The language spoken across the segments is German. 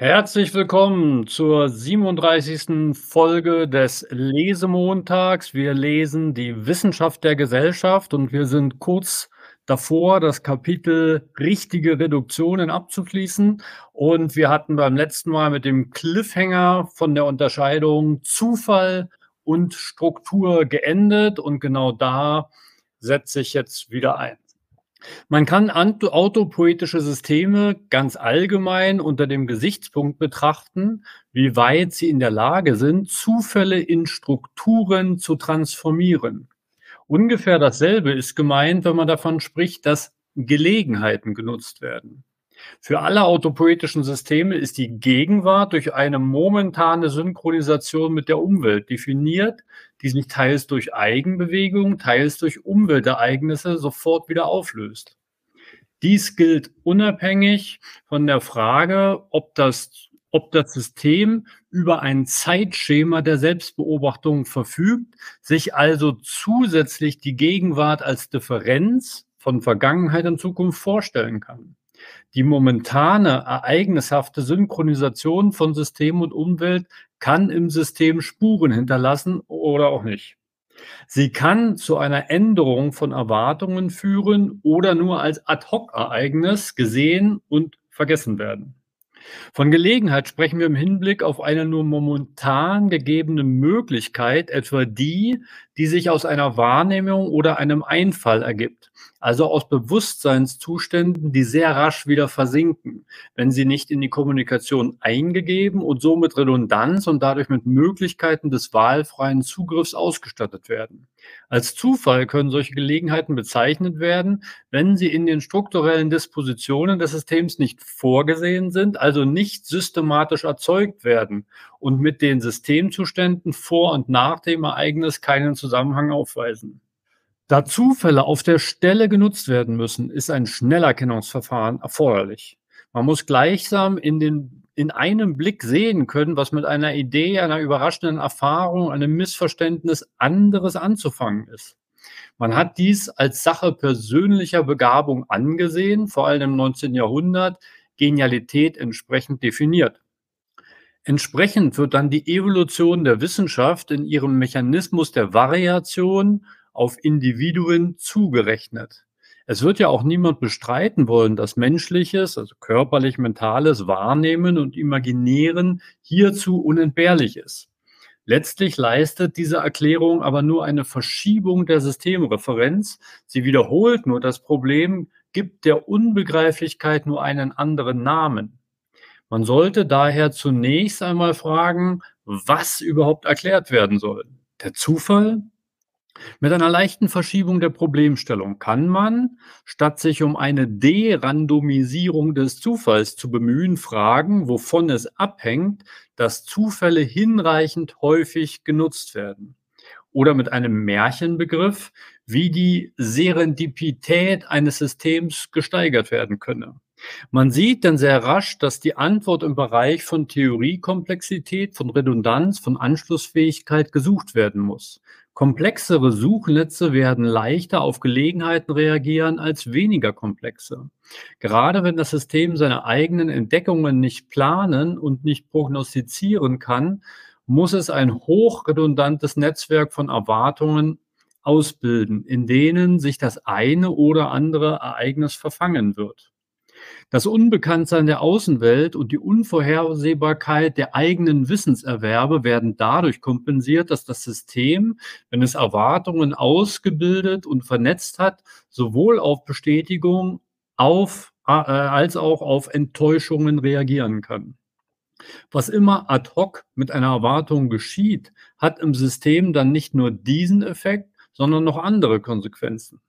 Herzlich willkommen zur 37. Folge des Lesemontags. Wir lesen die Wissenschaft der Gesellschaft und wir sind kurz davor, das Kapitel richtige Reduktionen abzuschließen. Und wir hatten beim letzten Mal mit dem Cliffhanger von der Unterscheidung Zufall und Struktur geendet und genau da setze ich jetzt wieder ein. Man kann autopoetische Systeme ganz allgemein unter dem Gesichtspunkt betrachten, wie weit sie in der Lage sind, Zufälle in Strukturen zu transformieren. Ungefähr dasselbe ist gemeint, wenn man davon spricht, dass Gelegenheiten genutzt werden. Für alle autopoetischen Systeme ist die Gegenwart durch eine momentane Synchronisation mit der Umwelt definiert, die sich teils durch Eigenbewegung, teils durch Umweltereignisse sofort wieder auflöst. Dies gilt unabhängig von der Frage, ob das, ob das System über ein Zeitschema der Selbstbeobachtung verfügt, sich also zusätzlich die Gegenwart als Differenz von Vergangenheit und Zukunft vorstellen kann. Die momentane ereignishafte Synchronisation von System und Umwelt kann im System Spuren hinterlassen oder auch nicht. Sie kann zu einer Änderung von Erwartungen führen oder nur als Ad-hoc-Ereignis gesehen und vergessen werden. Von Gelegenheit sprechen wir im Hinblick auf eine nur momentan gegebene Möglichkeit, etwa die, die sich aus einer Wahrnehmung oder einem Einfall ergibt, also aus Bewusstseinszuständen, die sehr rasch wieder versinken, wenn sie nicht in die Kommunikation eingegeben und somit Redundanz und dadurch mit Möglichkeiten des wahlfreien Zugriffs ausgestattet werden. Als Zufall können solche Gelegenheiten bezeichnet werden, wenn sie in den strukturellen Dispositionen des Systems nicht vorgesehen sind, also nicht systematisch erzeugt werden und mit den Systemzuständen vor und nach dem Ereignis keinen Zusammenhang aufweisen. Da Zufälle auf der Stelle genutzt werden müssen, ist ein Schnellerkennungsverfahren erforderlich. Man muss gleichsam in, den, in einem Blick sehen können, was mit einer Idee, einer überraschenden Erfahrung, einem Missverständnis anderes anzufangen ist. Man hat dies als Sache persönlicher Begabung angesehen, vor allem im 19. Jahrhundert, Genialität entsprechend definiert. Entsprechend wird dann die Evolution der Wissenschaft in ihrem Mechanismus der Variation auf Individuen zugerechnet. Es wird ja auch niemand bestreiten wollen, dass menschliches, also körperlich mentales Wahrnehmen und Imaginieren hierzu unentbehrlich ist. Letztlich leistet diese Erklärung aber nur eine Verschiebung der Systemreferenz. Sie wiederholt nur das Problem, gibt der Unbegreiflichkeit nur einen anderen Namen. Man sollte daher zunächst einmal fragen, was überhaupt erklärt werden soll. Der Zufall, mit einer leichten Verschiebung der Problemstellung kann man, statt sich um eine De-Randomisierung des Zufalls zu bemühen, fragen, wovon es abhängt, dass Zufälle hinreichend häufig genutzt werden. Oder mit einem Märchenbegriff, wie die Serendipität eines Systems gesteigert werden könne. Man sieht dann sehr rasch, dass die Antwort im Bereich von Theoriekomplexität, von Redundanz, von Anschlussfähigkeit gesucht werden muss. Komplexere Suchnetze werden leichter auf Gelegenheiten reagieren als weniger komplexe. Gerade wenn das System seine eigenen Entdeckungen nicht planen und nicht prognostizieren kann, muss es ein hochredundantes Netzwerk von Erwartungen ausbilden, in denen sich das eine oder andere Ereignis verfangen wird. Das Unbekanntsein der Außenwelt und die Unvorhersehbarkeit der eigenen Wissenserwerbe werden dadurch kompensiert, dass das System, wenn es Erwartungen ausgebildet und vernetzt hat, sowohl auf Bestätigung auf, äh, als auch auf Enttäuschungen reagieren kann. Was immer ad hoc mit einer Erwartung geschieht, hat im System dann nicht nur diesen Effekt, sondern noch andere Konsequenzen.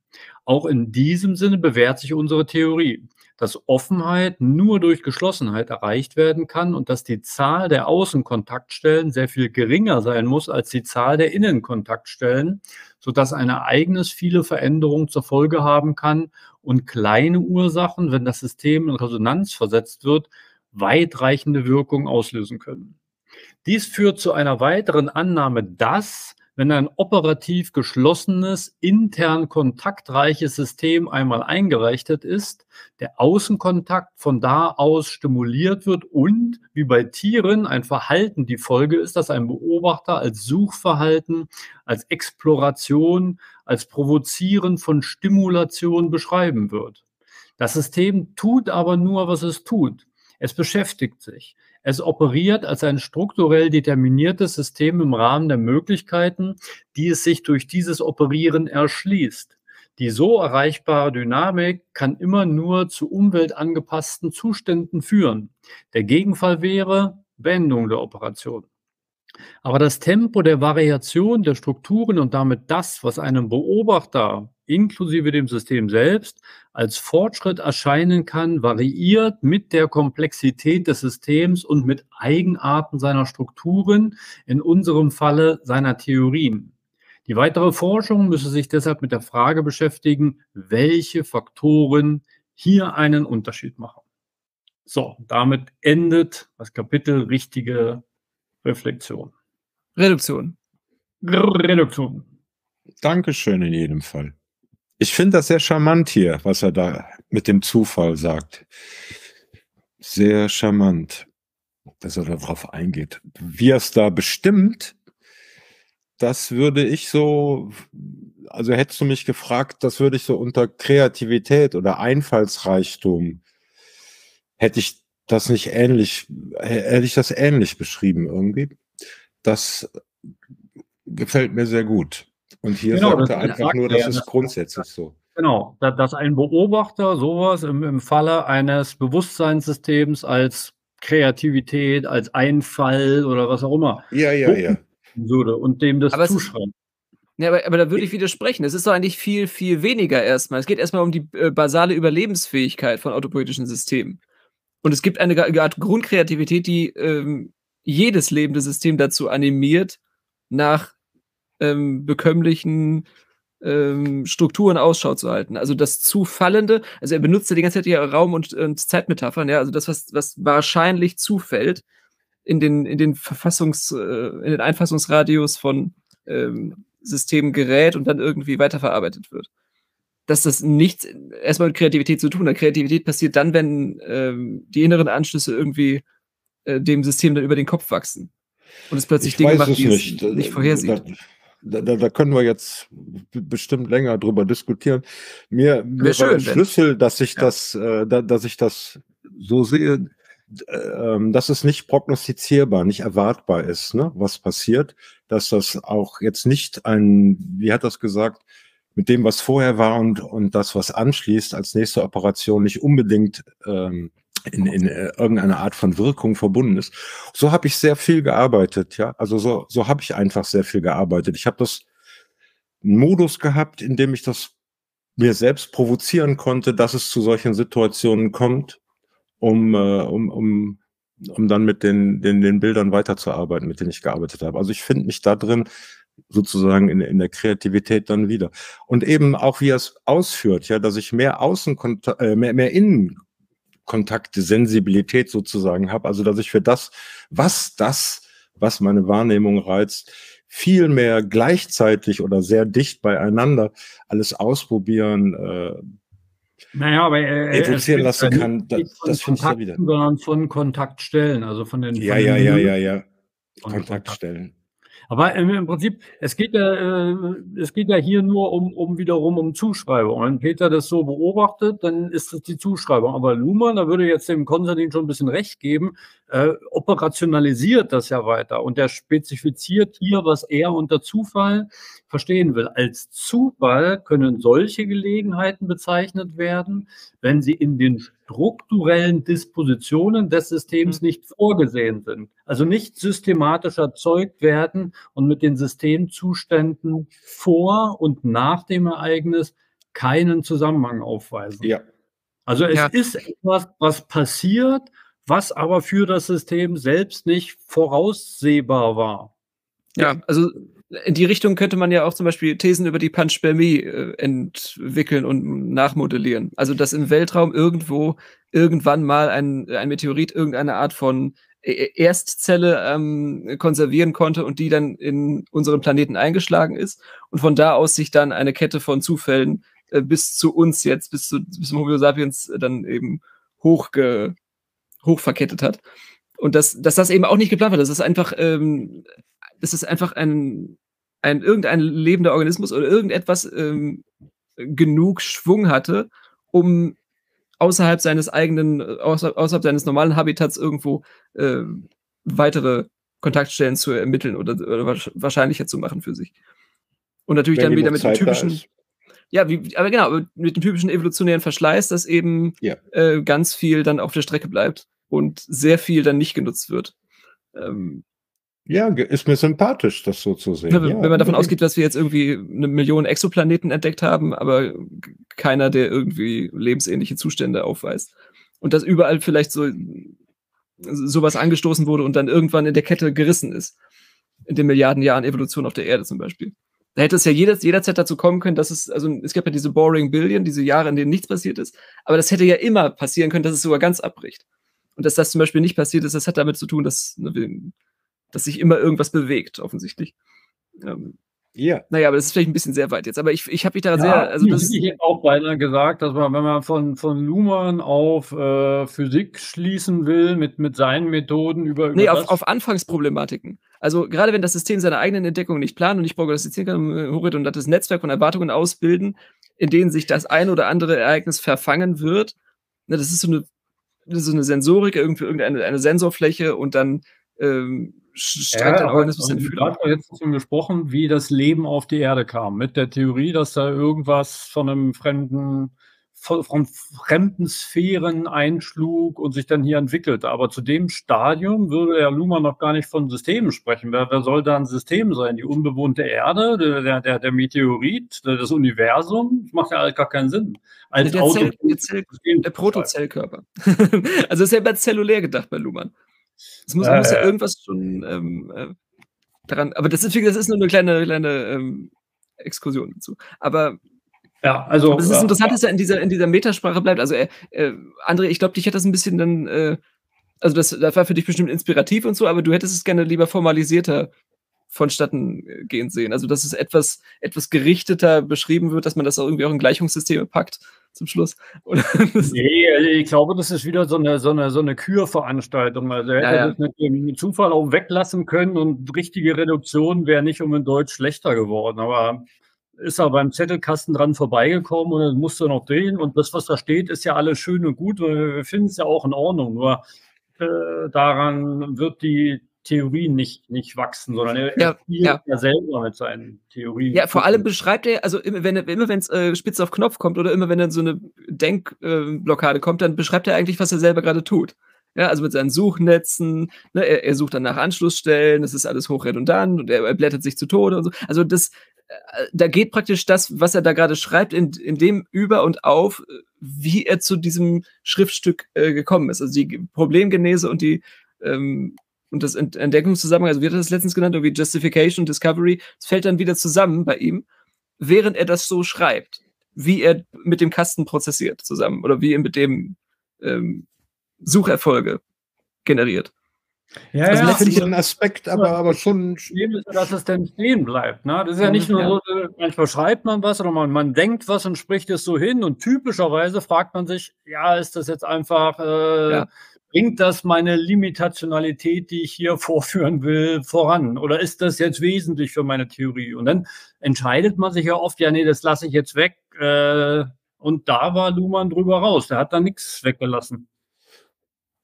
Auch in diesem Sinne bewährt sich unsere Theorie dass Offenheit nur durch Geschlossenheit erreicht werden kann und dass die Zahl der Außenkontaktstellen sehr viel geringer sein muss als die Zahl der Innenkontaktstellen, sodass ein Ereignis viele Veränderungen zur Folge haben kann und kleine Ursachen, wenn das System in Resonanz versetzt wird, weitreichende Wirkungen auslösen können. Dies führt zu einer weiteren Annahme, dass wenn ein operativ geschlossenes, intern kontaktreiches System einmal eingerichtet ist, der Außenkontakt von da aus stimuliert wird und, wie bei Tieren, ein Verhalten die Folge ist, dass ein Beobachter als Suchverhalten, als Exploration, als Provozieren von Stimulation beschreiben wird. Das System tut aber nur, was es tut. Es beschäftigt sich. Es operiert als ein strukturell determiniertes System im Rahmen der Möglichkeiten, die es sich durch dieses Operieren erschließt. Die so erreichbare Dynamik kann immer nur zu umweltangepassten Zuständen führen. Der Gegenfall wäre Beendung der Operation. Aber das Tempo der Variation der Strukturen und damit das, was einem Beobachter inklusive dem System selbst als Fortschritt erscheinen kann, variiert mit der Komplexität des Systems und mit Eigenarten seiner Strukturen, in unserem Falle seiner Theorien. Die weitere Forschung müsse sich deshalb mit der Frage beschäftigen, welche Faktoren hier einen Unterschied machen. So, damit endet das Kapitel richtige Reflexion. Reduktion. Reduktion. Dankeschön in jedem Fall. Ich finde das sehr charmant hier, was er da mit dem Zufall sagt. Sehr charmant, dass er darauf eingeht. Wie er es da bestimmt, das würde ich so, also hättest du mich gefragt, das würde ich so unter Kreativität oder Einfallsreichtum, hätte ich das nicht ähnlich, hätte ich das ähnlich beschrieben irgendwie. Das gefällt mir sehr gut. Und hier genau, sagt er einfach nur, das ist grundsätzlich so. Genau, dass ein Beobachter sowas im, im Falle eines Bewusstseinssystems als Kreativität, als Einfall oder was auch immer ja, ja, ja. würde und dem das zuschreibt. Ja, aber, aber da würde ich widersprechen. Es ist doch eigentlich viel, viel weniger erstmal. Es geht erstmal um die äh, basale Überlebensfähigkeit von autopoetischen Systemen. Und es gibt eine Art Grundkreativität, die ähm, jedes lebende System dazu animiert, nach ähm, bekömmlichen ähm, Strukturen Ausschau zu halten. Also das Zufallende, also er benutzt ja die ganze Zeit ja Raum- und, und Zeitmetaphern, ja, also das, was, was wahrscheinlich zufällt in den, in den Verfassungs-, äh, in den Einfassungsradius von ähm, Systemen gerät und dann irgendwie weiterverarbeitet wird. Dass das nichts erstmal mit Kreativität zu tun hat. Kreativität passiert dann, wenn ähm, die inneren Anschlüsse irgendwie äh, dem System dann über den Kopf wachsen. Und es plötzlich ich Dinge macht, die nicht. es nicht vorhersieht. Da, da, können wir jetzt bestimmt länger drüber diskutieren. Mir, mir schön, war ein Schlüssel, dass ich ja. das, äh, da, dass ich das so sehe, äh, dass es nicht prognostizierbar, nicht erwartbar ist, ne, was passiert, dass das auch jetzt nicht ein, wie hat das gesagt, mit dem, was vorher war und, und das, was anschließt, als nächste Operation nicht unbedingt ähm, in, in äh, irgendeiner Art von Wirkung verbunden ist. So habe ich sehr viel gearbeitet, ja. Also so, so habe ich einfach sehr viel gearbeitet. Ich habe das einen Modus gehabt, in dem ich das mir selbst provozieren konnte, dass es zu solchen Situationen kommt, um, äh, um, um, um dann mit den, den, den Bildern weiterzuarbeiten, mit denen ich gearbeitet habe. Also ich finde mich da drin sozusagen in, in der Kreativität dann wieder. Und eben auch, wie er es ausführt, ja, dass ich mehr Außenkontakt, äh, mehr, mehr Innen Kontakte, Sensibilität sozusagen habe. Also dass ich für das, was das, was meine Wahrnehmung reizt, viel mehr gleichzeitig oder sehr dicht beieinander alles ausprobieren, äh, naja, aber äh, evozieren lassen kann. Das, das finde ich ja wieder. Sondern von Kontaktstellen, also von den. Ja, von ja, den ja, ja, ja, ja. Kontaktstellen. Aber im Prinzip, es geht ja, äh, es geht ja hier nur um, um wiederum um Zuschreibung. Wenn Peter das so beobachtet, dann ist das die Zuschreibung. Aber Luhmann, da würde jetzt dem Konstantin schon ein bisschen recht geben, äh, operationalisiert das ja weiter und der spezifiziert hier, was er unter Zufall verstehen will. Als Zufall können solche Gelegenheiten bezeichnet werden, wenn sie in den strukturellen Dispositionen des Systems mhm. nicht vorgesehen sind. Also nicht systematisch erzeugt werden und mit den Systemzuständen vor und nach dem Ereignis keinen Zusammenhang aufweisen. Ja. Also es ja. ist etwas, was passiert, was aber für das System selbst nicht voraussehbar war. Ja, also in die Richtung könnte man ja auch zum Beispiel Thesen über die Panspermie äh, entwickeln und nachmodellieren. Also, dass im Weltraum irgendwo irgendwann mal ein, ein Meteorit irgendeine Art von e-, e-, Erstzelle ähm, konservieren konnte und die dann in unseren Planeten eingeschlagen ist und von da aus sich dann eine Kette von Zufällen äh, bis zu uns jetzt, bis, zu, bis zum Homo sapiens dann eben hochge, hochverkettet hat. Und dass, dass das eben auch nicht geplant war, das ist einfach, ähm, das ist einfach ein, ein irgendein lebender Organismus oder irgendetwas ähm, genug Schwung hatte, um außerhalb seines eigenen, außerhalb, außerhalb seines normalen Habitats irgendwo äh, weitere Kontaktstellen zu ermitteln oder, oder wahrscheinlicher zu machen für sich. Und natürlich Wenn dann wieder mit dem typischen. Ja, wie, aber genau, mit dem typischen evolutionären Verschleiß, dass eben ja. äh, ganz viel dann auf der Strecke bleibt und sehr viel dann nicht genutzt wird. Ähm, ja, ist mir sympathisch, das so zu sehen. Wenn, ja, wenn man davon ausgeht, dass wir jetzt irgendwie eine Million Exoplaneten entdeckt haben, aber keiner, der irgendwie lebensähnliche Zustände aufweist. Und dass überall vielleicht so sowas angestoßen wurde und dann irgendwann in der Kette gerissen ist. In den Milliarden Jahren Evolution auf der Erde zum Beispiel. Da hätte es ja jeder, jederzeit dazu kommen können, dass es, also es gab ja diese Boring Billion, diese Jahre, in denen nichts passiert ist, aber das hätte ja immer passieren können, dass es sogar ganz abbricht. Und dass das zum Beispiel nicht passiert ist, das hat damit zu tun, dass ne, dass sich immer irgendwas bewegt, offensichtlich. Ähm, ja. Naja, aber das ist vielleicht ein bisschen sehr weit jetzt. Aber ich, ich habe mich da ja, sehr. Also das ich hätte auch beinahe gesagt, dass man, wenn man von, von Luhmann auf äh, Physik schließen will, mit, mit seinen Methoden über. über nee, auf, auf Anfangsproblematiken. Also gerade wenn das System seine eigenen Entdeckungen nicht plant und nicht prognostizieren kann, äh, und das Netzwerk von Erwartungen ausbilden, in denen sich das ein oder andere Ereignis verfangen wird. Ne, das ist so eine, so eine Sensorik, irgendwie irgendeine eine Sensorfläche und dann ähm, strengt ja, den Organismus Fühlung. Ich habe jetzt schon gesprochen, wie das Leben auf die Erde kam, mit der Theorie, dass da irgendwas von einem fremden, von fremden Sphären einschlug und sich dann hier entwickelt. Aber zu dem Stadium würde der Luhmann noch gar nicht von Systemen sprechen. Wer, wer soll da ein System sein? Die unbewohnte Erde, der, der, der Meteorit, das Universum? Das macht ja gar keinen Sinn. Als der, Zell, der, Zell, der Protozellkörper. also ist ja immer zellulär gedacht bei Luhmann. Es muss, äh, muss ja irgendwas schon ähm, äh, daran, aber das ist, das ist nur eine kleine, kleine ähm, Exkursion dazu. Aber ja, also. Das ist interessant, dass er in dieser, in dieser Metasprache bleibt. Also, äh, äh, André, ich glaube, dich hätte das ein bisschen dann, äh, also das, das war für dich bestimmt inspirativ und so, aber du hättest es gerne lieber formalisierter vonstatten äh, gehen sehen. Also, dass es etwas, etwas gerichteter beschrieben wird, dass man das auch irgendwie auch in Gleichungssysteme packt zum Schluss. nee, also ich glaube, das ist wieder so eine, so eine, so eine Kürveranstaltung. Also er hätte ja, ja. das mit dem Zufall auch weglassen können und richtige Reduktion wäre nicht um in Deutsch schlechter geworden. Aber ist er beim Zettelkasten dran vorbeigekommen und dann musste noch drehen. Und das, was da steht, ist ja alles schön und gut. Wir finden es ja auch in Ordnung. Nur äh, daran wird die Theorien nicht, nicht wachsen, sondern er, ja, spielt ja. ja selber mit seinen Theorien. Ja, vor allem beschreibt er, also immer wenn immer wenn es äh, spitz auf Knopf kommt oder immer wenn dann so eine Denkblockade äh, kommt, dann beschreibt er eigentlich, was er selber gerade tut. Ja, also mit seinen Suchnetzen, ne, er, er, sucht dann nach Anschlussstellen, das ist alles hochredundant und er, er blättert sich zu Tode und so. Also das, da geht praktisch das, was er da gerade schreibt, in, in dem über und auf, wie er zu diesem Schriftstück äh, gekommen ist. Also die Problemgenese und die ähm, und das Entdeckungszusammenhang, also wie hat er das letztens genannt, irgendwie Justification, Discovery, das fällt dann wieder zusammen bei ihm, während er das so schreibt, wie er mit dem Kasten prozessiert zusammen oder wie er mit dem ähm, Sucherfolge generiert. Ja, also ja, letztlich ein Aspekt, aber, aber schon. Ist, dass es denn stehen bleibt. Ne? Das ist ja nicht nur so, manchmal schreibt man was oder man, man denkt was und spricht es so hin und typischerweise fragt man sich, ja, ist das jetzt einfach äh, ja bringt das meine Limitationalität, die ich hier vorführen will, voran? Oder ist das jetzt wesentlich für meine Theorie? Und dann entscheidet man sich ja oft, ja, nee, das lasse ich jetzt weg. Äh, und da war Luhmann drüber raus. Der hat da nichts weggelassen.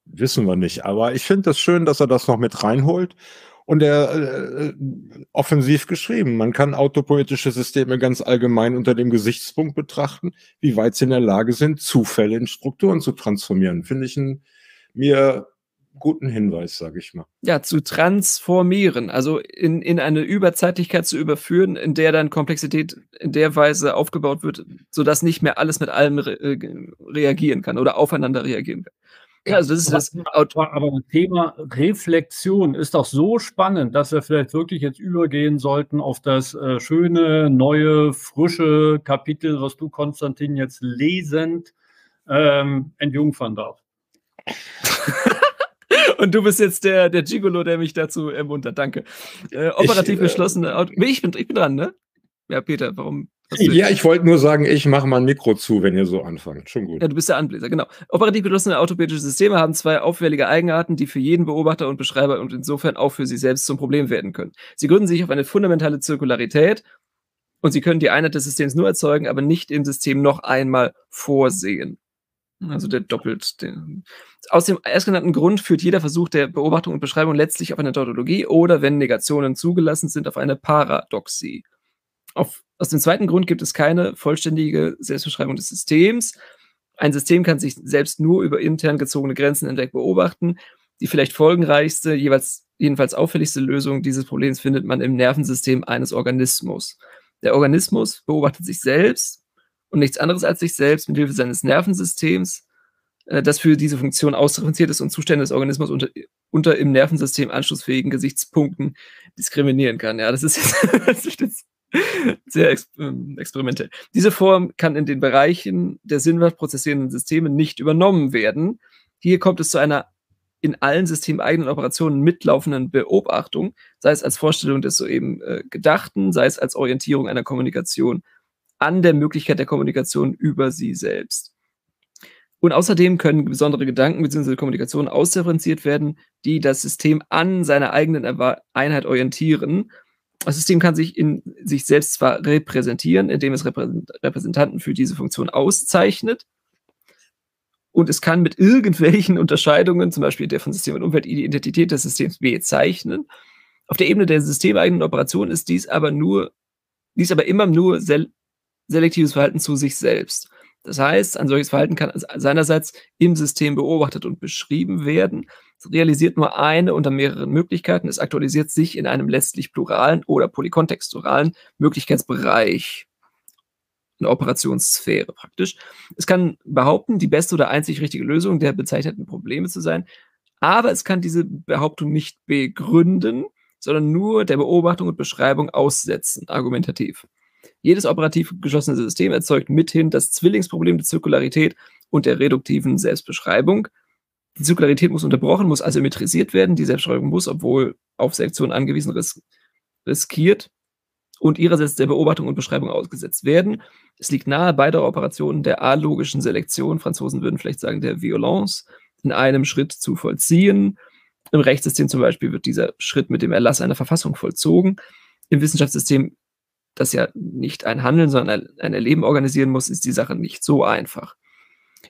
Wissen wir nicht. Aber ich finde es das schön, dass er das noch mit reinholt. Und er äh, offensiv geschrieben. Man kann autopoetische Systeme ganz allgemein unter dem Gesichtspunkt betrachten, wie weit sie in der Lage sind, Zufälle in Strukturen zu transformieren. Finde ich ein mir guten Hinweis, sage ich mal. Ja, zu transformieren, also in, in eine Überzeitlichkeit zu überführen, in der dann Komplexität in der Weise aufgebaut wird, sodass nicht mehr alles mit allem re äh, reagieren kann oder aufeinander reagieren kann. Also das ist das aber, aber das Thema Reflexion ist doch so spannend, dass wir vielleicht wirklich jetzt übergehen sollten auf das äh, schöne, neue, frische Kapitel, was du, Konstantin, jetzt lesend ähm, entjungfern darfst. Und du bist jetzt der, der Gigolo, der mich dazu ermuntert. Danke. Äh, operativ ich, geschlossene Auto. Ich bin, ich bin dran, ne? Ja, Peter, warum? Ja, ich wollte nur sagen, ich mache mein Mikro zu, wenn ihr so anfangt. Schon gut. Ja, du bist der Anbläser, genau. Operativ geschlossene autopädische Systeme haben zwei auffällige Eigenarten, die für jeden Beobachter und Beschreiber und insofern auch für sie selbst zum Problem werden können. Sie gründen sich auf eine fundamentale Zirkularität und sie können die Einheit des Systems nur erzeugen, aber nicht im System noch einmal vorsehen. Also der doppelt den. Aus dem erstgenannten Grund führt jeder Versuch der Beobachtung und Beschreibung letztlich auf eine Tautologie oder, wenn Negationen zugelassen sind, auf eine Paradoxie. Auf, aus dem zweiten Grund gibt es keine vollständige Selbstbeschreibung des Systems. Ein System kann sich selbst nur über intern gezogene Grenzen hinweg beobachten. Die vielleicht folgenreichste, jeweils jedenfalls auffälligste Lösung dieses Problems findet man im Nervensystem eines Organismus. Der Organismus beobachtet sich selbst und nichts anderes als sich selbst mit Hilfe seines Nervensystems, äh, das für diese Funktion ausdifferenziert ist und Zustände des Organismus unter, unter im Nervensystem anschlussfähigen Gesichtspunkten diskriminieren kann. Ja, das ist jetzt, das ist jetzt sehr ex ähm, experimentell. Diese Form kann in den Bereichen der sinnhaft prozessierenden Systeme nicht übernommen werden. Hier kommt es zu einer in allen systemeigenen Operationen mitlaufenden Beobachtung, sei es als Vorstellung des soeben äh, Gedachten, sei es als Orientierung einer Kommunikation an der Möglichkeit der Kommunikation über sie selbst. Und außerdem können besondere Gedanken bzw. Kommunikationen ausdifferenziert werden, die das System an seiner eigenen Einheit orientieren. Das System kann sich in sich selbst zwar repräsentieren, indem es Repräsentanten für diese Funktion auszeichnet, und es kann mit irgendwelchen Unterscheidungen, zum Beispiel der von System und Umwelt, die Identität des Systems bezeichnen. Auf der Ebene der systemeigenen Operation ist dies aber nur, dies aber immer nur sel selektives Verhalten zu sich selbst. Das heißt, ein solches Verhalten kann seinerseits im System beobachtet und beschrieben werden. Es realisiert nur eine unter mehreren Möglichkeiten. Es aktualisiert sich in einem letztlich pluralen oder polykontexturalen Möglichkeitsbereich. Eine Operationssphäre praktisch. Es kann behaupten, die beste oder einzig richtige Lösung der bezeichneten Probleme zu sein, aber es kann diese Behauptung nicht begründen, sondern nur der Beobachtung und Beschreibung aussetzen, argumentativ. Jedes operativ geschlossene System erzeugt mithin das Zwillingsproblem der Zirkularität und der reduktiven Selbstbeschreibung. Die Zirkularität muss unterbrochen, muss asymmetrisiert werden. Die Selbstbeschreibung muss, obwohl auf Selektion angewiesen, ris riskiert und ihrerseits der Beobachtung und Beschreibung ausgesetzt werden. Es liegt nahe, beide Operationen der alogischen Selektion, Franzosen würden vielleicht sagen der Violence, in einem Schritt zu vollziehen. Im Rechtssystem zum Beispiel wird dieser Schritt mit dem Erlass einer Verfassung vollzogen. Im Wissenschaftssystem das ja nicht ein Handeln, sondern ein Erleben organisieren muss, ist die Sache nicht so einfach.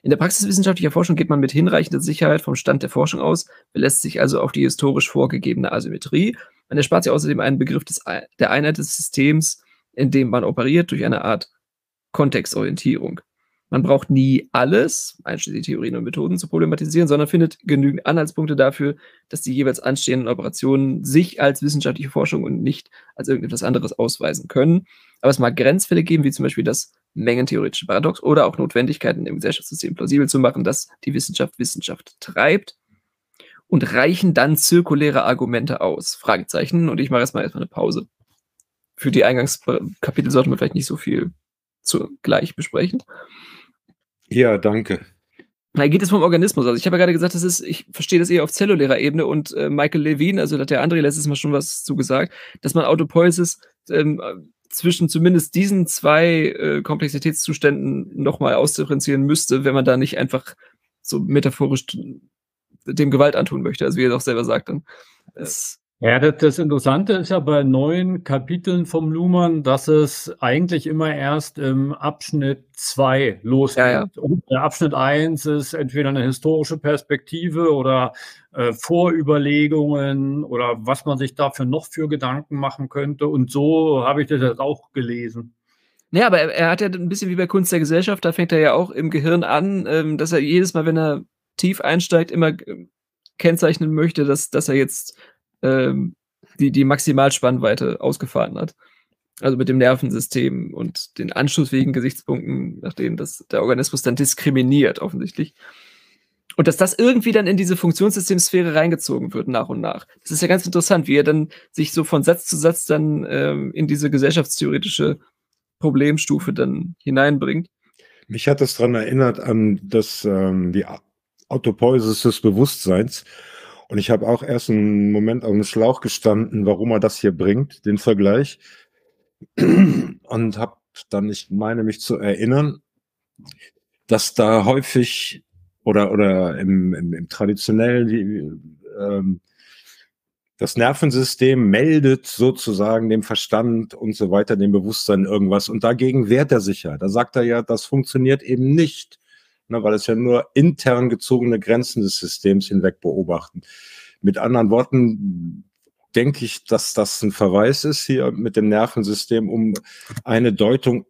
In der Praxis wissenschaftlicher Forschung geht man mit hinreichender Sicherheit vom Stand der Forschung aus, belässt sich also auf die historisch vorgegebene Asymmetrie. Man erspart sich außerdem einen Begriff des, der Einheit des Systems, in dem man operiert, durch eine Art Kontextorientierung. Man braucht nie alles, einschließlich Theorien und Methoden, zu problematisieren, sondern findet genügend Anhaltspunkte dafür, dass die jeweils anstehenden Operationen sich als wissenschaftliche Forschung und nicht als irgendetwas anderes ausweisen können. Aber es mag Grenzfälle geben, wie zum Beispiel das mengentheoretische Paradox oder auch Notwendigkeiten im Gesellschaftssystem plausibel zu machen, dass die Wissenschaft Wissenschaft treibt. Und reichen dann zirkuläre Argumente aus? Fragezeichen. Und ich mache erstmal erstmal eine Pause. Für die Eingangskapitel sollten wir vielleicht nicht so viel zugleich besprechen. Ja, danke. Da geht es vom Organismus. Also ich habe ja gerade gesagt, das ist, ich verstehe das eher auf zellulärer Ebene und äh, Michael Levine, also da hat der André letztes Mal schon was zugesagt, dass man Autopoiesis ähm, zwischen zumindest diesen zwei äh, Komplexitätszuständen nochmal ausdifferenzieren müsste, wenn man da nicht einfach so metaphorisch dem Gewalt antun möchte, also wie er doch selber sagt. Dann. Es, ja, das, das Interessante ist ja bei neuen Kapiteln vom Luhmann, dass es eigentlich immer erst im Abschnitt 2 losgeht. Ja, ja. Und der Abschnitt 1 ist entweder eine historische Perspektive oder äh, Vorüberlegungen oder was man sich dafür noch für Gedanken machen könnte. Und so habe ich das jetzt auch gelesen. Ja, aber er, er, hat ja ein bisschen wie bei Kunst der Gesellschaft, da fängt er ja auch im Gehirn an, ähm, dass er jedes Mal, wenn er tief einsteigt, immer äh, kennzeichnen möchte, dass, dass er jetzt ähm, die, die Maximalspannweite ausgefahren hat. Also mit dem Nervensystem und den anschlussfähigen Gesichtspunkten, nachdem das der Organismus dann diskriminiert, offensichtlich. Und dass das irgendwie dann in diese Funktionssystemsphäre reingezogen wird, nach und nach. Das ist ja ganz interessant, wie er dann sich so von Satz zu Satz dann ähm, in diese gesellschaftstheoretische Problemstufe dann hineinbringt. Mich hat das daran erinnert an das, ähm, die Autopoiesis des Bewusstseins Und ich habe auch erst einen Moment auf dem Schlauch gestanden, warum er das hier bringt, den Vergleich. Und habe dann, ich meine mich zu erinnern, dass da häufig oder, oder im, im, im traditionellen, ähm, das Nervensystem meldet sozusagen dem Verstand und so weiter, dem Bewusstsein irgendwas und dagegen wehrt er sich ja. Da sagt er ja, das funktioniert eben nicht, ne, weil es ja nur intern gezogene Grenzen des Systems hinweg beobachten. Mit anderen Worten denke ich, dass das ein Verweis ist hier mit dem Nervensystem, um eine Deutung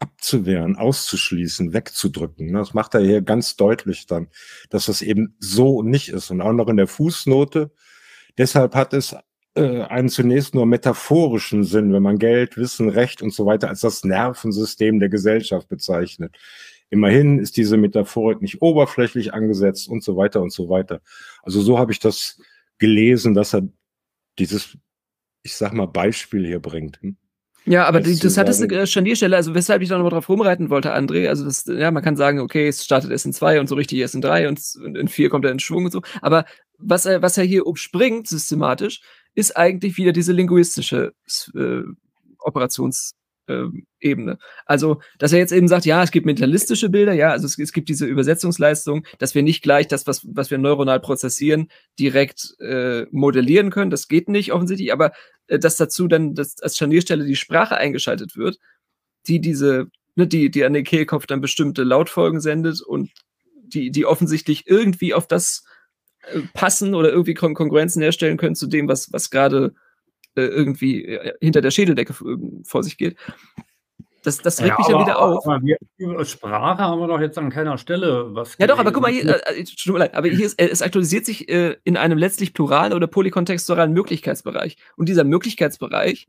abzuwehren, auszuschließen, wegzudrücken. Das macht er hier ganz deutlich dann, dass das eben so nicht ist. Und auch noch in der Fußnote. Deshalb hat es äh, einen zunächst nur metaphorischen Sinn, wenn man Geld, Wissen, Recht und so weiter als das Nervensystem der Gesellschaft bezeichnet. Immerhin ist diese Metaphorik nicht oberflächlich angesetzt und so weiter und so weiter. Also so habe ich das gelesen, dass er dieses, ich sag mal, Beispiel hier bringt. Hm? Ja, aber das, das hat es eine Scharnierstelle, also weshalb ich da nochmal drauf rumreiten wollte, André. Also das, ja, man kann sagen, okay, es startet erst in zwei und so richtig erst in drei und in vier kommt er in Schwung und so. Aber was er, was er hier umspringt, systematisch, ist eigentlich wieder diese linguistische äh, Operations- ähm, Ebene. Also, dass er jetzt eben sagt, ja, es gibt mentalistische Bilder, ja, also es, es, gibt diese Übersetzungsleistung, dass wir nicht gleich das, was, was wir neuronal prozessieren, direkt äh, modellieren können. Das geht nicht offensichtlich, aber äh, dass dazu dann dass als Scharnierstelle die Sprache eingeschaltet wird, die diese, ne, die, die an den Kehlkopf dann bestimmte Lautfolgen sendet und die, die offensichtlich irgendwie auf das äh, passen oder irgendwie Kon Kongruenzen herstellen können zu dem, was, was gerade äh, irgendwie äh, hinter der Schädeldecke vor sich geht. Das, das regt ja, mich ja wieder auf. Wir, über Sprache haben wir doch jetzt an keiner Stelle was. Ja, doch, aber guck mal, hier, äh, tut mir leid, aber hier ist, es aktualisiert sich äh, in einem letztlich pluralen oder polykontextualen Möglichkeitsbereich. Und dieser Möglichkeitsbereich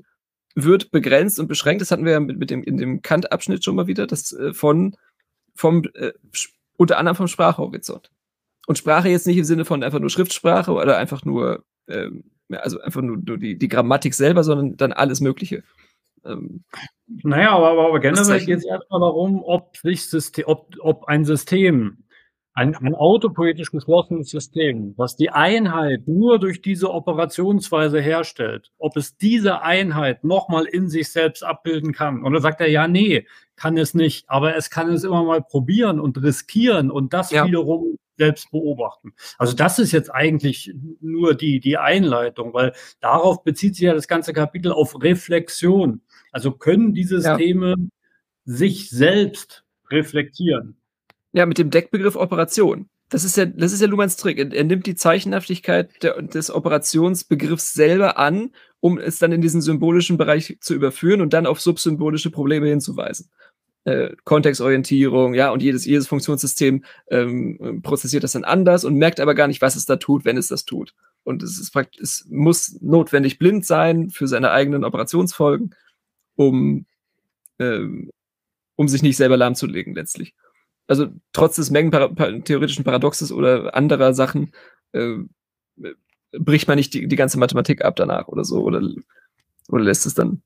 wird begrenzt und beschränkt. Das hatten wir ja mit, mit dem, in dem Kant-Abschnitt schon mal wieder, das äh, von, vom, äh, unter anderem vom Sprachhorizont. Und Sprache jetzt nicht im Sinne von einfach nur Schriftsprache oder einfach nur ähm, also einfach nur, nur die, die Grammatik selber, sondern dann alles Mögliche. Ähm, naja, aber, aber, aber generell geht es erstmal darum, ob, sich System, ob, ob ein System, ein, ein autopoetisch geschlossenes System, was die Einheit nur durch diese Operationsweise herstellt, ob es diese Einheit nochmal in sich selbst abbilden kann. Und dann sagt er, ja, nee, kann es nicht, aber es kann es immer mal probieren und riskieren und das ja. wiederum selbst beobachten. Also das ist jetzt eigentlich nur die, die Einleitung, weil darauf bezieht sich ja das ganze Kapitel auf Reflexion. Also können die Systeme ja. sich selbst reflektieren. Ja, mit dem Deckbegriff Operation. Das ist ja, das ist ja Luhmanns Trick. Er, er nimmt die Zeichenhaftigkeit der, des Operationsbegriffs selber an, um es dann in diesen symbolischen Bereich zu überführen und dann auf subsymbolische Probleme hinzuweisen äh, Kontextorientierung, ja, und jedes, jedes Funktionssystem ähm, prozessiert das dann anders und merkt aber gar nicht, was es da tut, wenn es das tut. Und es ist praktisch, es muss notwendig blind sein für seine eigenen Operationsfolgen, um, ähm, um sich nicht selber lahmzulegen, letztlich. Also trotz des mengentheoretischen Paradoxes oder anderer Sachen äh, bricht man nicht die, die ganze Mathematik ab danach oder so oder, oder lässt es dann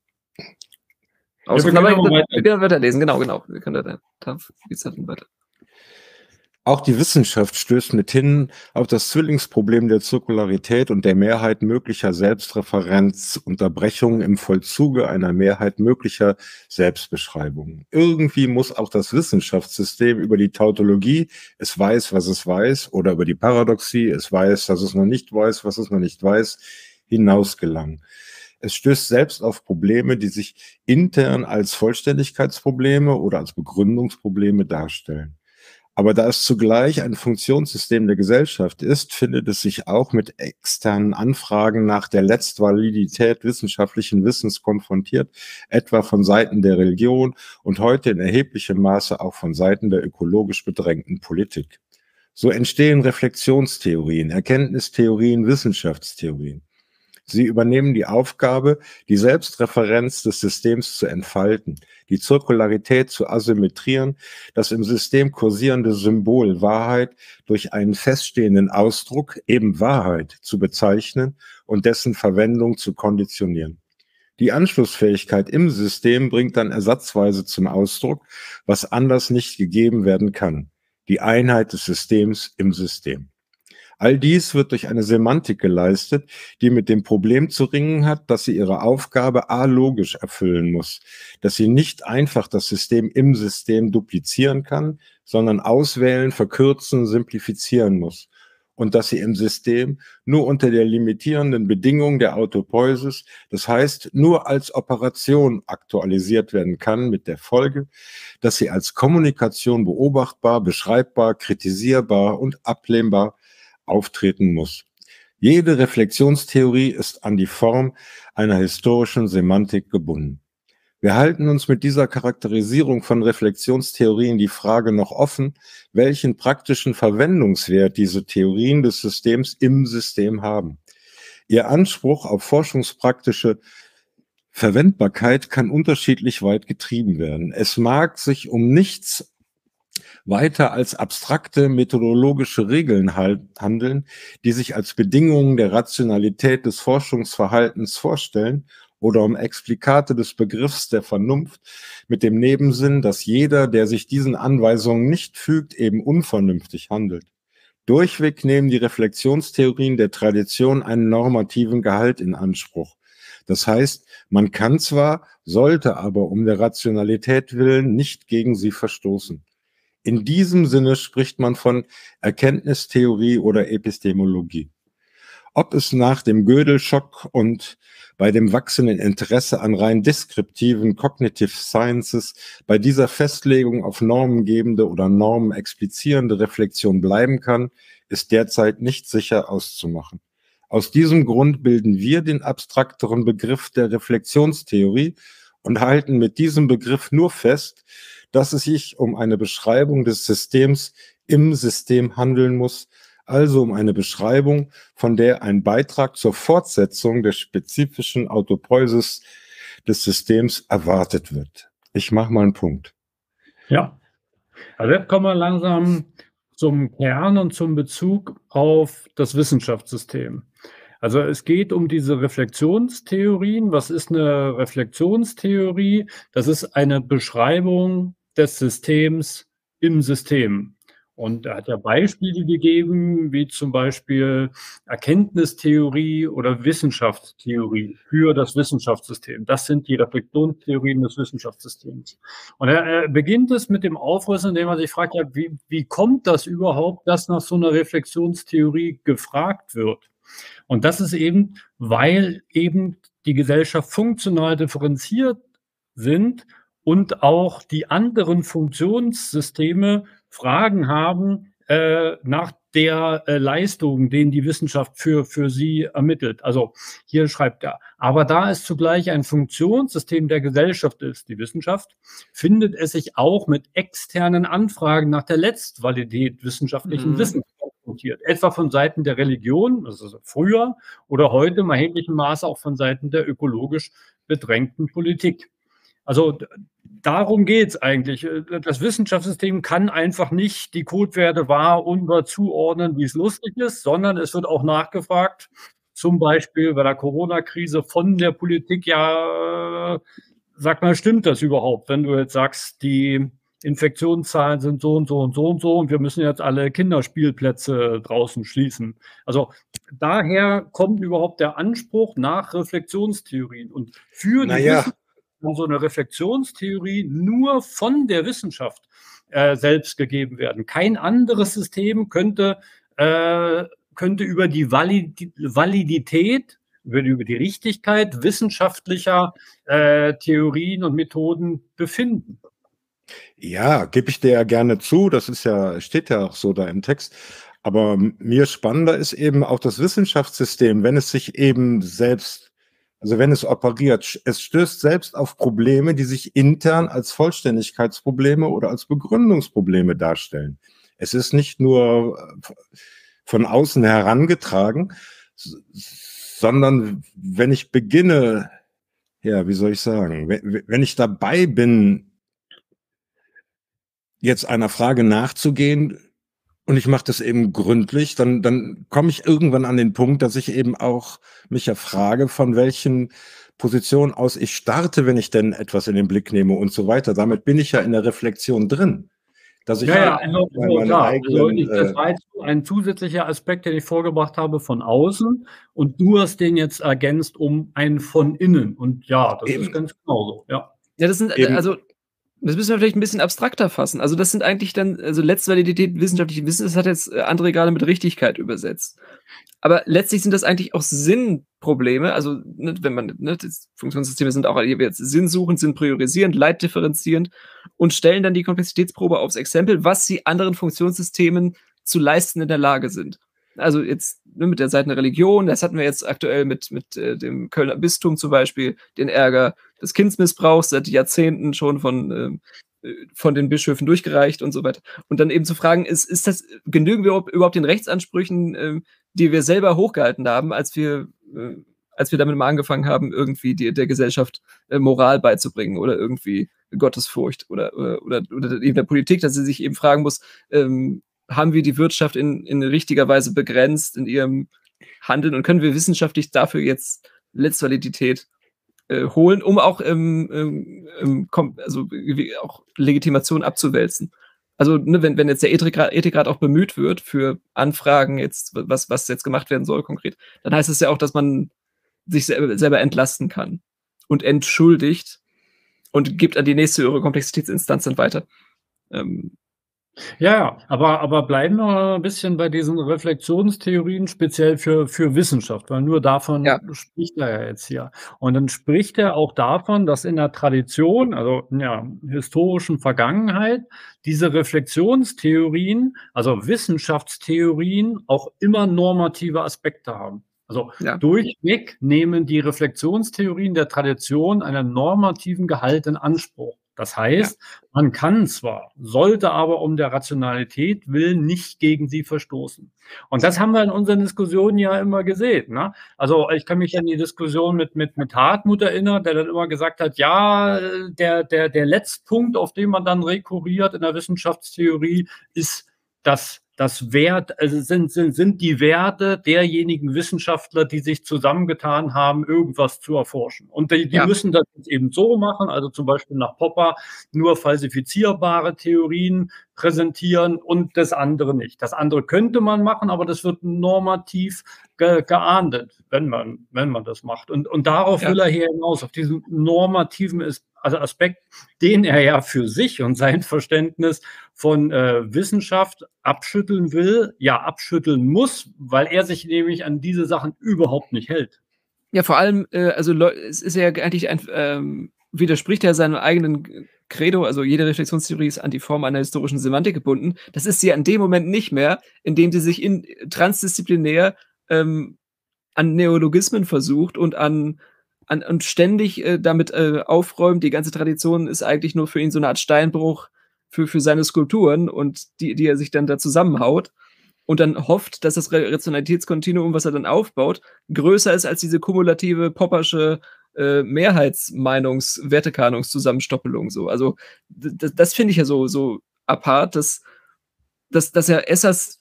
Außer ja, wir, können wir, können weiterlesen, genau, genau. Wir können da, da geht's dann weiter. Auch die Wissenschaft stößt mithin auf das Zwillingsproblem der Zirkularität und der Mehrheit möglicher Selbstreferenz, Unterbrechungen im Vollzuge einer Mehrheit möglicher Selbstbeschreibungen. Irgendwie muss auch das Wissenschaftssystem über die Tautologie, es weiß, was es weiß, oder über die Paradoxie, es weiß, dass es noch nicht weiß, was es noch nicht weiß, hinaus gelangen. Es stößt selbst auf Probleme, die sich intern als Vollständigkeitsprobleme oder als Begründungsprobleme darstellen. Aber da es zugleich ein Funktionssystem der Gesellschaft ist, findet es sich auch mit externen Anfragen nach der Letztvalidität wissenschaftlichen Wissens konfrontiert, etwa von Seiten der Religion und heute in erheblichem Maße auch von Seiten der ökologisch bedrängten Politik. So entstehen Reflexionstheorien, Erkenntnistheorien, Wissenschaftstheorien. Sie übernehmen die Aufgabe, die Selbstreferenz des Systems zu entfalten, die Zirkularität zu asymmetrieren, das im System kursierende Symbol Wahrheit durch einen feststehenden Ausdruck, eben Wahrheit, zu bezeichnen und dessen Verwendung zu konditionieren. Die Anschlussfähigkeit im System bringt dann ersatzweise zum Ausdruck, was anders nicht gegeben werden kann. Die Einheit des Systems im System. All dies wird durch eine Semantik geleistet, die mit dem Problem zu ringen hat, dass sie ihre Aufgabe alogisch erfüllen muss, dass sie nicht einfach das System im System duplizieren kann, sondern auswählen, verkürzen, simplifizieren muss. Und dass sie im System nur unter der limitierenden Bedingung der Autopoiesis, das heißt nur als Operation aktualisiert werden kann, mit der Folge, dass sie als Kommunikation beobachtbar, beschreibbar, kritisierbar und ablehnbar auftreten muss. Jede Reflexionstheorie ist an die Form einer historischen Semantik gebunden. Wir halten uns mit dieser Charakterisierung von Reflexionstheorien die Frage noch offen, welchen praktischen Verwendungswert diese Theorien des Systems im System haben. Ihr Anspruch auf forschungspraktische Verwendbarkeit kann unterschiedlich weit getrieben werden. Es mag sich um nichts weiter als abstrakte methodologische Regeln handeln, die sich als Bedingungen der Rationalität des Forschungsverhaltens vorstellen oder um Explikate des Begriffs der Vernunft mit dem Nebensinn, dass jeder, der sich diesen Anweisungen nicht fügt, eben unvernünftig handelt. Durchweg nehmen die Reflexionstheorien der Tradition einen normativen Gehalt in Anspruch. Das heißt, man kann zwar, sollte aber um der Rationalität willen nicht gegen sie verstoßen. In diesem Sinne spricht man von Erkenntnistheorie oder Epistemologie. Ob es nach dem Gödel-Schock und bei dem wachsenden Interesse an rein deskriptiven Cognitive Sciences bei dieser Festlegung auf normengebende oder normenexplizierende Reflexion bleiben kann, ist derzeit nicht sicher auszumachen. Aus diesem Grund bilden wir den abstrakteren Begriff der Reflexionstheorie und halten mit diesem Begriff nur fest, dass es sich um eine Beschreibung des Systems im System handeln muss, also um eine Beschreibung, von der ein Beitrag zur Fortsetzung der spezifischen Autopoiesis des Systems erwartet wird. Ich mache mal einen Punkt. Ja, also jetzt kommen wir langsam zum Kern und zum Bezug auf das Wissenschaftssystem. Also es geht um diese Reflexionstheorien. Was ist eine Reflexionstheorie? Das ist eine Beschreibung des Systems im System. Und er hat ja Beispiele gegeben, wie zum Beispiel Erkenntnistheorie oder Wissenschaftstheorie für das Wissenschaftssystem. Das sind die Reflexionstheorien des Wissenschaftssystems. Und er, er beginnt es mit dem Aufriss, indem er sich fragt, ja, wie, wie kommt das überhaupt, dass nach so einer Reflexionstheorie gefragt wird? Und das ist eben, weil eben die Gesellschaft funktional differenziert sind und auch die anderen Funktionssysteme Fragen haben äh, nach der äh, Leistung, den die Wissenschaft für, für sie ermittelt. Also hier schreibt er, aber da es zugleich ein Funktionssystem der Gesellschaft ist, die Wissenschaft, findet es sich auch mit externen Anfragen nach der Letztvalidität wissenschaftlichen mhm. Wissens konfrontiert. Etwa von Seiten der Religion, also früher oder heute im erheblichen Maße auch von Seiten der ökologisch bedrängten Politik. Also darum geht es eigentlich. Äh, das Wissenschaftssystem kann einfach nicht die Codewerte wahr und zuordnen, wie es lustig ist, sondern es wird auch nachgefragt, zum Beispiel bei der Corona-Krise von der Politik, ja, sag mal, stimmt das überhaupt, wenn du jetzt sagst, die Infektionszahlen sind so und so und so und so und wir müssen jetzt alle Kinderspielplätze draußen schließen. Also daher kommt überhaupt der Anspruch nach Reflexionstheorien und für die naja kann so eine Reflexionstheorie nur von der Wissenschaft äh, selbst gegeben werden. Kein anderes System könnte, äh, könnte über die Valid Validität, über die, über die Richtigkeit wissenschaftlicher äh, Theorien und Methoden befinden. Ja, gebe ich dir ja gerne zu. Das ist ja, steht ja auch so da im Text. Aber mir spannender ist eben auch das Wissenschaftssystem, wenn es sich eben selbst also wenn es operiert, es stößt selbst auf Probleme, die sich intern als Vollständigkeitsprobleme oder als Begründungsprobleme darstellen. Es ist nicht nur äh, von außen herangetragen, sondern wenn ich beginne, ja, wie soll ich sagen, wenn ich dabei bin, jetzt einer Frage nachzugehen, und ich mache das eben gründlich, dann, dann komme ich irgendwann an den Punkt, dass ich eben auch mich ja frage, von welchen Position aus ich starte, wenn ich denn etwas in den Blick nehme und so weiter. Damit bin ich ja in der Reflexion drin. dass ich ja, ja, also, so, klar. Also ich, das äh, war jetzt ein zusätzlicher Aspekt, den ich vorgebracht habe von außen und du hast den jetzt ergänzt um einen von innen und ja, das eben. ist ganz genauso, ja. Ja, das sind, eben. also das müssen wir vielleicht ein bisschen abstrakter fassen. Also das sind eigentlich dann, also Letztvalidität wissenschaftliche Wissen, das hat jetzt äh, André gerade mit Richtigkeit übersetzt. Aber letztlich sind das eigentlich auch Sinnprobleme. Also ne, wenn man, ne, Funktionssysteme sind auch jetzt sinnsuchend, sind priorisierend, leitdifferenzierend und stellen dann die Komplexitätsprobe aufs Exempel, was sie anderen Funktionssystemen zu leisten in der Lage sind. Also jetzt ne, mit der Seite der Religion, das hatten wir jetzt aktuell mit, mit äh, dem Kölner Bistum zum Beispiel, den Ärger des Kindsmissbrauchs seit Jahrzehnten schon von, äh, von den Bischöfen durchgereicht und so weiter. Und dann eben zu fragen, ist, ist das, genügen wir überhaupt den Rechtsansprüchen, äh, die wir selber hochgehalten haben, als wir, äh, als wir damit mal angefangen haben, irgendwie die, der Gesellschaft äh, Moral beizubringen oder irgendwie Gottesfurcht oder, oder, oder, oder eben der Politik, dass sie sich eben fragen muss, ähm, haben wir die Wirtschaft in, in richtiger Weise begrenzt in ihrem Handeln und können wir wissenschaftlich dafür jetzt Letztvalidität äh, holen, um auch ähm, ähm, also auch Legitimation abzuwälzen. Also ne, wenn, wenn jetzt der Ethikrat, Ethikrat auch bemüht wird für Anfragen, jetzt was, was jetzt gemacht werden soll konkret, dann heißt es ja auch, dass man sich selber, selber entlasten kann und entschuldigt und gibt an die nächste höhere Komplexitätsinstanz dann weiter. Ähm, ja, aber, aber bleiben wir ein bisschen bei diesen Reflexionstheorien, speziell für, für Wissenschaft, weil nur davon ja. spricht er ja jetzt hier. Und dann spricht er auch davon, dass in der Tradition, also in der historischen Vergangenheit, diese Reflexionstheorien, also Wissenschaftstheorien, auch immer normative Aspekte haben. Also ja. durchweg nehmen die Reflexionstheorien der Tradition einen normativen Gehalt in Anspruch. Das heißt, ja. man kann zwar, sollte aber um der Rationalität willen nicht gegen sie verstoßen. Und das haben wir in unseren Diskussionen ja immer gesehen. Ne? Also ich kann mich an die Diskussion mit, mit, mit Hartmut erinnern, der dann immer gesagt hat, ja, der, der, der letzte Punkt, auf den man dann rekurriert in der Wissenschaftstheorie, ist das das Wert, also sind, sind, sind die Werte derjenigen Wissenschaftler, die sich zusammengetan haben, irgendwas zu erforschen. Und die, die ja. müssen das eben so machen, also zum Beispiel nach Popper nur falsifizierbare Theorien präsentieren und das andere nicht. Das andere könnte man machen, aber das wird normativ ge geahndet, wenn man, wenn man das macht. Und, und darauf ja. will er hier hinaus, auf diesen normativen also Aspekt, den er ja für sich und sein Verständnis von äh, Wissenschaft abschütteln will, ja abschütteln muss, weil er sich nämlich an diese Sachen überhaupt nicht hält. Ja, vor allem, äh, also es ist ja eigentlich ein, ähm, widerspricht er seinem eigenen Credo, also jede Reflexionstheorie ist an die Form einer historischen Semantik gebunden. Das ist sie an dem Moment nicht mehr, in dem sie sich in, transdisziplinär ähm, an Neologismen versucht und an an, und ständig äh, damit äh, aufräumt. Die ganze Tradition ist eigentlich nur für ihn so eine Art Steinbruch für, für seine Skulpturen und die, die er sich dann da zusammenhaut und dann hofft, dass das Rationalitätskontinuum, was er dann aufbaut, größer ist als diese kumulative Poppersche äh, Mehrheitsmeinungs-, Wertekanungszusammenstoppelung. So. Also das, finde ich ja so, so apart, dass, dass, dass er Essers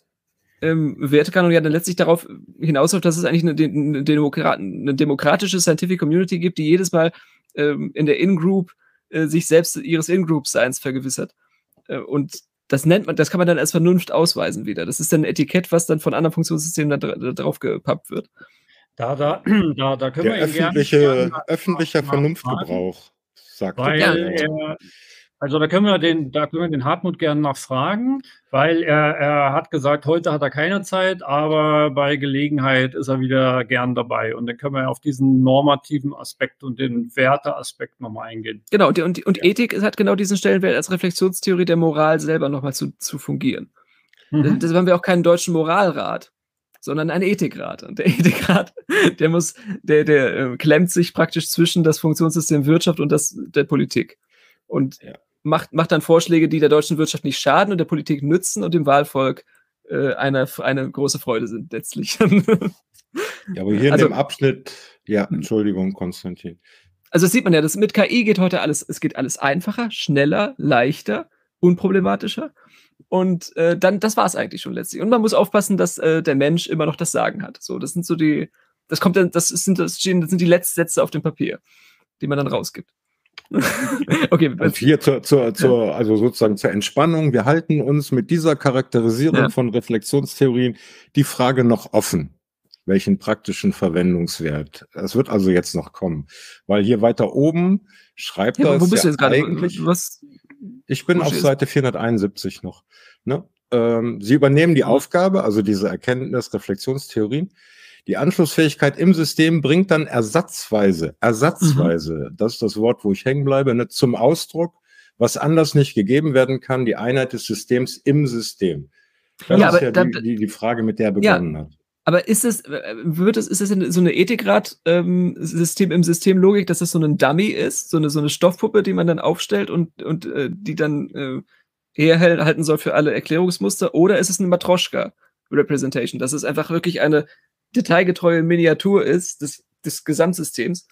ähm, Wertekanon ja dann letztlich darauf hinausläuft, dass es eigentlich eine, eine, Demokrat eine demokratische Scientific Community gibt, die jedes Mal ähm, in der In-Group äh, sich selbst ihres In-Group-Seins vergewissert. Äh, und das nennt man, das kann man dann als Vernunft ausweisen wieder. Das ist dann ein Etikett, was dann von anderen Funktionssystemen da, da drauf gepappt wird. Da, da, da, da können der wir öffentliche, gerne, öffentlicher Vernunftgebrauch, sagt Weil er, also da können wir den, da können wir den Hartmut gerne nachfragen, weil er, er hat gesagt, heute hat er keine Zeit, aber bei Gelegenheit ist er wieder gern dabei. Und dann können wir auf diesen normativen Aspekt und den Werteaspekt nochmal eingehen. Genau, und, und, und Ethik hat genau diesen Stellenwert als Reflexionstheorie der Moral selber nochmal zu, zu fungieren. Mhm. Deshalb haben wir auch keinen deutschen Moralrat sondern einen Ethikrat. Und der Ethikrat, der muss, der, der äh, klemmt sich praktisch zwischen das Funktionssystem Wirtschaft und das der Politik. Und ja macht, macht dann Vorschläge, die der deutschen Wirtschaft nicht schaden und der Politik nützen und dem Wahlvolk äh, eine, eine große Freude sind letztlich. ja, aber hier also, in dem Abschnitt, ja, hm. Entschuldigung, Konstantin. Also das sieht man ja, das mit KI geht heute alles, es geht alles einfacher, schneller, leichter, unproblematischer. Und äh, dann, das war es eigentlich schon letztlich. Und man muss aufpassen, dass äh, der Mensch immer noch das Sagen hat. So, das sind so die, das kommt dann, das sind, das sind die letzten Sätze auf dem Papier, die man dann rausgibt. okay. Und hier zur, zur, zur, also sozusagen zur Entspannung. Wir halten uns mit dieser Charakterisierung ja. von Reflexionstheorien die Frage noch offen. Welchen praktischen Verwendungswert? Es wird also jetzt noch kommen. Weil hier weiter oben schreibt ja, das. Wo bist ja du jetzt gerade? Eigentlich, was? Ich bin auf Seite 471 noch. Ne? Ähm, Sie übernehmen die Aufgabe, also diese Erkenntnis, Reflexionstheorien, die Anschlussfähigkeit im System bringt dann ersatzweise, ersatzweise, mhm. das ist das Wort, wo ich hängen bleibe, ne, zum Ausdruck, was anders nicht gegeben werden kann, die Einheit des Systems im System. Das ja, ist ja die, die, die, Frage, mit der er begonnen ja, hat. Aber ist es, wird es, ist es so eine Ethikrad-System ähm, im Systemlogik, dass es so ein Dummy ist, so eine, so eine Stoffpuppe, die man dann aufstellt und, und äh, die dann äh, herhalten soll für alle Erklärungsmuster, oder ist es eine Matroschka-Representation? Das ist einfach wirklich eine detailgetreue Miniatur ist des, des Gesamtsystems.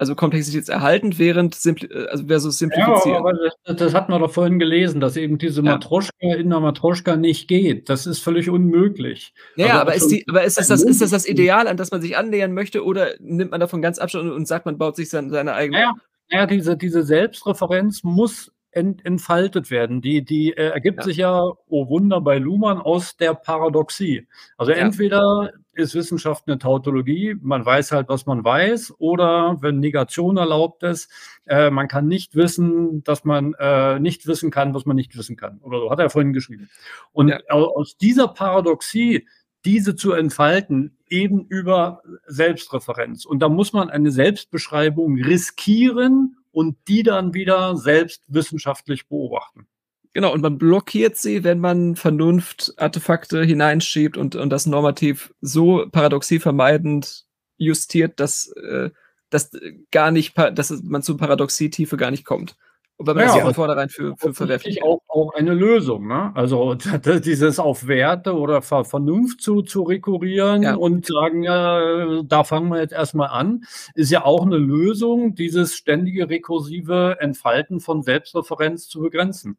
Also komplexitätserhaltend, während simpli äh, also versus simplifizieren. Ja, aber das, das hatten wir doch vorhin gelesen, dass eben diese ja. Matroschka in der Matroschka nicht geht. Das ist völlig unmöglich. Ja, also aber, ist, die, aber ist, das das, ist das das Ideal, an das man sich annähern möchte, oder nimmt man davon ganz Abstand und, und sagt, man baut sich seine, seine eigene. Ja, ja diese, diese Selbstreferenz muss ent, entfaltet werden. Die, die äh, ergibt ja. sich ja, oh Wunder, bei Luhmann aus der Paradoxie. Also entweder ist Wissenschaft eine Tautologie, man weiß halt, was man weiß, oder wenn Negation erlaubt ist, äh, man kann nicht wissen, dass man äh, nicht wissen kann, was man nicht wissen kann. Oder so hat er vorhin geschrieben. Und ja. aus dieser Paradoxie diese zu entfalten, eben über Selbstreferenz. Und da muss man eine Selbstbeschreibung riskieren und die dann wieder selbst wissenschaftlich beobachten. Genau, und man blockiert sie, wenn man Vernunft-Artefakte hineinschiebt und, und das normativ so paradoxie vermeidend justiert, dass, äh, dass gar nicht, dass man zur Paradoxie-Tiefe gar nicht kommt. Und wenn man ja, das von vornherein für, für verwerflich auch, auch eine Lösung. Ne? Also dieses auf Werte oder Vernunft zu, zu rekurrieren ja. und sagen, ja, da fangen wir jetzt erstmal an, ist ja auch eine Lösung, dieses ständige rekursive Entfalten von Selbstreferenz zu begrenzen.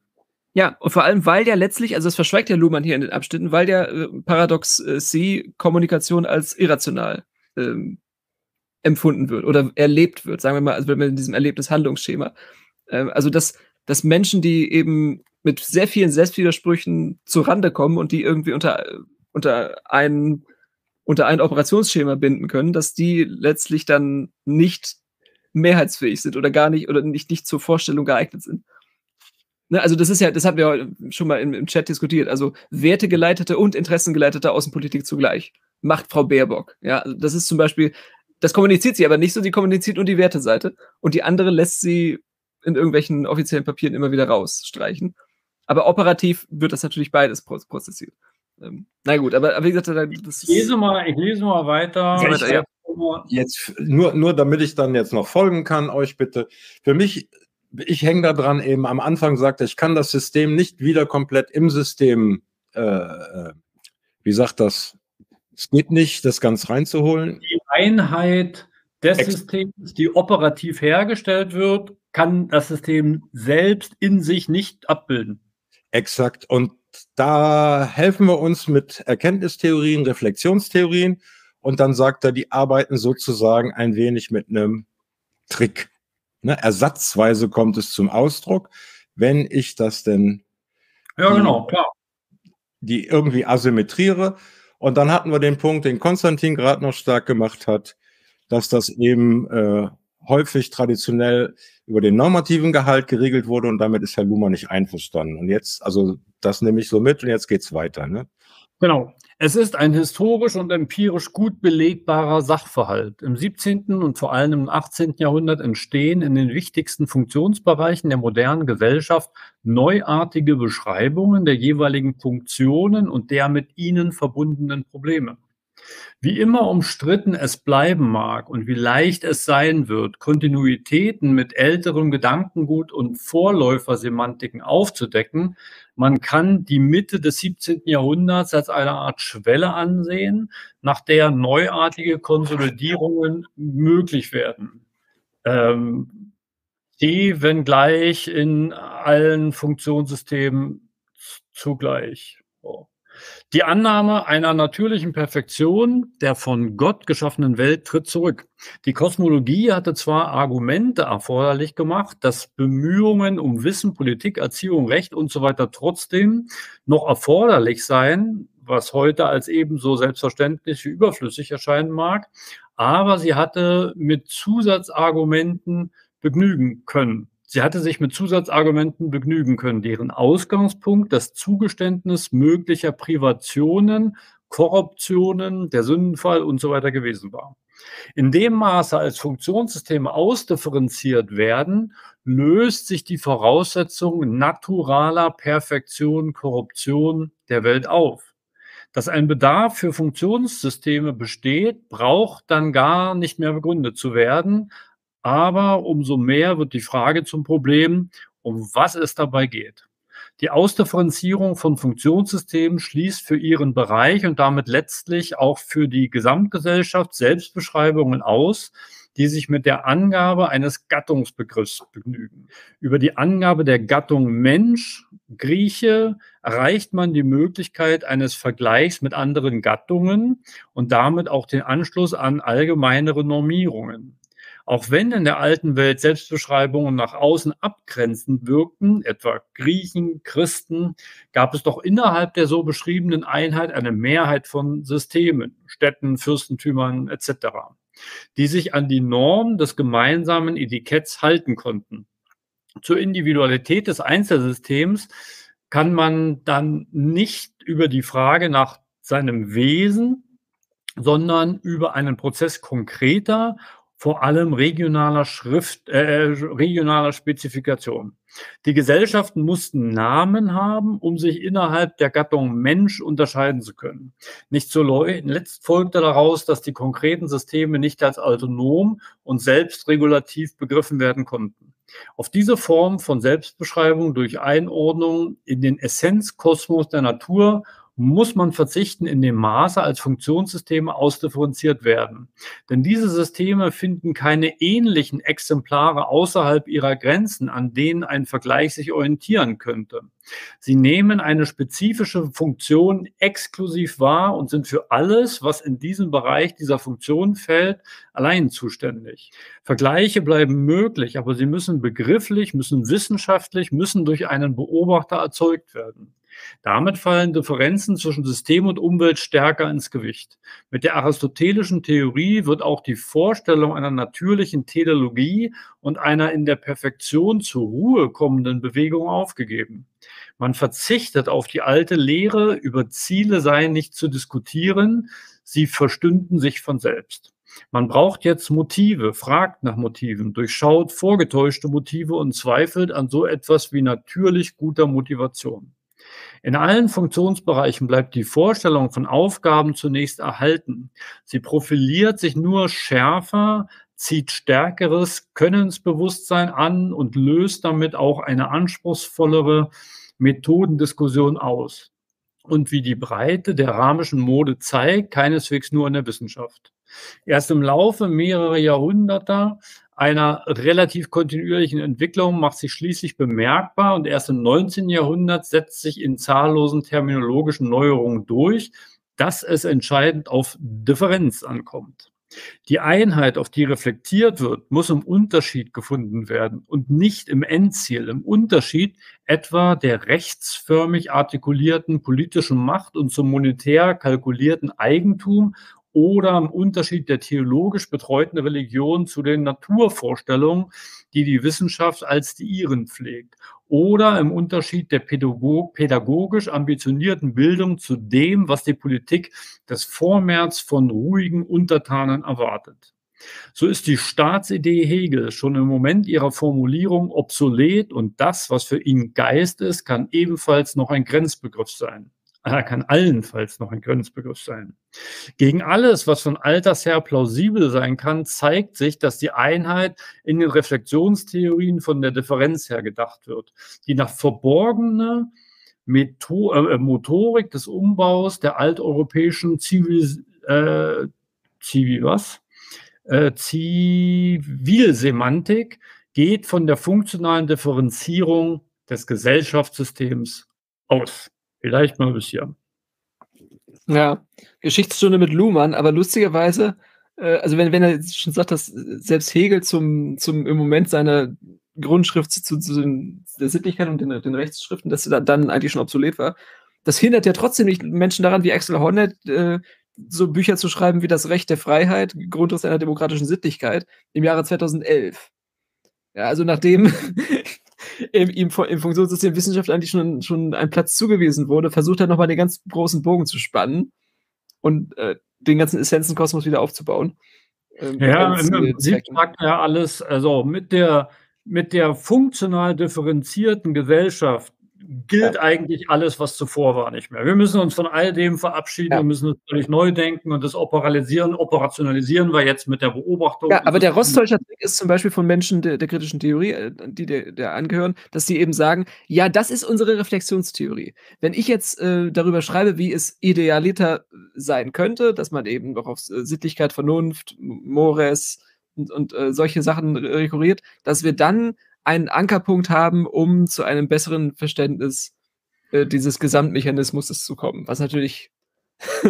Ja, und vor allem, weil ja letztlich, also das verschweigt ja Luhmann hier in den Abschnitten, weil der äh, Paradox äh, C Kommunikation als irrational ähm, empfunden wird oder erlebt wird, sagen wir mal, also wenn wir in diesem Erlebnis-Handlungsschema ähm, also, dass, dass Menschen, die eben mit sehr vielen Selbstwidersprüchen zu Rande kommen und die irgendwie unter, unter ein, unter ein Operationsschema binden können, dass die letztlich dann nicht mehrheitsfähig sind oder gar nicht oder nicht, nicht zur Vorstellung geeignet sind. Ne, also das ist ja, das haben wir schon mal im, im Chat diskutiert. Also wertegeleitete und interessengeleitete Außenpolitik zugleich macht Frau Baerbock. Ja, also das ist zum Beispiel, das kommuniziert sie aber nicht so, sie kommuniziert nur die Werteseite und die andere lässt sie in irgendwelchen offiziellen Papieren immer wieder rausstreichen. Aber operativ wird das natürlich beides prozessiert. Ähm, na gut, aber, aber wie gesagt, das ich lese mal, ich lese mal weiter. Ja. Jetzt nur, nur damit ich dann jetzt noch folgen kann, euch bitte. Für mich, ich hänge da dran, eben am Anfang sagte, ich kann das System nicht wieder komplett im System, äh, äh, wie sagt das? Es geht nicht, das ganz reinzuholen. Die Einheit des Ex Systems, die operativ hergestellt wird, kann das System selbst in sich nicht abbilden. Exakt. Und da helfen wir uns mit Erkenntnistheorien, Reflexionstheorien. Und dann sagt er, die arbeiten sozusagen ein wenig mit einem Trick. Ne? Ersatzweise kommt es zum Ausdruck, wenn ich das denn ja, genau, klar. die irgendwie asymmetriere. Und dann hatten wir den Punkt, den Konstantin gerade noch stark gemacht hat, dass das eben äh, häufig traditionell über den normativen Gehalt geregelt wurde und damit ist Herr Luhmann nicht einverstanden. Und jetzt, also das nehme ich so mit und jetzt geht's weiter. Ne? Genau. Es ist ein historisch und empirisch gut belegbarer Sachverhalt. Im 17. und vor allem im 18. Jahrhundert entstehen in den wichtigsten Funktionsbereichen der modernen Gesellschaft neuartige Beschreibungen der jeweiligen Funktionen und der mit ihnen verbundenen Probleme. Wie immer umstritten es bleiben mag und wie leicht es sein wird, Kontinuitäten mit älterem Gedankengut und Vorläufersemantiken aufzudecken, man kann die Mitte des 17. Jahrhunderts als eine Art Schwelle ansehen, nach der neuartige Konsolidierungen möglich werden. Ähm, die, wenngleich in allen Funktionssystemen zugleich. Die Annahme einer natürlichen Perfektion der von Gott geschaffenen Welt tritt zurück. Die Kosmologie hatte zwar Argumente erforderlich gemacht, dass Bemühungen um Wissen, Politik, Erziehung, Recht und so weiter trotzdem noch erforderlich seien, was heute als ebenso selbstverständlich wie überflüssig erscheinen mag, aber sie hatte mit Zusatzargumenten begnügen können. Sie hatte sich mit Zusatzargumenten begnügen können, deren Ausgangspunkt das Zugeständnis möglicher Privationen, Korruptionen, der Sündenfall und so weiter gewesen war. In dem Maße, als Funktionssysteme ausdifferenziert werden, löst sich die Voraussetzung naturaler Perfektion, Korruption der Welt auf. Dass ein Bedarf für Funktionssysteme besteht, braucht dann gar nicht mehr begründet zu werden, aber umso mehr wird die Frage zum Problem, um was es dabei geht. Die Ausdifferenzierung von Funktionssystemen schließt für ihren Bereich und damit letztlich auch für die Gesamtgesellschaft Selbstbeschreibungen aus, die sich mit der Angabe eines Gattungsbegriffs begnügen. Über die Angabe der Gattung Mensch, Grieche, erreicht man die Möglichkeit eines Vergleichs mit anderen Gattungen und damit auch den Anschluss an allgemeinere Normierungen. Auch wenn in der alten Welt Selbstbeschreibungen nach außen abgrenzend wirkten, etwa Griechen, Christen, gab es doch innerhalb der so beschriebenen Einheit eine Mehrheit von Systemen, Städten, Fürstentümern etc., die sich an die Norm des gemeinsamen Etiketts halten konnten. Zur Individualität des Einzelsystems kann man dann nicht über die Frage nach seinem Wesen, sondern über einen Prozess konkreter vor allem regionaler Schrift, äh, regionaler Spezifikation. Die Gesellschaften mussten Namen haben, um sich innerhalb der Gattung Mensch unterscheiden zu können. Nicht zuletzt folgte daraus, dass die konkreten Systeme nicht als autonom und selbstregulativ begriffen werden konnten. Auf diese Form von Selbstbeschreibung durch Einordnung in den Essenzkosmos der Natur muss man verzichten in dem Maße, als Funktionssysteme ausdifferenziert werden. Denn diese Systeme finden keine ähnlichen Exemplare außerhalb ihrer Grenzen, an denen ein Vergleich sich orientieren könnte. Sie nehmen eine spezifische Funktion exklusiv wahr und sind für alles, was in diesem Bereich dieser Funktion fällt, allein zuständig. Vergleiche bleiben möglich, aber sie müssen begrifflich, müssen wissenschaftlich, müssen durch einen Beobachter erzeugt werden. Damit fallen Differenzen zwischen System und Umwelt stärker ins Gewicht. Mit der aristotelischen Theorie wird auch die Vorstellung einer natürlichen Teleologie und einer in der Perfektion zur Ruhe kommenden Bewegung aufgegeben. Man verzichtet auf die alte Lehre, über Ziele seien nicht zu diskutieren, sie verstünden sich von selbst. Man braucht jetzt Motive, fragt nach Motiven, durchschaut vorgetäuschte Motive und zweifelt an so etwas wie natürlich guter Motivation. In allen Funktionsbereichen bleibt die Vorstellung von Aufgaben zunächst erhalten. Sie profiliert sich nur schärfer, zieht stärkeres Könnensbewusstsein an und löst damit auch eine anspruchsvollere Methodendiskussion aus. Und wie die Breite der ramischen Mode zeigt, keineswegs nur in der Wissenschaft. Erst im Laufe mehrerer Jahrhunderter einer relativ kontinuierlichen Entwicklung macht sich schließlich bemerkbar und erst im 19. Jahrhundert setzt sich in zahllosen terminologischen Neuerungen durch, dass es entscheidend auf Differenz ankommt. Die Einheit, auf die reflektiert wird, muss im Unterschied gefunden werden und nicht im Endziel, im Unterschied etwa der rechtsförmig artikulierten politischen Macht und zum monetär kalkulierten Eigentum oder im Unterschied der theologisch betreuten Religion zu den Naturvorstellungen, die die Wissenschaft als die ihren pflegt, oder im Unterschied der pädagogisch ambitionierten Bildung zu dem, was die Politik des Vormärz von ruhigen Untertanen erwartet. So ist die Staatsidee Hegel schon im Moment ihrer Formulierung obsolet und das, was für ihn Geist ist, kann ebenfalls noch ein Grenzbegriff sein. Er kann allenfalls noch ein Grenzbegriff sein. Gegen alles, was von Alters her plausibel sein kann, zeigt sich, dass die Einheit in den Reflexionstheorien von der Differenz her gedacht wird, die nach verborgener Metho äh, Motorik des Umbaus der alteuropäischen Zivil, äh, Zivil was? Äh, Zivilsemantik geht von der funktionalen Differenzierung des Gesellschaftssystems aus. Vielleicht mal bis hier. Ja, Geschichtsstunde mit Luhmann, aber lustigerweise, äh, also wenn, wenn er schon sagt, dass selbst Hegel zum, zum im Moment seiner Grundschrift zu, zu den, der Sittlichkeit und den, den Rechtsschriften, dass er dann eigentlich schon obsolet war, das hindert ja trotzdem nicht Menschen daran, wie Axel Hornet, äh, so Bücher zu schreiben wie Das Recht der Freiheit, Grundriss einer demokratischen Sittlichkeit im Jahre 2011. Ja, also nachdem im, im, im Funktionssystem Wissenschaft eigentlich schon, schon ein Platz zugewiesen wurde, versucht er nochmal den ganz großen Bogen zu spannen und äh, den ganzen Essenzenkosmos wieder aufzubauen. Ähm, ja, im Prinzip sagt er alles, also mit der, mit der funktional differenzierten Gesellschaft gilt ja. eigentlich alles, was zuvor war, nicht mehr. Wir müssen uns von all dem verabschieden, ja. wir müssen uns völlig neu denken und das operalisieren, operationalisieren wir jetzt mit der Beobachtung. Ja, aber der Rostolcher Trick ist zum Beispiel von Menschen der, der kritischen Theorie, äh, die der, der, angehören, dass sie eben sagen, ja, das ist unsere Reflexionstheorie. Wenn ich jetzt äh, darüber schreibe, wie es idealiter sein könnte, dass man eben noch auf äh, Sittlichkeit, Vernunft, Mores und, und äh, solche Sachen rekurriert, dass wir dann einen Ankerpunkt haben, um zu einem besseren Verständnis äh, dieses Gesamtmechanismus zu kommen. Was natürlich,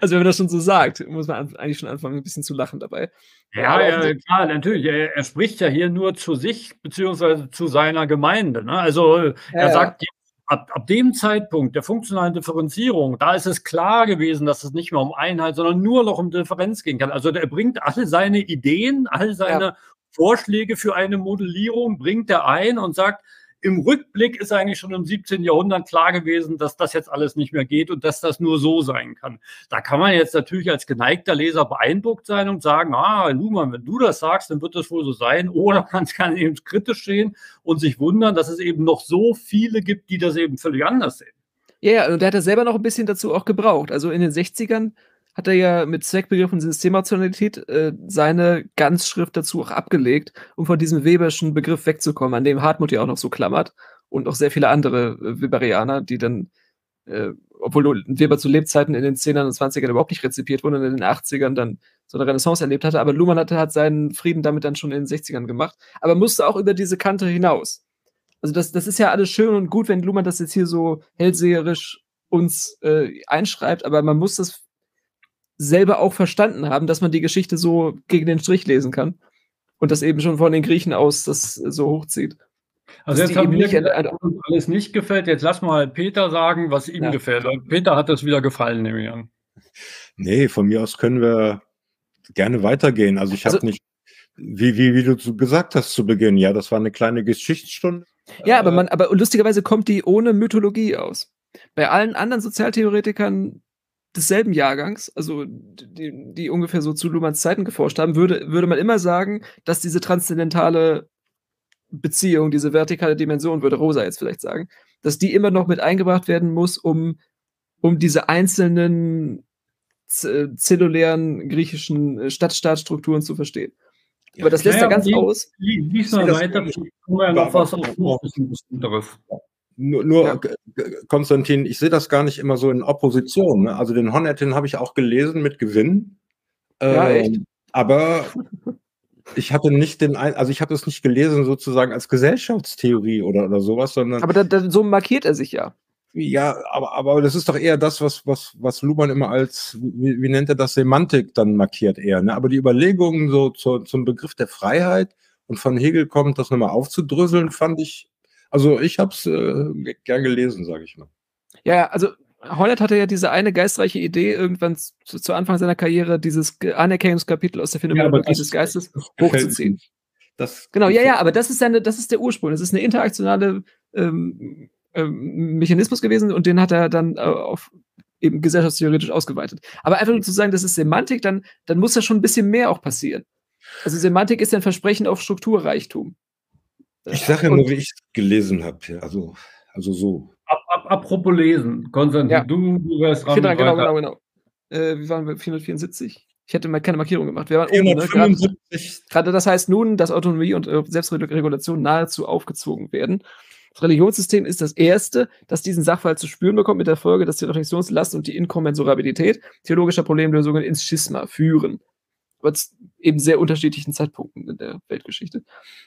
also wenn man das schon so sagt, muss man eigentlich schon anfangen, ein bisschen zu lachen dabei. Ja, ja klar, natürlich. Er, er, spricht ja hier nur zu sich beziehungsweise zu seiner Gemeinde. Ne? Also er ja, sagt, ja. Ab, ab, dem Zeitpunkt der funktionalen Differenzierung, da ist es klar gewesen, dass es nicht mehr um Einheit, sondern nur noch um Differenz gehen kann. Also er bringt alle seine Ideen, all seine ja. Vorschläge für eine Modellierung bringt er ein und sagt, im Rückblick ist eigentlich schon im 17. Jahrhundert klar gewesen, dass das jetzt alles nicht mehr geht und dass das nur so sein kann. Da kann man jetzt natürlich als geneigter Leser beeindruckt sein und sagen, ah, Luhmann, wenn du das sagst, dann wird das wohl so sein. Oder man kann eben kritisch sehen und sich wundern, dass es eben noch so viele gibt, die das eben völlig anders sehen. Ja, ja, und der hat das selber noch ein bisschen dazu auch gebraucht. Also in den 60ern hat er ja mit Zweckbegriff und Systemrationalität äh, seine Ganzschrift dazu auch abgelegt, um von diesem Weberschen Begriff wegzukommen, an dem Hartmut ja auch noch so klammert und auch sehr viele andere äh, Weberianer, die dann, äh, obwohl Weber zu Lebzeiten in den 10ern und 20ern überhaupt nicht rezipiert wurde und in den 80ern dann so eine Renaissance erlebt hatte, aber Luhmann hatte, hat seinen Frieden damit dann schon in den 60ern gemacht, aber musste auch über diese Kante hinaus. Also das, das ist ja alles schön und gut, wenn Luhmann das jetzt hier so hellseherisch uns äh, einschreibt, aber man muss das selber auch verstanden haben, dass man die Geschichte so gegen den Strich lesen kann und das eben schon von den Griechen aus das so hochzieht. Also jetzt haben wir nicht alles nicht gefällt. Jetzt lass mal Peter sagen, was ihm ja. gefällt. Peter hat das wieder gefallen, nehme ich an. Nee, von mir aus können wir gerne weitergehen. Also ich habe also, nicht, wie, wie, wie du gesagt hast zu Beginn, ja, das war eine kleine Geschichtsstunde. Ja, aber man, aber lustigerweise kommt die ohne Mythologie aus. Bei allen anderen Sozialtheoretikern desselben Jahrgangs, also die, die ungefähr so zu Luhmanns Zeiten geforscht haben, würde, würde man immer sagen, dass diese transzendentale Beziehung, diese vertikale Dimension, würde Rosa jetzt vielleicht sagen, dass die immer noch mit eingebracht werden muss, um, um diese einzelnen zellulären griechischen äh, Stadtstaatstrukturen zu verstehen. Ja, Aber das lässt ja, er ganz die, aus. Lies mal weiter, kommen wir noch was auf nur, nur ja. Konstantin, ich sehe das gar nicht immer so in Opposition. Ne? Also den Honetin habe ich auch gelesen mit Gewinn. Ja, äh, echt? Aber ich hatte nicht den, ein also ich habe es nicht gelesen sozusagen als Gesellschaftstheorie oder, oder sowas, sondern. Aber da, da, so markiert er sich ja. Ja, aber, aber das ist doch eher das, was, was, was Luhmann immer als, wie, wie nennt er das, Semantik dann markiert eher. Ne? Aber die Überlegungen so zur, zum Begriff der Freiheit und von Hegel kommt, das nochmal aufzudröseln, fand ich also ich habe es äh, gern gelesen, sage ich mal. Ja, also Hollett hatte ja diese eine geistreiche Idee, irgendwann zu, zu Anfang seiner Karriere dieses Anerkennungskapitel aus der Phänomenologie ja, des Geistes hochzuziehen. Das genau, ja, ja, aber das ist, seine, das ist der Ursprung. Das ist eine interaktionale ähm, ähm, Mechanismus gewesen und den hat er dann äh, auf eben gesellschaftstheoretisch ausgeweitet. Aber einfach nur zu sagen, das ist Semantik, dann, dann muss da schon ein bisschen mehr auch passieren. Also Semantik ist ein Versprechen auf Strukturreichtum. Ich sage ja nur, wie ich es gelesen habe. Also, also so. Ab, ab, apropos lesen, Konstantin, ja. du, du wärst dran. Dran genau, genau, genau. Äh, wie waren wir? 474? Ich hätte mal keine Markierung gemacht. Wir waren 475. Oben, ne? Gerade das heißt nun, dass Autonomie und äh, Selbstregulation nahezu aufgezogen werden. Das Religionssystem ist das erste, das diesen Sachverhalt zu spüren bekommt, mit der Folge, dass die Reflexionslast und die Inkommensurabilität theologischer Problemlösungen ins Schisma führen aber eben sehr unterschiedlichen Zeitpunkten in der Weltgeschichte.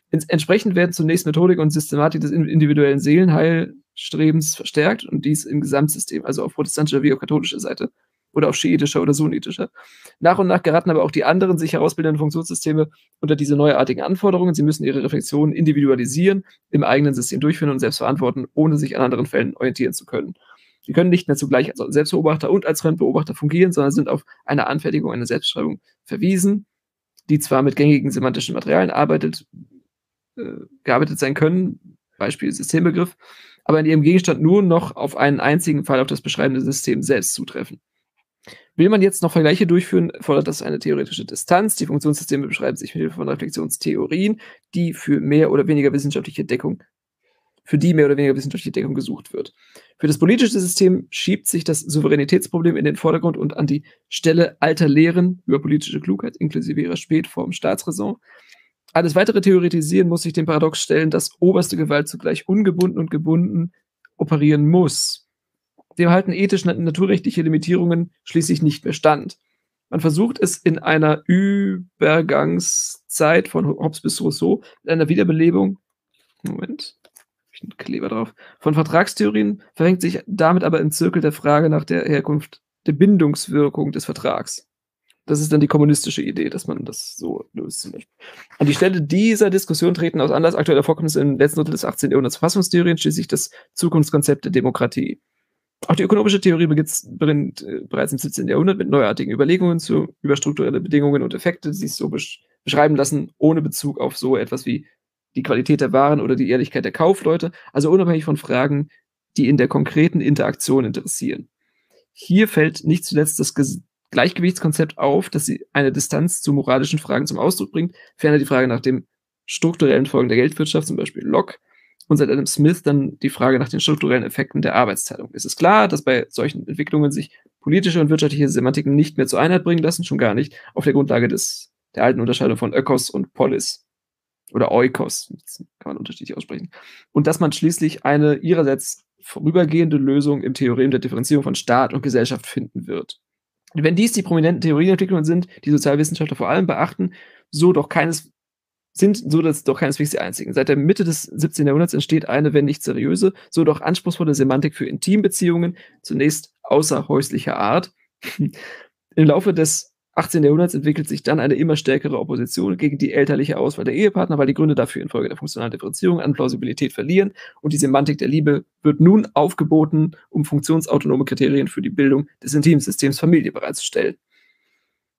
Entsprechend werden zunächst Methodik und Systematik des individuellen Seelenheilstrebens verstärkt und dies im Gesamtsystem, also auf protestantischer wie auf katholischer Seite, oder auf schiitischer oder sunnitischer. Nach und nach geraten aber auch die anderen sich herausbildenden Funktionssysteme unter diese neuartigen Anforderungen. Sie müssen ihre Reflexionen individualisieren, im eigenen System durchführen und selbst verantworten, ohne sich an anderen Fällen orientieren zu können. Sie können nicht mehr zugleich als Selbstbeobachter und als Fremdbeobachter fungieren, sondern sind auf eine Anfertigung, eine Selbstschreibung verwiesen, die zwar mit gängigen semantischen Materialien arbeitet, äh, gearbeitet sein können, Beispiel Systembegriff, aber in ihrem Gegenstand nur noch auf einen einzigen Fall auf das beschreibende System selbst zutreffen. Will man jetzt noch Vergleiche durchführen, fordert das eine theoretische Distanz. Die Funktionssysteme beschreiben sich mit Hilfe von Reflexionstheorien, die für mehr oder weniger wissenschaftliche Deckung, für die mehr oder weniger wissenschaftliche Deckung gesucht wird. Für das politische System schiebt sich das Souveränitätsproblem in den Vordergrund und an die Stelle alter Lehren über politische Klugheit, inklusive ihrer Spätform Staatsräson. Alles weitere Theoretisieren muss sich dem Paradox stellen, dass oberste Gewalt zugleich ungebunden und gebunden operieren muss. Dem halten ethisch naturrechtliche Limitierungen schließlich nicht mehr stand. Man versucht es in einer Übergangszeit von Hobbes bis Rousseau mit einer Wiederbelebung, Moment, ich Kleber drauf, von Vertragstheorien, verhängt sich damit aber im Zirkel der Frage nach der Herkunft der Bindungswirkung des Vertrags. Das ist dann die kommunistische Idee, dass man das so löst. An die Stelle dieser Diskussion treten aus Anlass aktueller Vorkommnisse im letzten Drittel des 18. Jahrhunderts Verfassungstheorien schließlich das Zukunftskonzept der Demokratie. Auch die ökonomische Theorie beginnt äh, bereits im 17. Jahrhundert mit neuartigen Überlegungen zu über strukturelle Bedingungen und Effekte, die sich so besch beschreiben lassen, ohne Bezug auf so etwas wie die Qualität der Waren oder die Ehrlichkeit der Kaufleute, also unabhängig von Fragen, die in der konkreten Interaktion interessieren. Hier fällt nicht zuletzt das Gleichgewichtskonzept auf, dass sie eine Distanz zu moralischen Fragen zum Ausdruck bringt, ferner die Frage nach dem strukturellen Folgen der Geldwirtschaft, zum Beispiel Locke, und seit Adam Smith dann die Frage nach den strukturellen Effekten der Arbeitsteilung. Es ist klar, dass bei solchen Entwicklungen sich politische und wirtschaftliche Semantiken nicht mehr zur Einheit bringen lassen, schon gar nicht auf der Grundlage des, der alten Unterscheidung von Ökos und Polis oder Oikos, kann man unterschiedlich aussprechen. Und dass man schließlich eine ihrerseits vorübergehende Lösung im Theorem der Differenzierung von Staat und Gesellschaft finden wird. Wenn dies die prominenten Theorieentwicklungen sind, die Sozialwissenschaftler vor allem beachten, so doch keines sind so dass doch keineswegs die einzigen. Seit der Mitte des 17. Jahrhunderts entsteht eine, wenn nicht seriöse, so doch anspruchsvolle Semantik für Intimbeziehungen, zunächst außerhäuslicher Art. Im Laufe des 18. Jahrhunderts entwickelt sich dann eine immer stärkere Opposition gegen die elterliche Auswahl der Ehepartner, weil die Gründe dafür infolge der funktionalen Differenzierung an Plausibilität verlieren und die Semantik der Liebe wird nun aufgeboten, um funktionsautonome Kriterien für die Bildung des Intimsystems Familie bereitzustellen.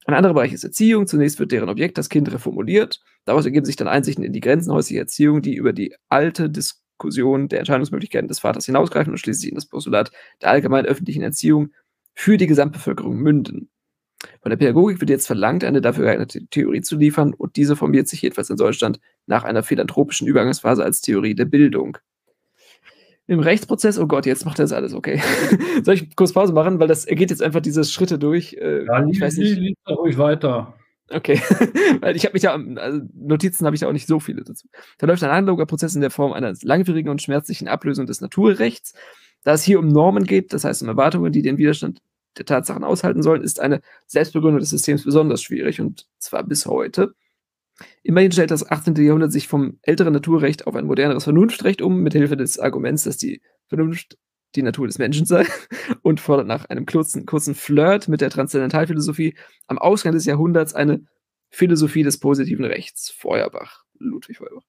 Ein anderer Bereich ist Erziehung. Zunächst wird deren Objekt, das Kind, reformuliert. Daraus ergeben sich dann Einsichten in die Grenzen häuslicher Erziehung, die über die alte Diskussion der Entscheidungsmöglichkeiten des Vaters hinausgreifen und schließlich in das Postulat der allgemeinen öffentlichen Erziehung für die Gesamtbevölkerung münden. Von der Pädagogik wird jetzt verlangt, eine dafür geeignete Theorie zu liefern und diese formiert sich jedenfalls in Deutschland nach einer philanthropischen Übergangsphase als Theorie der Bildung. Im Rechtsprozess, oh Gott, jetzt macht er das alles, okay. Soll ich kurz Pause machen, weil das er geht jetzt einfach diese Schritte durch. Äh, ja, ich weiß nicht. Lies ruhig weiter. Okay, weil ich habe mich ja, also Notizen habe ich da auch nicht so viele dazu. Da läuft ein analoger Prozess in der Form einer langwierigen und schmerzlichen Ablösung des Naturrechts. Da es hier um Normen geht, das heißt um Erwartungen, die den Widerstand der Tatsachen aushalten sollen, ist eine Selbstbegründung des Systems besonders schwierig und zwar bis heute. Immerhin stellt das 18. Jahrhundert sich vom älteren Naturrecht auf ein moderneres Vernunftrecht um, mit Hilfe des Arguments, dass die Vernunft die Natur des Menschen sei und fordert nach einem kurzen, kurzen Flirt mit der Transzendentalphilosophie am Ausgang des Jahrhunderts eine Philosophie des positiven Rechts. Feuerbach, Ludwig Feuerbach.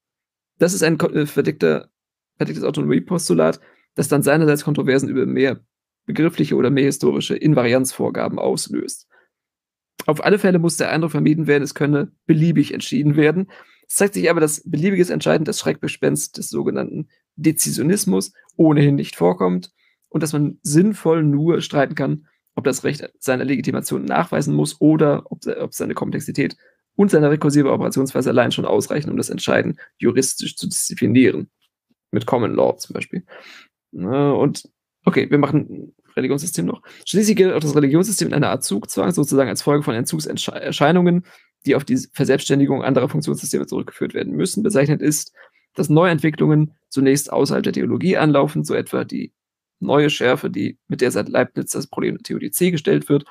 Das ist ein äh, verdecktes Autonomiepostulat, das dann seinerseits Kontroversen über mehr begriffliche oder mehr historische Invarianzvorgaben auslöst. Auf alle Fälle muss der Eindruck vermieden werden, es könne beliebig entschieden werden. Es zeigt sich aber, dass beliebiges Entscheiden das Schreckgespenst des sogenannten Dezisionismus ohnehin nicht vorkommt und dass man sinnvoll nur streiten kann, ob das Recht seine Legitimation nachweisen muss oder ob, ob seine Komplexität und seine rekursive Operationsweise allein schon ausreichen, um das Entscheiden juristisch zu disziplinieren. Mit Common Law zum Beispiel. Und okay, wir machen Religionssystem noch. Schließlich gilt auch das Religionssystem in einer Art Zugzwang, sozusagen als Folge von Entzugserscheinungen, die auf die Verselbstständigung anderer Funktionssysteme zurückgeführt werden müssen. Bezeichnet ist, dass Neuentwicklungen zunächst außerhalb der Theologie anlaufen, so etwa die neue Schärfe, die mit der seit Leibniz das Problem der Theodizee gestellt wird.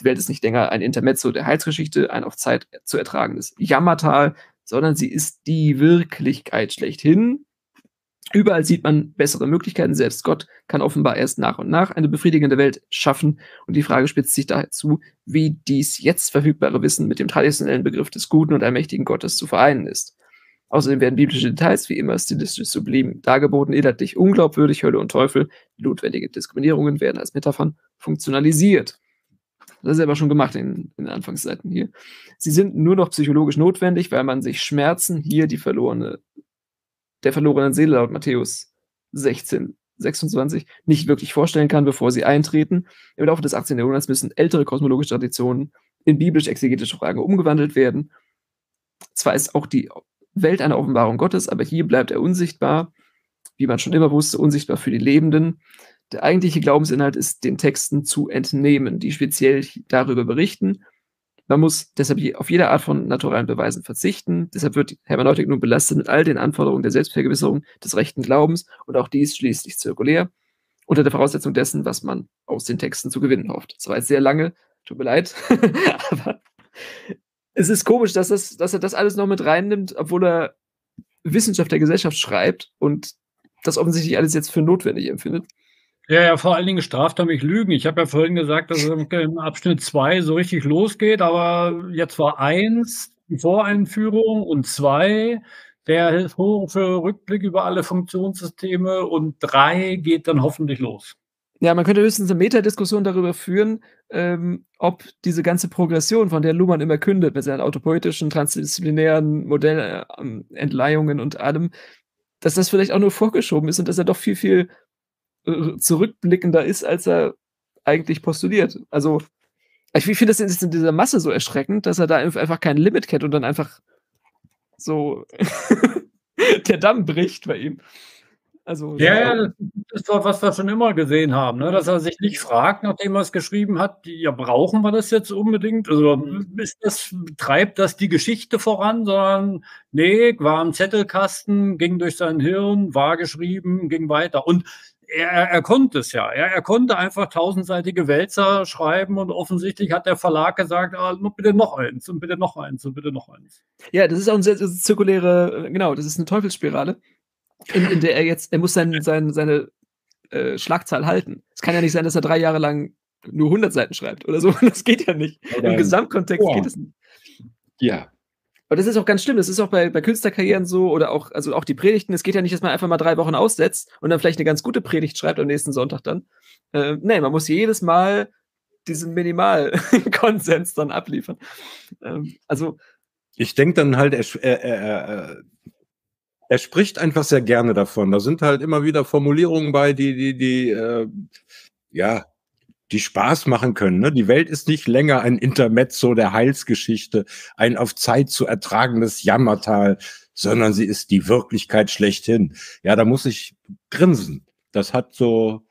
Die Welt ist nicht länger ein Intermezzo der Heilsgeschichte, ein auf Zeit zu ertragendes Jammertal, sondern sie ist die Wirklichkeit schlechthin. Überall sieht man bessere Möglichkeiten. Selbst Gott kann offenbar erst nach und nach eine befriedigende Welt schaffen. Und die Frage spitzt sich daher zu, wie dies jetzt verfügbare Wissen mit dem traditionellen Begriff des guten und allmächtigen Gottes zu vereinen ist. Außerdem werden biblische Details wie immer stilistisch sublim dargeboten, inhaltlich unglaubwürdig, Hölle und Teufel, notwendige Diskriminierungen werden als Metaphern funktionalisiert. Das ist aber schon gemacht in, in den Anfangsseiten hier. Sie sind nur noch psychologisch notwendig, weil man sich Schmerzen, hier die verlorene, der verlorenen Seele laut Matthäus 16, 26, nicht wirklich vorstellen kann, bevor sie eintreten. Im Laufe des 18. Jahrhunderts müssen ältere kosmologische Traditionen in biblisch-exegetische Fragen umgewandelt werden. Zwar ist auch die Welt eine Offenbarung Gottes, aber hier bleibt er unsichtbar, wie man schon immer wusste, unsichtbar für die Lebenden. Der eigentliche Glaubensinhalt ist den Texten zu entnehmen, die speziell darüber berichten. Man muss deshalb auf jede Art von naturalen Beweisen verzichten. Deshalb wird Hermeneutik nun belastet mit all den Anforderungen der Selbstvergewisserung des rechten Glaubens und auch dies schließlich zirkulär, unter der Voraussetzung dessen, was man aus den Texten zu gewinnen hofft. Das war jetzt sehr lange, tut mir leid, aber es ist komisch, dass, das, dass er das alles noch mit reinnimmt, obwohl er Wissenschaft der Gesellschaft schreibt und das offensichtlich alles jetzt für notwendig empfindet. Ja, ja, vor allen Dingen straft er mich Lügen. Ich habe ja vorhin gesagt, dass es im Abschnitt zwei so richtig losgeht, aber jetzt war eins die Voreinführung und zwei der historische Rückblick über alle Funktionssysteme und drei geht dann hoffentlich los. Ja, man könnte höchstens eine Metadiskussion darüber führen, ähm, ob diese ganze Progression, von der Luhmann immer kündet, mit seinen autopoetischen, transdisziplinären Modellentleihungen und allem, dass das vielleicht auch nur vorgeschoben ist und dass er doch viel, viel äh, zurückblickender ist, als er eigentlich postuliert. Also, ich finde das in dieser Masse so erschreckend, dass er da einfach kein Limit kennt und dann einfach so der Damm bricht bei ihm. Also, ja, ja, das ist doch, was wir schon immer gesehen haben, ne? dass er sich nicht fragt, nachdem er es geschrieben hat, ja, brauchen wir das jetzt unbedingt? Also mhm. ist das, treibt das die Geschichte voran, sondern nee, war im Zettelkasten, ging durch sein Hirn, war geschrieben, ging weiter. Und er, er konnte es ja. Er, er konnte einfach tausendseitige Wälzer schreiben und offensichtlich hat der Verlag gesagt, ah, bitte noch eins und bitte noch eins und bitte noch eins. Ja, das ist auch eine sehr, zirkuläre, genau, das ist eine Teufelsspirale in, in der er jetzt, er muss sein, sein, seine äh, Schlagzahl halten. Es kann ja nicht sein, dass er drei Jahre lang nur 100 Seiten schreibt oder so. Das geht ja nicht. Im Gesamtkontext oh. geht es nicht. Ja. Aber das ist auch ganz schlimm. Das ist auch bei, bei Künstlerkarrieren so oder auch, also auch die Predigten. Es geht ja nicht, dass man einfach mal drei Wochen aussetzt und dann vielleicht eine ganz gute Predigt schreibt am nächsten Sonntag dann. Äh, nee, man muss jedes Mal diesen Minimalkonsens dann abliefern. Ähm, also. Ich denke dann halt, er, er, er, er spricht einfach sehr gerne davon. Da sind halt immer wieder Formulierungen bei, die, die, die, äh, ja, die Spaß machen können. Ne? Die Welt ist nicht länger ein Intermezzo der Heilsgeschichte, ein auf Zeit zu ertragendes Jammertal, sondern sie ist die Wirklichkeit schlechthin. Ja, da muss ich grinsen. Das hat so.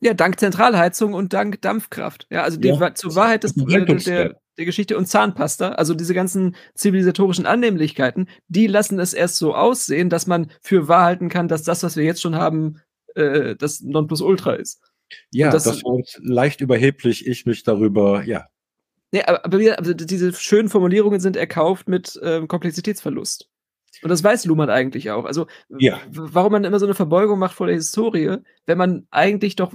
Ja, dank Zentralheizung und dank Dampfkraft. Ja, also die, ja, zur Wahrheit des, äh, der, der Geschichte und Zahnpasta, also diese ganzen zivilisatorischen Annehmlichkeiten, die lassen es erst so aussehen, dass man für wahr halten kann, dass das, was wir jetzt schon haben, äh, das Nonplusultra ist. Ja, das, das war leicht überheblich, ich mich darüber, ja. Nee, aber, aber also diese schönen Formulierungen sind erkauft mit ähm, Komplexitätsverlust. Und das weiß Luhmann eigentlich auch. Also, ja. warum man immer so eine Verbeugung macht vor der Historie, wenn man eigentlich doch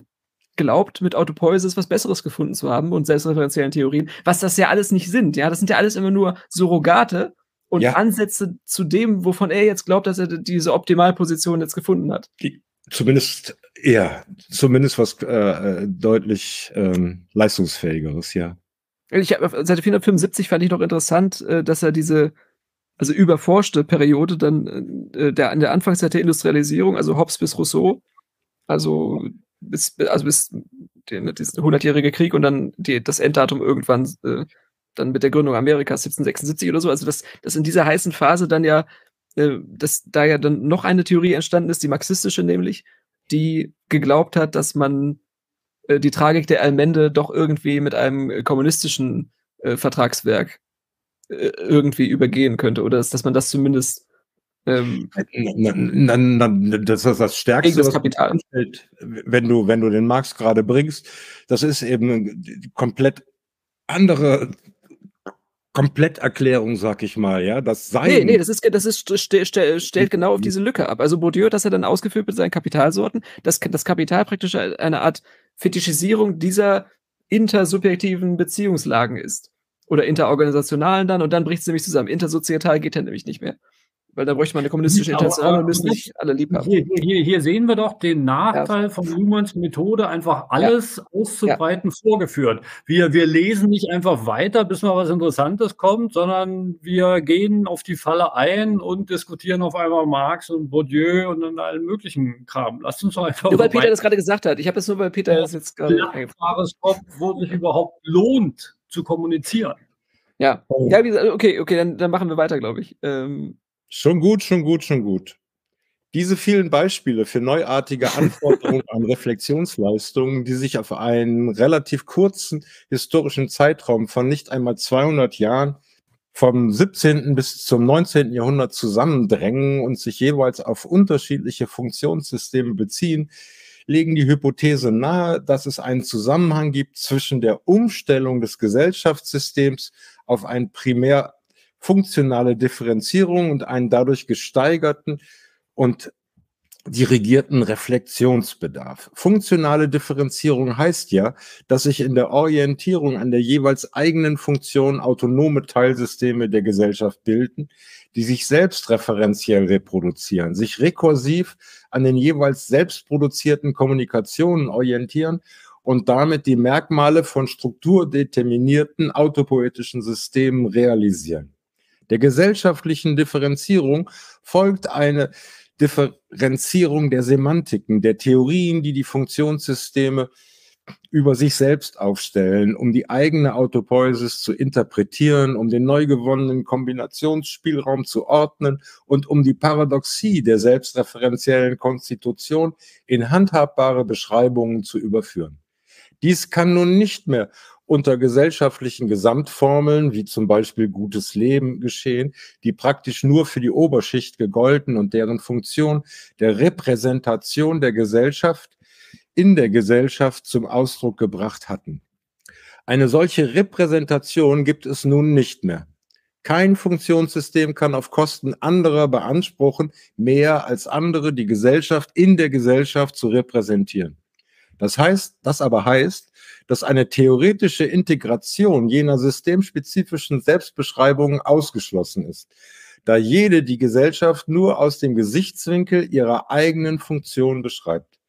glaubt, mit Autopoiesis was Besseres gefunden zu haben und selbstreferenziellen Theorien, was das ja alles nicht sind. Ja, das sind ja alles immer nur Surrogate und ja. Ansätze zu dem, wovon er jetzt glaubt, dass er diese Optimalposition jetzt gefunden hat. Zumindest, ja, zumindest was äh, äh, deutlich ähm, leistungsfähigeres, ja. Ich hab, Seite 475 fand ich noch interessant, äh, dass er diese also überforschte Periode dann äh, der an der Anfangszeit der Industrialisierung, also Hobbes bis Rousseau, also bis, also bis den, diesen 100-jährige Krieg und dann die, das Enddatum irgendwann äh, dann mit der Gründung Amerikas 1776 oder so. Also dass, dass in dieser heißen Phase dann ja, äh, dass da ja dann noch eine Theorie entstanden ist, die marxistische nämlich, die geglaubt hat, dass man äh, die Tragik der Allmende doch irgendwie mit einem kommunistischen äh, Vertragswerk äh, irgendwie übergehen könnte oder dass, dass man das zumindest ähm, na, na, na, das ist das Stärkste, das Kapital. Anfällt, wenn du, wenn du den Marx gerade bringst. Das ist eben komplett andere Kompletterklärung, sag ich mal, ja. Das Sein. Nee, nee, das ist, das ist, st st stellt genau auf diese Lücke ab. Also Bourdieu hat das ja dann ausgeführt mit seinen Kapitalsorten, dass das Kapital praktisch eine Art Fetischisierung dieser intersubjektiven Beziehungslagen ist. Oder interorganisationalen dann, und dann bricht es nämlich zusammen. Intersoziatal geht ja nämlich nicht mehr weil da bräuchte man eine kommunistische Internationale und müssen nicht alle lieb haben. Hier, hier, hier, sehen wir doch den Nachteil ja. von Luhmanns Methode, einfach alles ja. auszubreiten ja. vorgeführt. Wir, wir lesen nicht einfach weiter, bis mal was Interessantes kommt, sondern wir gehen auf die Falle ein und diskutieren auf einmal Marx und Bourdieu und dann allen möglichen Kram. Lasst uns doch einfach. Nur weil Peter das gerade gesagt hat. Ich habe es nur bei Peter das jetzt gerade. Kopf, wo sich überhaupt lohnt zu kommunizieren. Ja, oh. ja okay, okay, dann, dann machen wir weiter, glaube ich. Ähm, Schon gut, schon gut, schon gut. Diese vielen Beispiele für neuartige Anforderungen an Reflexionsleistungen, die sich auf einen relativ kurzen historischen Zeitraum von nicht einmal 200 Jahren vom 17. bis zum 19. Jahrhundert zusammendrängen und sich jeweils auf unterschiedliche Funktionssysteme beziehen, legen die Hypothese nahe, dass es einen Zusammenhang gibt zwischen der Umstellung des Gesellschaftssystems auf ein primär funktionale Differenzierung und einen dadurch gesteigerten und dirigierten Reflexionsbedarf. Funktionale Differenzierung heißt ja, dass sich in der Orientierung an der jeweils eigenen Funktion autonome Teilsysteme der Gesellschaft bilden, die sich selbst referenziell reproduzieren, sich rekursiv an den jeweils selbst produzierten Kommunikationen orientieren und damit die Merkmale von strukturdeterminierten autopoetischen Systemen realisieren. Der gesellschaftlichen Differenzierung folgt eine Differenzierung der Semantiken, der Theorien, die die Funktionssysteme über sich selbst aufstellen, um die eigene Autopoiesis zu interpretieren, um den neu gewonnenen Kombinationsspielraum zu ordnen und um die Paradoxie der selbstreferenziellen Konstitution in handhabbare Beschreibungen zu überführen. Dies kann nun nicht mehr unter gesellschaftlichen Gesamtformeln, wie zum Beispiel gutes Leben geschehen, die praktisch nur für die Oberschicht gegolten und deren Funktion der Repräsentation der Gesellschaft in der Gesellschaft zum Ausdruck gebracht hatten. Eine solche Repräsentation gibt es nun nicht mehr. Kein Funktionssystem kann auf Kosten anderer beanspruchen, mehr als andere die Gesellschaft in der Gesellschaft zu repräsentieren. Das heißt, das aber heißt, dass eine theoretische Integration jener systemspezifischen Selbstbeschreibungen ausgeschlossen ist, da jede die Gesellschaft nur aus dem Gesichtswinkel ihrer eigenen Funktion beschreibt.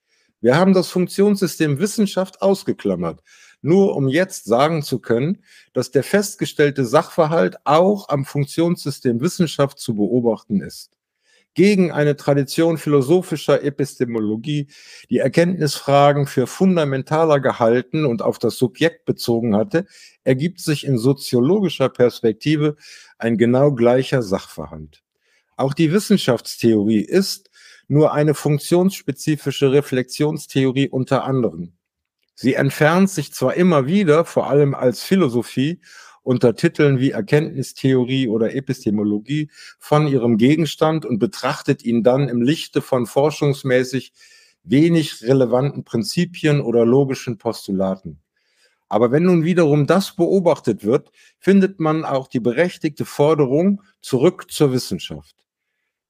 Wir haben das Funktionssystem Wissenschaft ausgeklammert, nur um jetzt sagen zu können, dass der festgestellte Sachverhalt auch am Funktionssystem Wissenschaft zu beobachten ist gegen eine Tradition philosophischer Epistemologie, die Erkenntnisfragen für fundamentaler gehalten und auf das Subjekt bezogen hatte, ergibt sich in soziologischer Perspektive ein genau gleicher Sachverhalt. Auch die Wissenschaftstheorie ist nur eine funktionsspezifische Reflexionstheorie unter anderem. Sie entfernt sich zwar immer wieder, vor allem als Philosophie, unter Titeln wie Erkenntnistheorie oder Epistemologie von ihrem Gegenstand und betrachtet ihn dann im Lichte von forschungsmäßig wenig relevanten Prinzipien oder logischen Postulaten. Aber wenn nun wiederum das beobachtet wird, findet man auch die berechtigte Forderung zurück zur Wissenschaft.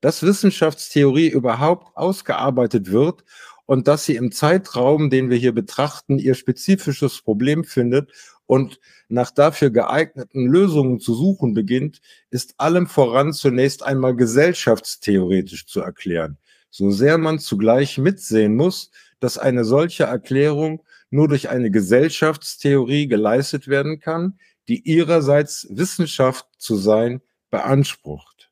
Dass Wissenschaftstheorie überhaupt ausgearbeitet wird und dass sie im Zeitraum, den wir hier betrachten, ihr spezifisches Problem findet und nach dafür geeigneten Lösungen zu suchen beginnt, ist allem voran zunächst einmal gesellschaftstheoretisch zu erklären, so sehr man zugleich mitsehen muss, dass eine solche Erklärung nur durch eine Gesellschaftstheorie geleistet werden kann, die ihrerseits Wissenschaft zu sein beansprucht.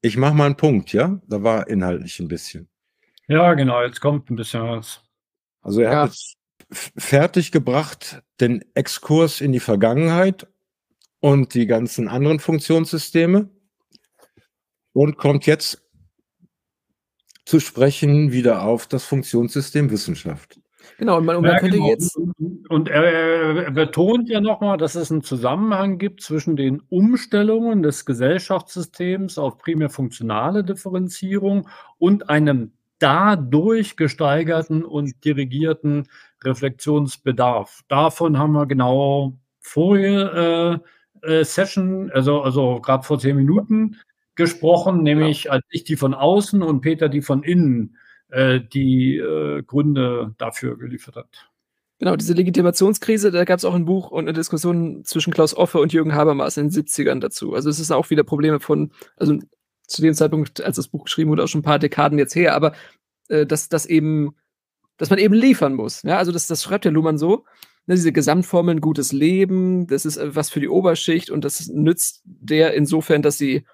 Ich mache mal einen Punkt, ja? Da war inhaltlich ein bisschen. Ja, genau, jetzt kommt ein bisschen was. Also er ja. hat es fertiggebracht, den Exkurs in die Vergangenheit und die ganzen anderen Funktionssysteme und kommt jetzt zu sprechen wieder auf das Funktionssystem Wissenschaft. Genau, und man, und man könnte genau. jetzt. Und er, er betont ja nochmal, dass es einen Zusammenhang gibt zwischen den Umstellungen des Gesellschaftssystems auf primär funktionale Differenzierung und einem dadurch gesteigerten und dirigierten Reflexionsbedarf. Davon haben wir genau vorher äh, Session, also, also gerade vor zehn Minuten gesprochen, nämlich genau. als ich die von außen und Peter die von innen äh, die äh, Gründe dafür geliefert hat. Genau, diese Legitimationskrise, da gab es auch ein Buch und eine Diskussion zwischen Klaus Offe und Jürgen Habermas in den 70ern dazu. Also es ist auch wieder Probleme von, also zu dem Zeitpunkt, als das Buch geschrieben wurde, auch schon ein paar Dekaden jetzt her, aber äh, dass, dass eben, dass man eben liefern muss. Ja, also das, das schreibt der Luhmann so. Ne, diese Gesamtformeln, gutes Leben, das ist äh, was für die Oberschicht und das nützt der insofern, dass sie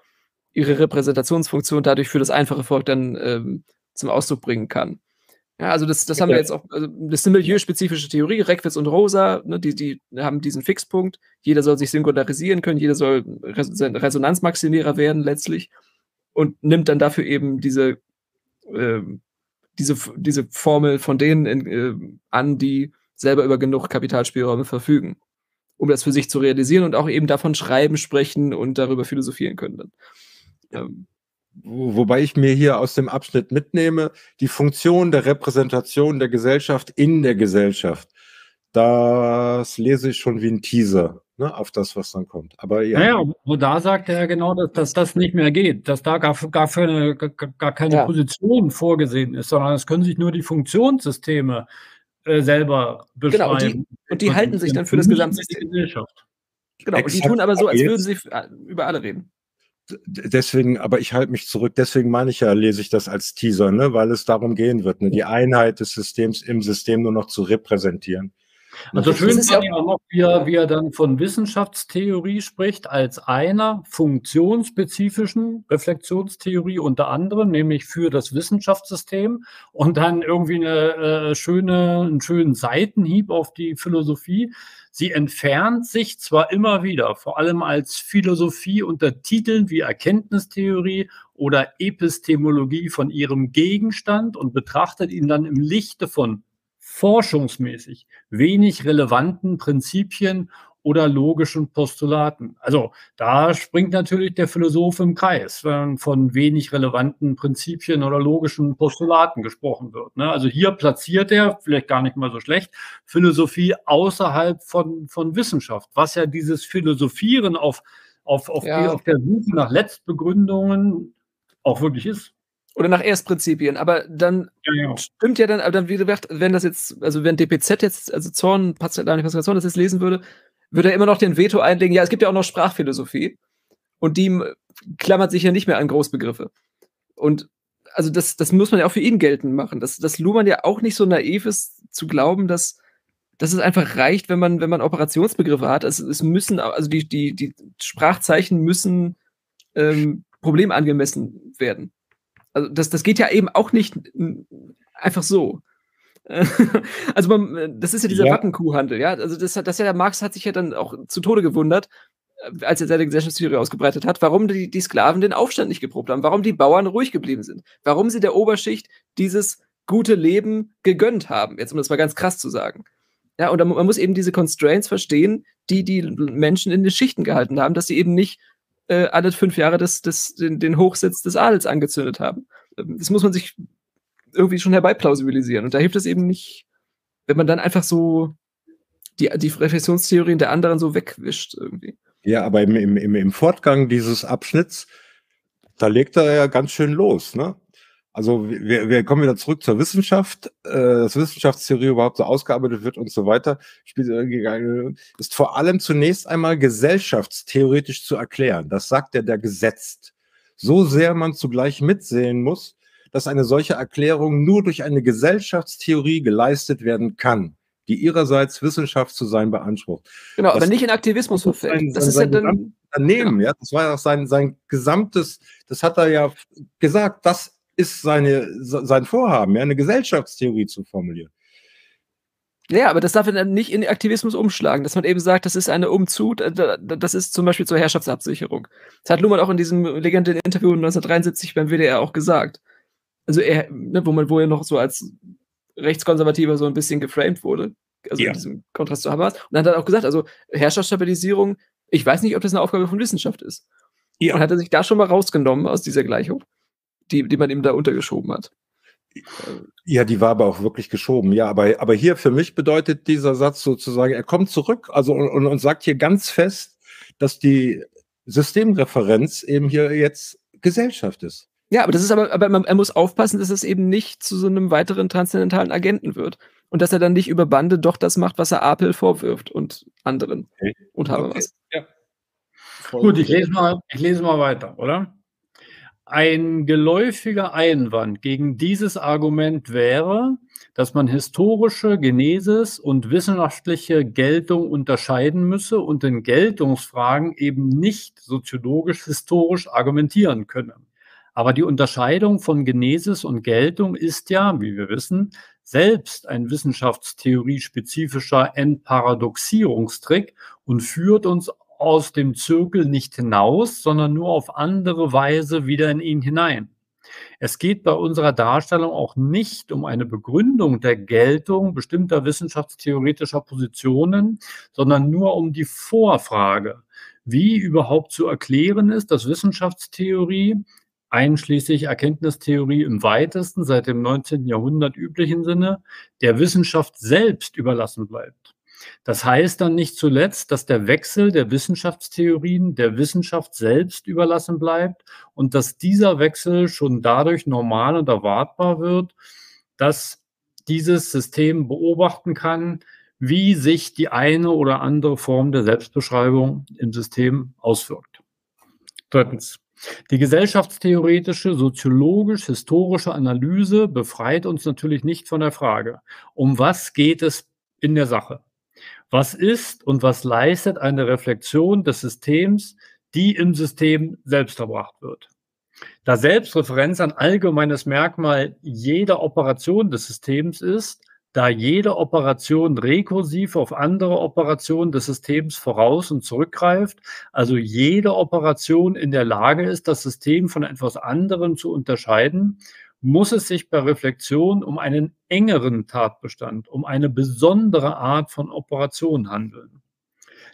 ihre Repräsentationsfunktion dadurch für das einfache Volk dann ähm, zum Ausdruck bringen kann. Ja, also das, das haben wir jetzt auch, also das ist eine milieuspezifische Theorie, Reckwitz und Rosa, ne, die, die haben diesen Fixpunkt, jeder soll sich singularisieren können, jeder soll Resonanzmaximierer werden letztlich und nimmt dann dafür eben diese, äh, diese, diese Formel von denen in, äh, an, die selber über genug Kapitalspielräume verfügen, um das für sich zu realisieren und auch eben davon schreiben, sprechen und darüber philosophieren können. Dann. Ähm, Wobei ich mir hier aus dem Abschnitt mitnehme, die Funktion der Repräsentation der Gesellschaft in der Gesellschaft. Das lese ich schon wie ein Teaser ne, auf das, was dann kommt. Aber ja. Naja, wo da sagt er genau, dass, dass das nicht mehr geht, dass da gar, gar, für gar, gar keine ja. Position vorgesehen ist, sondern es können sich nur die Funktionssysteme äh, selber beschreiben. Genau, und die, und die halten sich dann für das Gesamtsystem. Gesellschaft. Genau, Exakt, und die tun aber so, als würden sie über alle reden deswegen, aber ich halte mich zurück, deswegen meine ich ja, lese ich das als Teaser, ne, weil es darum gehen wird, ne, die Einheit des Systems im System nur noch zu repräsentieren. Also schön ist ja auch noch, wie er, wie er dann von Wissenschaftstheorie spricht, als einer funktionsspezifischen Reflexionstheorie unter anderem, nämlich für das Wissenschaftssystem und dann irgendwie eine äh, schöne, einen schönen Seitenhieb auf die Philosophie. Sie entfernt sich zwar immer wieder, vor allem als Philosophie unter Titeln wie Erkenntnistheorie oder Epistemologie von ihrem Gegenstand und betrachtet ihn dann im Lichte von forschungsmäßig wenig relevanten Prinzipien oder logischen Postulaten. Also da springt natürlich der Philosoph im Kreis, wenn von wenig relevanten Prinzipien oder logischen Postulaten gesprochen wird. Ne? Also hier platziert er, vielleicht gar nicht mal so schlecht, Philosophie außerhalb von, von Wissenschaft, was ja dieses Philosophieren auf, auf, auf, ja. die, auf der Suche nach Letztbegründungen auch wirklich ist. Oder nach Erstprinzipien, aber dann ja, ja. stimmt ja dann, aber dann, wie gesagt, wenn das jetzt, also wenn DPZ jetzt, also Zorn, Pascal Zorn das jetzt lesen würde, würde er immer noch den Veto einlegen, ja, es gibt ja auch noch Sprachphilosophie und die klammert sich ja nicht mehr an Großbegriffe. Und also das, das muss man ja auch für ihn geltend machen, dass, dass Luhmann ja auch nicht so naiv ist, zu glauben, dass, dass es einfach reicht, wenn man, wenn man Operationsbegriffe hat. Es, es müssen, also die, die, die Sprachzeichen müssen ähm, problemangemessen werden. Also das, das geht ja eben auch nicht einfach so. also man, das ist ja dieser ja. Wackenkuhhandel, ja. Also das, das ja der Marx hat sich ja dann auch zu Tode gewundert, als er seine Gesellschaftstheorie ausgebreitet hat, warum die, die Sklaven den Aufstand nicht geprobt haben, warum die Bauern ruhig geblieben sind, warum sie der Oberschicht dieses gute Leben gegönnt haben, jetzt um das mal ganz krass zu sagen. Ja, und man muss eben diese Constraints verstehen, die die Menschen in den Schichten gehalten haben, dass sie eben nicht äh, alle fünf Jahre das, das, den, den Hochsitz des Adels angezündet haben. Ähm, das muss man sich irgendwie schon herbeiplausibilisieren. Und da hilft es eben nicht, wenn man dann einfach so die, die Reflexionstheorien der anderen so wegwischt irgendwie. Ja, aber im, im, im Fortgang dieses Abschnitts, da legt er ja ganz schön los, ne? Also wir, wir kommen wieder zurück zur Wissenschaft, äh, dass Wissenschaftstheorie überhaupt so ausgearbeitet wird und so weiter, ist vor allem zunächst einmal gesellschaftstheoretisch zu erklären. Das sagt er der gesetzt. So sehr man zugleich mitsehen muss, dass eine solche Erklärung nur durch eine Gesellschaftstheorie geleistet werden kann, die ihrerseits Wissenschaft zu sein beansprucht. Genau, das aber nicht in Aktivismus verfällt. Das ist ja dann Unternehmen, ja. ja, das war ja auch sein, sein gesamtes, das hat er ja gesagt, das ist seine, sein Vorhaben, ja, eine Gesellschaftstheorie zu formulieren. Ja, aber das darf dann nicht in Aktivismus umschlagen, dass man eben sagt, das ist eine Umzug, das ist zum Beispiel zur Herrschaftsabsicherung. Das hat Luhmann auch in diesem legendären Interview 1973 beim WDR auch gesagt. Also er, ne, wo man, wo er noch so als Rechtskonservativer so ein bisschen geframed wurde, also ja. in diesem Kontrast zu Hamas. Und dann hat er auch gesagt, also Herrschaftsstabilisierung, ich weiß nicht, ob das eine Aufgabe von Wissenschaft ist. Ja. Und hat er sich da schon mal rausgenommen aus dieser Gleichung die, die man ihm da untergeschoben hat. Ja, die war aber auch wirklich geschoben. Ja, aber, aber hier für mich bedeutet dieser Satz sozusagen, er kommt zurück also und, und, sagt hier ganz fest, dass die Systemreferenz eben hier jetzt Gesellschaft ist. Ja, aber das ist aber, aber man, er muss aufpassen, dass es eben nicht zu so einem weiteren transzendentalen Agenten wird. Und dass er dann nicht über Bande doch das macht, was er Apel vorwirft und anderen. Okay. Und habe okay. was. Ja. Gut, ich lese, mal, ich lese mal weiter, oder? Ein geläufiger Einwand gegen dieses Argument wäre, dass man historische Genesis und wissenschaftliche Geltung unterscheiden müsse und in Geltungsfragen eben nicht soziologisch-historisch argumentieren könne. Aber die Unterscheidung von Genesis und Geltung ist ja, wie wir wissen, selbst ein wissenschaftstheorie-spezifischer Entparadoxierungstrick und führt uns aus dem Zirkel nicht hinaus, sondern nur auf andere Weise wieder in ihn hinein. Es geht bei unserer Darstellung auch nicht um eine Begründung der Geltung bestimmter wissenschaftstheoretischer Positionen, sondern nur um die Vorfrage, wie überhaupt zu erklären ist, dass Wissenschaftstheorie einschließlich Erkenntnistheorie im weitesten seit dem 19. Jahrhundert üblichen Sinne der Wissenschaft selbst überlassen bleibt. Das heißt dann nicht zuletzt, dass der Wechsel der Wissenschaftstheorien der Wissenschaft selbst überlassen bleibt und dass dieser Wechsel schon dadurch normal und erwartbar wird, dass dieses System beobachten kann, wie sich die eine oder andere Form der Selbstbeschreibung im System auswirkt. Drittens. Die gesellschaftstheoretische, soziologisch-historische Analyse befreit uns natürlich nicht von der Frage, um was geht es in der Sache? Was ist und was leistet eine Reflexion des Systems, die im System selbst erbracht wird? Da Selbstreferenz ein allgemeines Merkmal jeder Operation des Systems ist, da jede Operation rekursiv auf andere Operationen des Systems voraus und zurückgreift, also jede Operation in der Lage ist, das System von etwas anderem zu unterscheiden, muss es sich bei Reflexion um einen engeren Tatbestand, um eine besondere Art von Operation handeln.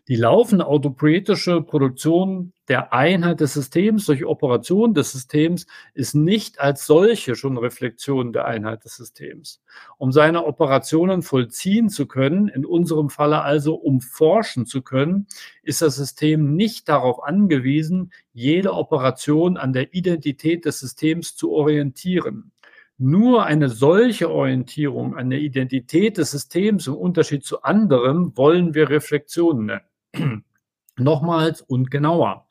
Die laufende autopoetische Produktion der Einheit des Systems durch Operation des Systems ist nicht als solche schon Reflexion der Einheit des Systems. Um seine Operationen vollziehen zu können, in unserem Falle also um forschen zu können, ist das System nicht darauf angewiesen, jede Operation an der Identität des Systems zu orientieren. Nur eine solche Orientierung an der Identität des Systems im Unterschied zu anderem wollen wir Reflexion nennen. Nochmals und genauer.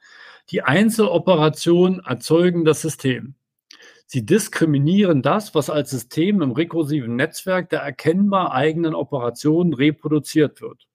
Die Einzeloperationen erzeugen das System. Sie diskriminieren das, was als System im rekursiven Netzwerk der erkennbar eigenen Operationen reproduziert wird.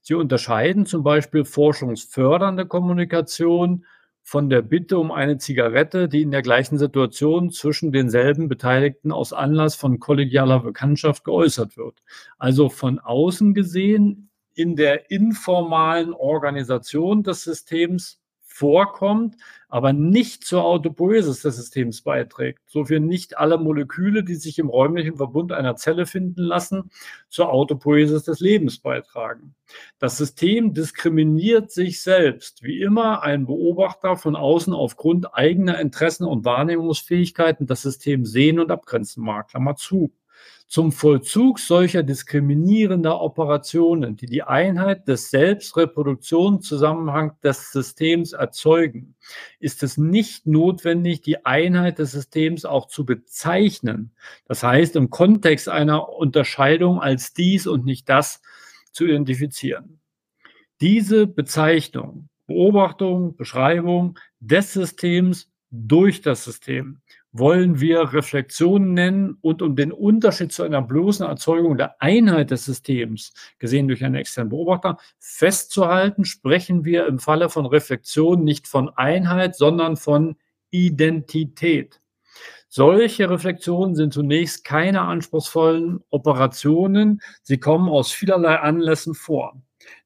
Sie unterscheiden zum Beispiel forschungsfördernde Kommunikation von der Bitte um eine Zigarette, die in der gleichen Situation zwischen denselben Beteiligten aus Anlass von kollegialer Bekanntschaft geäußert wird. Also von außen gesehen in der informalen Organisation des Systems vorkommt, aber nicht zur Autopoiesis des Systems beiträgt. So für nicht alle Moleküle, die sich im räumlichen Verbund einer Zelle finden lassen, zur Autopoiesis des Lebens beitragen. Das System diskriminiert sich selbst, wie immer ein Beobachter von außen aufgrund eigener Interessen und Wahrnehmungsfähigkeiten das System sehen und abgrenzen mag. Klammer zu zum Vollzug solcher diskriminierender Operationen, die die Einheit des Selbstreproduktionszusammenhangs des Systems erzeugen, ist es nicht notwendig, die Einheit des Systems auch zu bezeichnen. Das heißt, im Kontext einer Unterscheidung als dies und nicht das zu identifizieren. Diese Bezeichnung, Beobachtung, Beschreibung des Systems durch das System wollen wir Reflexionen nennen und um den Unterschied zu einer bloßen Erzeugung der Einheit des Systems, gesehen durch einen externen Beobachter, festzuhalten, sprechen wir im Falle von Reflexion nicht von Einheit, sondern von Identität. Solche Reflexionen sind zunächst keine anspruchsvollen Operationen. Sie kommen aus vielerlei Anlässen vor.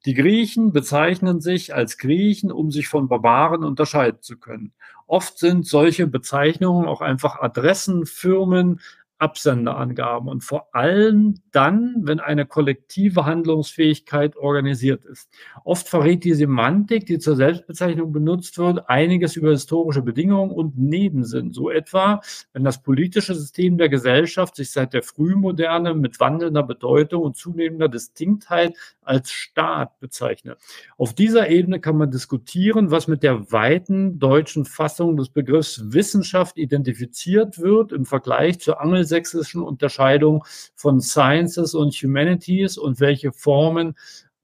Die Griechen bezeichnen sich als Griechen, um sich von Barbaren unterscheiden zu können. Oft sind solche Bezeichnungen auch einfach Adressen, Firmen, Absenderangaben und vor allem dann, wenn eine kollektive Handlungsfähigkeit organisiert ist. Oft verrät die Semantik, die zur Selbstbezeichnung benutzt wird, einiges über historische Bedingungen und Nebensinn. So etwa, wenn das politische System der Gesellschaft sich seit der Frühmoderne mit wandelnder Bedeutung und zunehmender Distinktheit als Staat bezeichnet. Auf dieser Ebene kann man diskutieren, was mit der weiten deutschen Fassung des Begriffs Wissenschaft identifiziert wird im Vergleich zur angelsächsischen Unterscheidung von Sciences und Humanities und welche Formen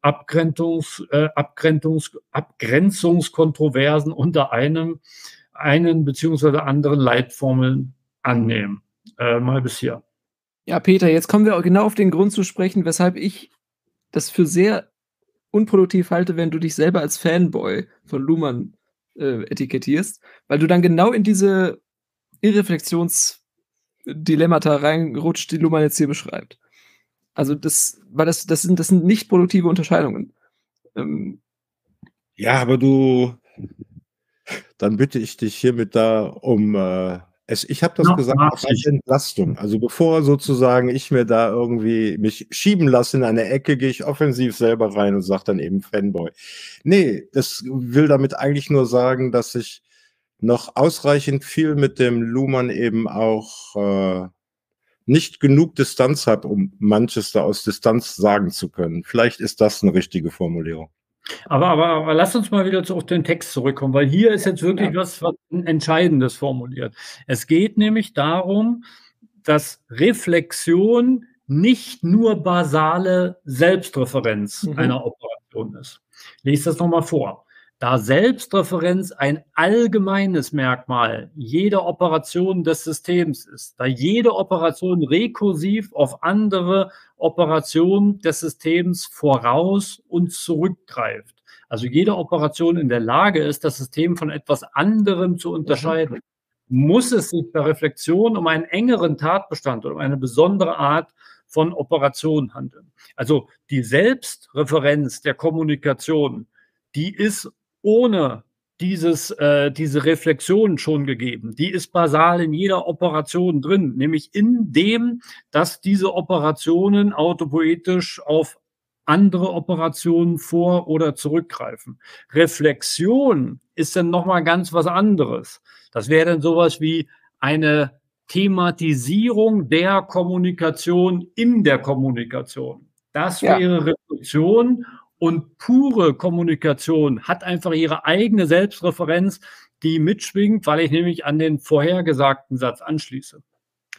Abgrenzungs, äh, Abgrenzungs, Abgrenzungskontroversen unter einem einen beziehungsweise anderen Leitformeln annehmen. Äh, mal bis hier. Ja, Peter, jetzt kommen wir genau auf den Grund zu sprechen, weshalb ich das für sehr unproduktiv halte, wenn du dich selber als Fanboy von Luhmann äh, etikettierst, weil du dann genau in diese Irreflexionsdilemmata reinrutscht, die Luhmann jetzt hier beschreibt. Also das, weil das, das sind, das sind nicht produktive Unterscheidungen. Ähm, ja, aber du, dann bitte ich dich hiermit da um äh, es, ich habe das Noch gesagt, als Entlastung. Also bevor sozusagen ich mir da irgendwie mich schieben lasse in eine Ecke, gehe ich offensiv selber rein und sage dann eben Fanboy. Nee, das will damit eigentlich nur sagen, dass ich noch ausreichend viel mit dem Luhmann eben auch äh, nicht genug Distanz habe, um manches da aus Distanz sagen zu können. Vielleicht ist das eine richtige Formulierung. Aber, aber, aber lass uns mal wieder zu, auf den Text zurückkommen, weil hier ist jetzt wirklich ja. was, was Entscheidendes formuliert. Es geht nämlich darum, dass Reflexion nicht nur basale Selbstreferenz mhm. einer Operation ist. Lies das nochmal vor. Da Selbstreferenz ein allgemeines Merkmal jeder Operation des Systems ist, da jede Operation rekursiv auf andere Operationen des Systems voraus und zurückgreift. Also jede Operation in der Lage ist, das System von etwas anderem zu unterscheiden. Muss es sich bei Reflexion um einen engeren Tatbestand oder um eine besondere Art von Operation handeln. Also die Selbstreferenz der Kommunikation, die ist ohne dieses, äh, diese Reflexion schon gegeben. Die ist basal in jeder Operation drin, nämlich in dem, dass diese Operationen autopoetisch auf andere Operationen vor- oder zurückgreifen. Reflexion ist dann nochmal ganz was anderes. Das wäre dann sowas wie eine Thematisierung der Kommunikation in der Kommunikation. Das wäre ja. Reflexion und pure Kommunikation hat einfach ihre eigene Selbstreferenz, die mitschwingt, weil ich nämlich an den vorhergesagten Satz anschließe.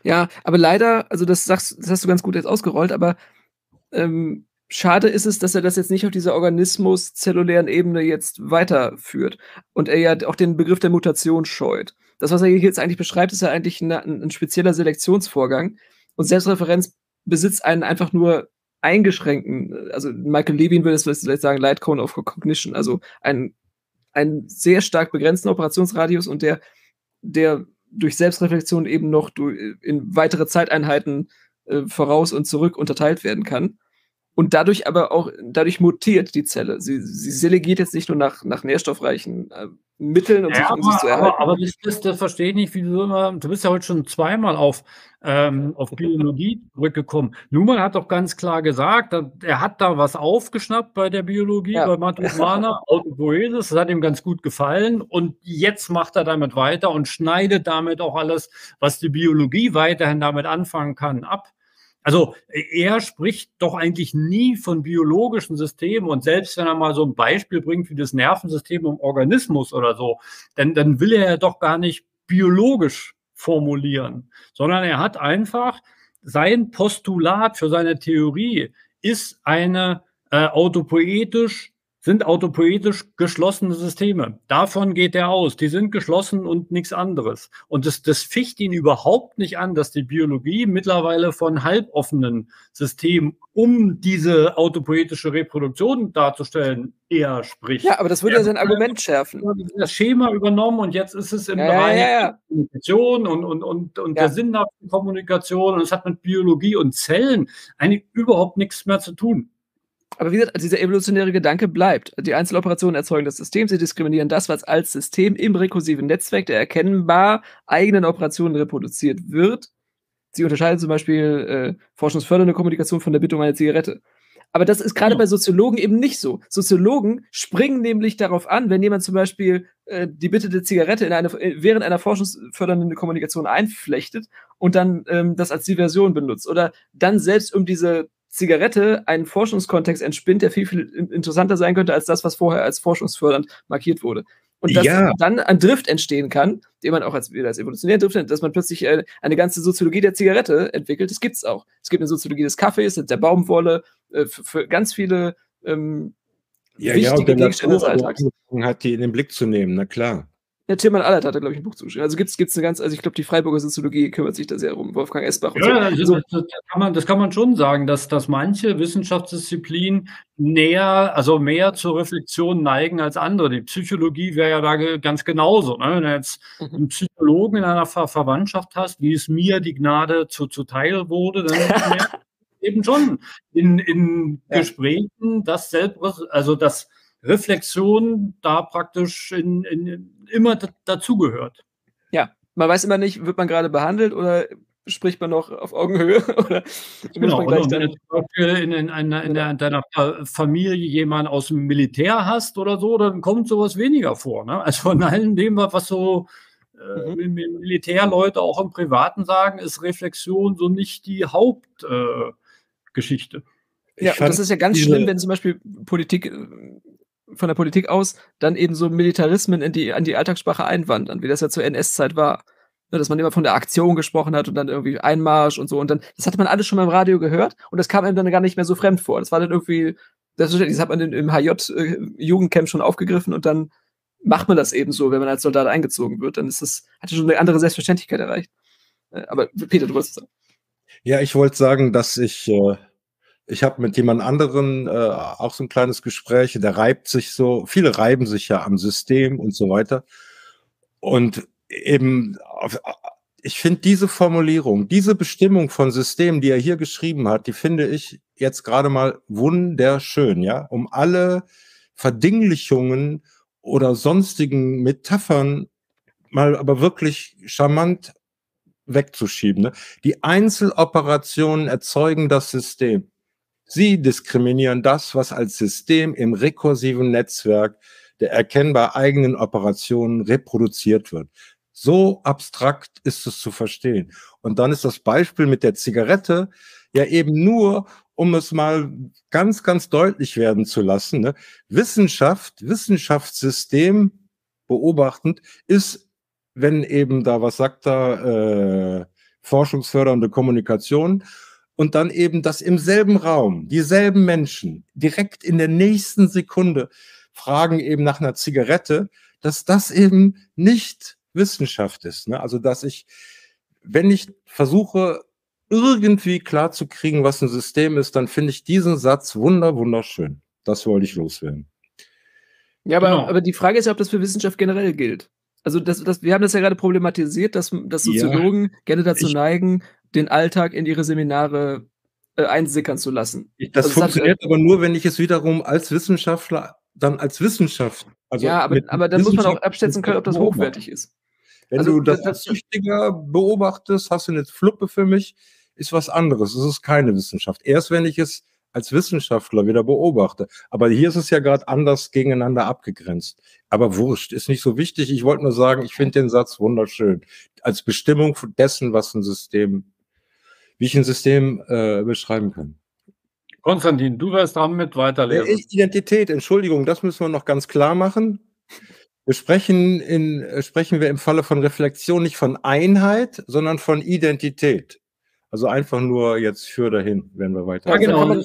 Ja, aber leider, also das, sagst, das hast du ganz gut jetzt ausgerollt, aber ähm, schade ist es, dass er das jetzt nicht auf dieser Organismus-zellulären Ebene jetzt weiterführt und er ja auch den Begriff der Mutation scheut. Das, was er hier jetzt eigentlich beschreibt, ist ja eigentlich ein, ein spezieller Selektionsvorgang und Selbstreferenz besitzt einen einfach nur eingeschränkten, also Michael Levin würde es vielleicht sagen, Light Cone of Cognition, also ein, einen sehr stark begrenzten Operationsradius und der, der durch Selbstreflexion eben noch in weitere Zeiteinheiten äh, voraus und zurück unterteilt werden kann. Und dadurch aber auch, dadurch mutiert die Zelle. Sie, sie selegiert jetzt nicht nur nach, nach nährstoffreichen äh, Mitteln und ja, sich, um aber, sich zu erhalten. Aber, aber das, das, das verstehe ich nicht, wie du immer, du bist ja heute schon zweimal auf, ähm, auf Biologie zurückgekommen. Luhmann hat doch ganz klar gesagt, er hat da was aufgeschnappt bei der Biologie, ja. bei Matusana, Autopoiesis, das hat ihm ganz gut gefallen und jetzt macht er damit weiter und schneidet damit auch alles, was die Biologie weiterhin damit anfangen kann, ab. Also er spricht doch eigentlich nie von biologischen Systemen. Und selbst wenn er mal so ein Beispiel bringt wie das Nervensystem im Organismus oder so, dann, dann will er ja doch gar nicht biologisch formulieren, sondern er hat einfach sein Postulat für seine Theorie ist eine äh, autopoetisch sind autopoetisch geschlossene Systeme. Davon geht er aus. Die sind geschlossen und nichts anderes. Und das, das ficht ihn überhaupt nicht an, dass die Biologie mittlerweile von halboffenen Systemen, um diese autopoetische Reproduktion darzustellen, eher spricht. Ja, aber das würde ja sein Argument schärfen. Das Schema übernommen und jetzt ist es im ja, Bereich ja, ja, Kommunikation und, und, und, und der sinnhaften Kommunikation und es hat mit Biologie und Zellen eigentlich überhaupt nichts mehr zu tun. Aber wie gesagt, dieser evolutionäre Gedanke bleibt. Die Einzeloperationen erzeugen das System, sie diskriminieren das, was als System im rekursiven Netzwerk der erkennbar eigenen Operationen reproduziert wird. Sie unterscheiden zum Beispiel äh, forschungsfördernde Kommunikation von der Bitte um eine Zigarette. Aber das ist gerade ja. bei Soziologen eben nicht so. Soziologen springen nämlich darauf an, wenn jemand zum Beispiel äh, die Bitte der Zigarette in eine, äh, während einer forschungsfördernden Kommunikation einflechtet und dann ähm, das als Diversion benutzt oder dann selbst um diese Zigarette einen Forschungskontext entspinnt, der viel, viel interessanter sein könnte als das, was vorher als forschungsfördernd markiert wurde. Und dass ja. dann ein Drift entstehen kann, den man auch als, als evolutionär Drift nennt, dass man plötzlich äh, eine ganze Soziologie der Zigarette entwickelt, das gibt es auch. Es gibt eine Soziologie des Kaffees, der Baumwolle, äh, für, für, ganz viele ähm, ja, wichtige ja, Gegenstände des Alltags. Hat die in den Blick zu nehmen, na klar. Ja, Tilman Allert hat da, glaube ich, ein Buch zugeschrieben. Also gibt es eine ganz, also ich glaube, die Freiburger Soziologie kümmert sich da sehr um, Wolfgang Esbach. ja, so. also, das, kann man, das kann man schon sagen, dass, dass manche Wissenschaftsdisziplinen näher, also mehr zur Reflexion neigen als andere. Die Psychologie wäre ja da ganz genauso. Ne? Wenn du jetzt mhm. einen Psychologen in einer Ver Verwandtschaft hast, wie es mir die Gnade zu, zuteil wurde, dann eben schon in, in ja. Gesprächen das selbst, also das Reflexion da praktisch in, in, immer dazugehört. Ja, man weiß immer nicht, wird man gerade behandelt oder spricht man noch auf Augenhöhe? Oder genau, man und wenn du zum Beispiel in, in, in, deiner Familie jemanden aus dem Militär hast oder so, dann kommt sowas weniger vor. Ne? Also von allem dem, was so äh, mhm. Militärleute auch im Privaten sagen, ist Reflexion so nicht die Hauptgeschichte. Äh, ja, das ist ja ganz schlimm, wenn zum Beispiel Politik äh, von der Politik aus dann eben so Militarismen in die, an die Alltagssprache einwandern, wie das ja zur NS-Zeit war. Ne, dass man immer von der Aktion gesprochen hat und dann irgendwie Einmarsch und so. Und dann, das hatte man alles schon mal im Radio gehört und das kam einem dann gar nicht mehr so fremd vor. Das war dann irgendwie, das, das hat man im HJ-Jugendcamp äh, schon aufgegriffen und dann macht man das eben so, wenn man als Soldat eingezogen wird. Dann ist das, hat schon eine andere Selbstverständlichkeit erreicht. Äh, aber Peter, du wolltest sagen. Ja, ich wollte sagen, dass ich äh, ich habe mit jemand anderen äh, auch so ein kleines Gespräch, der reibt sich so, viele reiben sich ja am System und so weiter. Und eben, ich finde diese Formulierung, diese Bestimmung von System, die er hier geschrieben hat, die finde ich jetzt gerade mal wunderschön, ja, um alle Verdinglichungen oder sonstigen Metaphern mal aber wirklich charmant wegzuschieben. Ne? Die Einzeloperationen erzeugen das System. Sie diskriminieren das, was als System im rekursiven Netzwerk der erkennbar eigenen Operationen reproduziert wird. So abstrakt ist es zu verstehen. Und dann ist das Beispiel mit der Zigarette ja eben nur, um es mal ganz, ganz deutlich werden zu lassen. Ne? Wissenschaft, Wissenschaftssystem beobachtend ist, wenn eben da, was sagt da, äh, forschungsfördernde Kommunikation und dann eben, dass im selben Raum dieselben Menschen direkt in der nächsten Sekunde fragen eben nach einer Zigarette, dass das eben nicht Wissenschaft ist. Ne? Also, dass ich, wenn ich versuche, irgendwie klar zu kriegen, was ein System ist, dann finde ich diesen Satz wunder, wunderschön. Das wollte ich loswerden. Ja, aber, genau. aber die Frage ist ja, ob das für Wissenschaft generell gilt. Also das, das, wir haben das ja gerade problematisiert, dass, dass Soziologen ja, gerne dazu ich, neigen, den Alltag in ihre Seminare äh, einsickern zu lassen. Das also funktioniert hat, aber nur, wenn ich es wiederum als Wissenschaftler dann als Wissenschaft. Also ja, aber, aber dann muss man auch abschätzen können, ob das hochwertig ist. Wenn also, du das, das als Süchtiger beobachtest, hast du eine Fluppe für mich, ist was anderes. Es ist keine Wissenschaft. Erst wenn ich es als Wissenschaftler wieder beobachte. Aber hier ist es ja gerade anders gegeneinander abgegrenzt. Aber wurscht, ist nicht so wichtig. Ich wollte nur sagen, ich finde den Satz wunderschön. Als Bestimmung dessen, was ein System wie ich ein System äh, beschreiben kann. Konstantin, du wirst dran mit weiterlesen. Identität, Entschuldigung, das müssen wir noch ganz klar machen. Wir sprechen, in, äh, sprechen wir im Falle von Reflexion nicht von Einheit, sondern von Identität. Also einfach nur jetzt für dahin, wenn wir weiter. Ja, genau.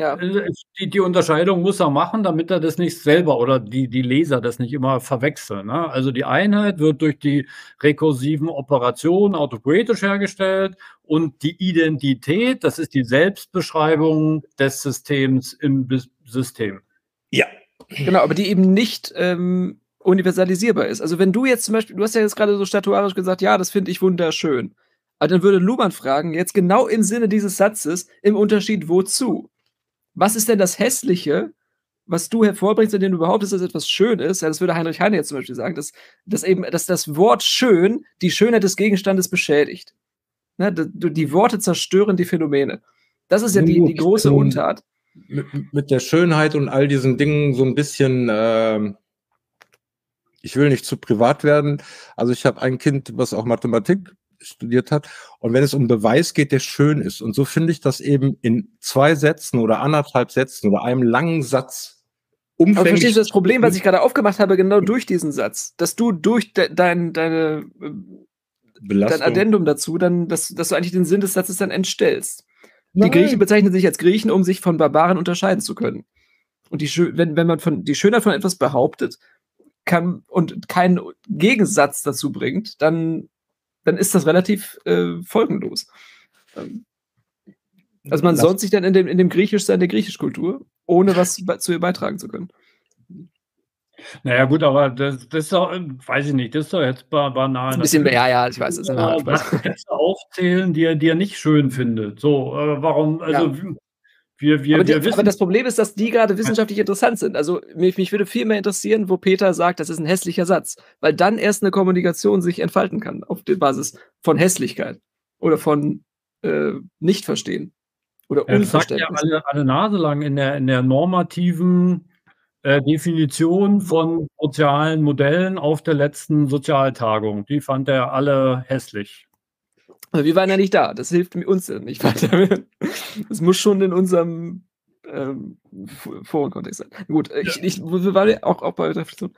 Ja. Äh, die, die, Unterscheidung muss er machen, damit er das nicht selber oder die, die Leser das nicht immer verwechseln. Ne? Also die Einheit wird durch die rekursiven Operationen autopoetisch hergestellt und die Identität, das ist die Selbstbeschreibung des Systems im System. Ja. Genau, aber die eben nicht ähm, universalisierbar ist. Also wenn du jetzt zum Beispiel, du hast ja jetzt gerade so statuarisch gesagt, ja, das finde ich wunderschön. Aber dann würde Luhmann fragen, jetzt genau im Sinne dieses Satzes, im Unterschied wozu? Was ist denn das Hässliche, was du hervorbringst, indem du behauptest, dass etwas schön ist? Ja, das würde Heinrich Heine jetzt zum Beispiel sagen, dass, dass eben, dass das Wort schön die Schönheit des Gegenstandes beschädigt. Ne, die Worte zerstören die Phänomene. Das ist ja die, die große Untat. Mit, mit, der Schönheit und all diesen Dingen so ein bisschen, äh, ich will nicht zu privat werden. Also ich habe ein Kind, was auch Mathematik studiert hat. Und wenn es um Beweis geht, der schön ist. Und so finde ich das eben in zwei Sätzen oder anderthalb Sätzen oder einem langen Satz umfänglich. Aber verstehst du das Problem, was ich gerade aufgemacht habe, genau durch diesen Satz? Dass du durch de dein, deine, dein Addendum dazu dann, dass, dass du eigentlich den Sinn des Satzes dann entstellst. Die Griechen bezeichnen sich als Griechen, um sich von Barbaren unterscheiden zu können. Und die, wenn, wenn man von, die Schönheit von etwas behauptet kann, und keinen Gegensatz dazu bringt, dann, dann ist das relativ äh, folgenlos. Ähm, also man sonnt sich dann in dem, in dem Griechischsein der Griechischkultur, ohne was zu ihr beitragen zu können. Naja, gut, aber das, das ist doch, weiß ich nicht, das ist doch jetzt banal. Ein bisschen, ja, ja, ich weiß es. Ja, was aufzählen, die er, die er nicht schön findet. So, äh, warum, also ja. Wir, wir, aber, die, aber, das Problem ist, dass die gerade wissenschaftlich interessant sind. Also mich, mich, würde viel mehr interessieren, wo Peter sagt, das ist ein hässlicher Satz, weil dann erst eine Kommunikation sich entfalten kann auf der Basis von Hässlichkeit oder von äh, Nichtverstehen oder ja, Unverständnis. Das sagt ja alle, alle Nase lang in der, in der normativen äh, Definition von sozialen Modellen auf der letzten Sozialtagung. Die fand er alle hässlich. Also wir waren ja nicht da, das hilft uns ja nicht weiter. Das muss schon in unserem ähm, Forenkontext sein. Gut, ich, ja. ich, wir waren ja auch, auch bei Reflexion.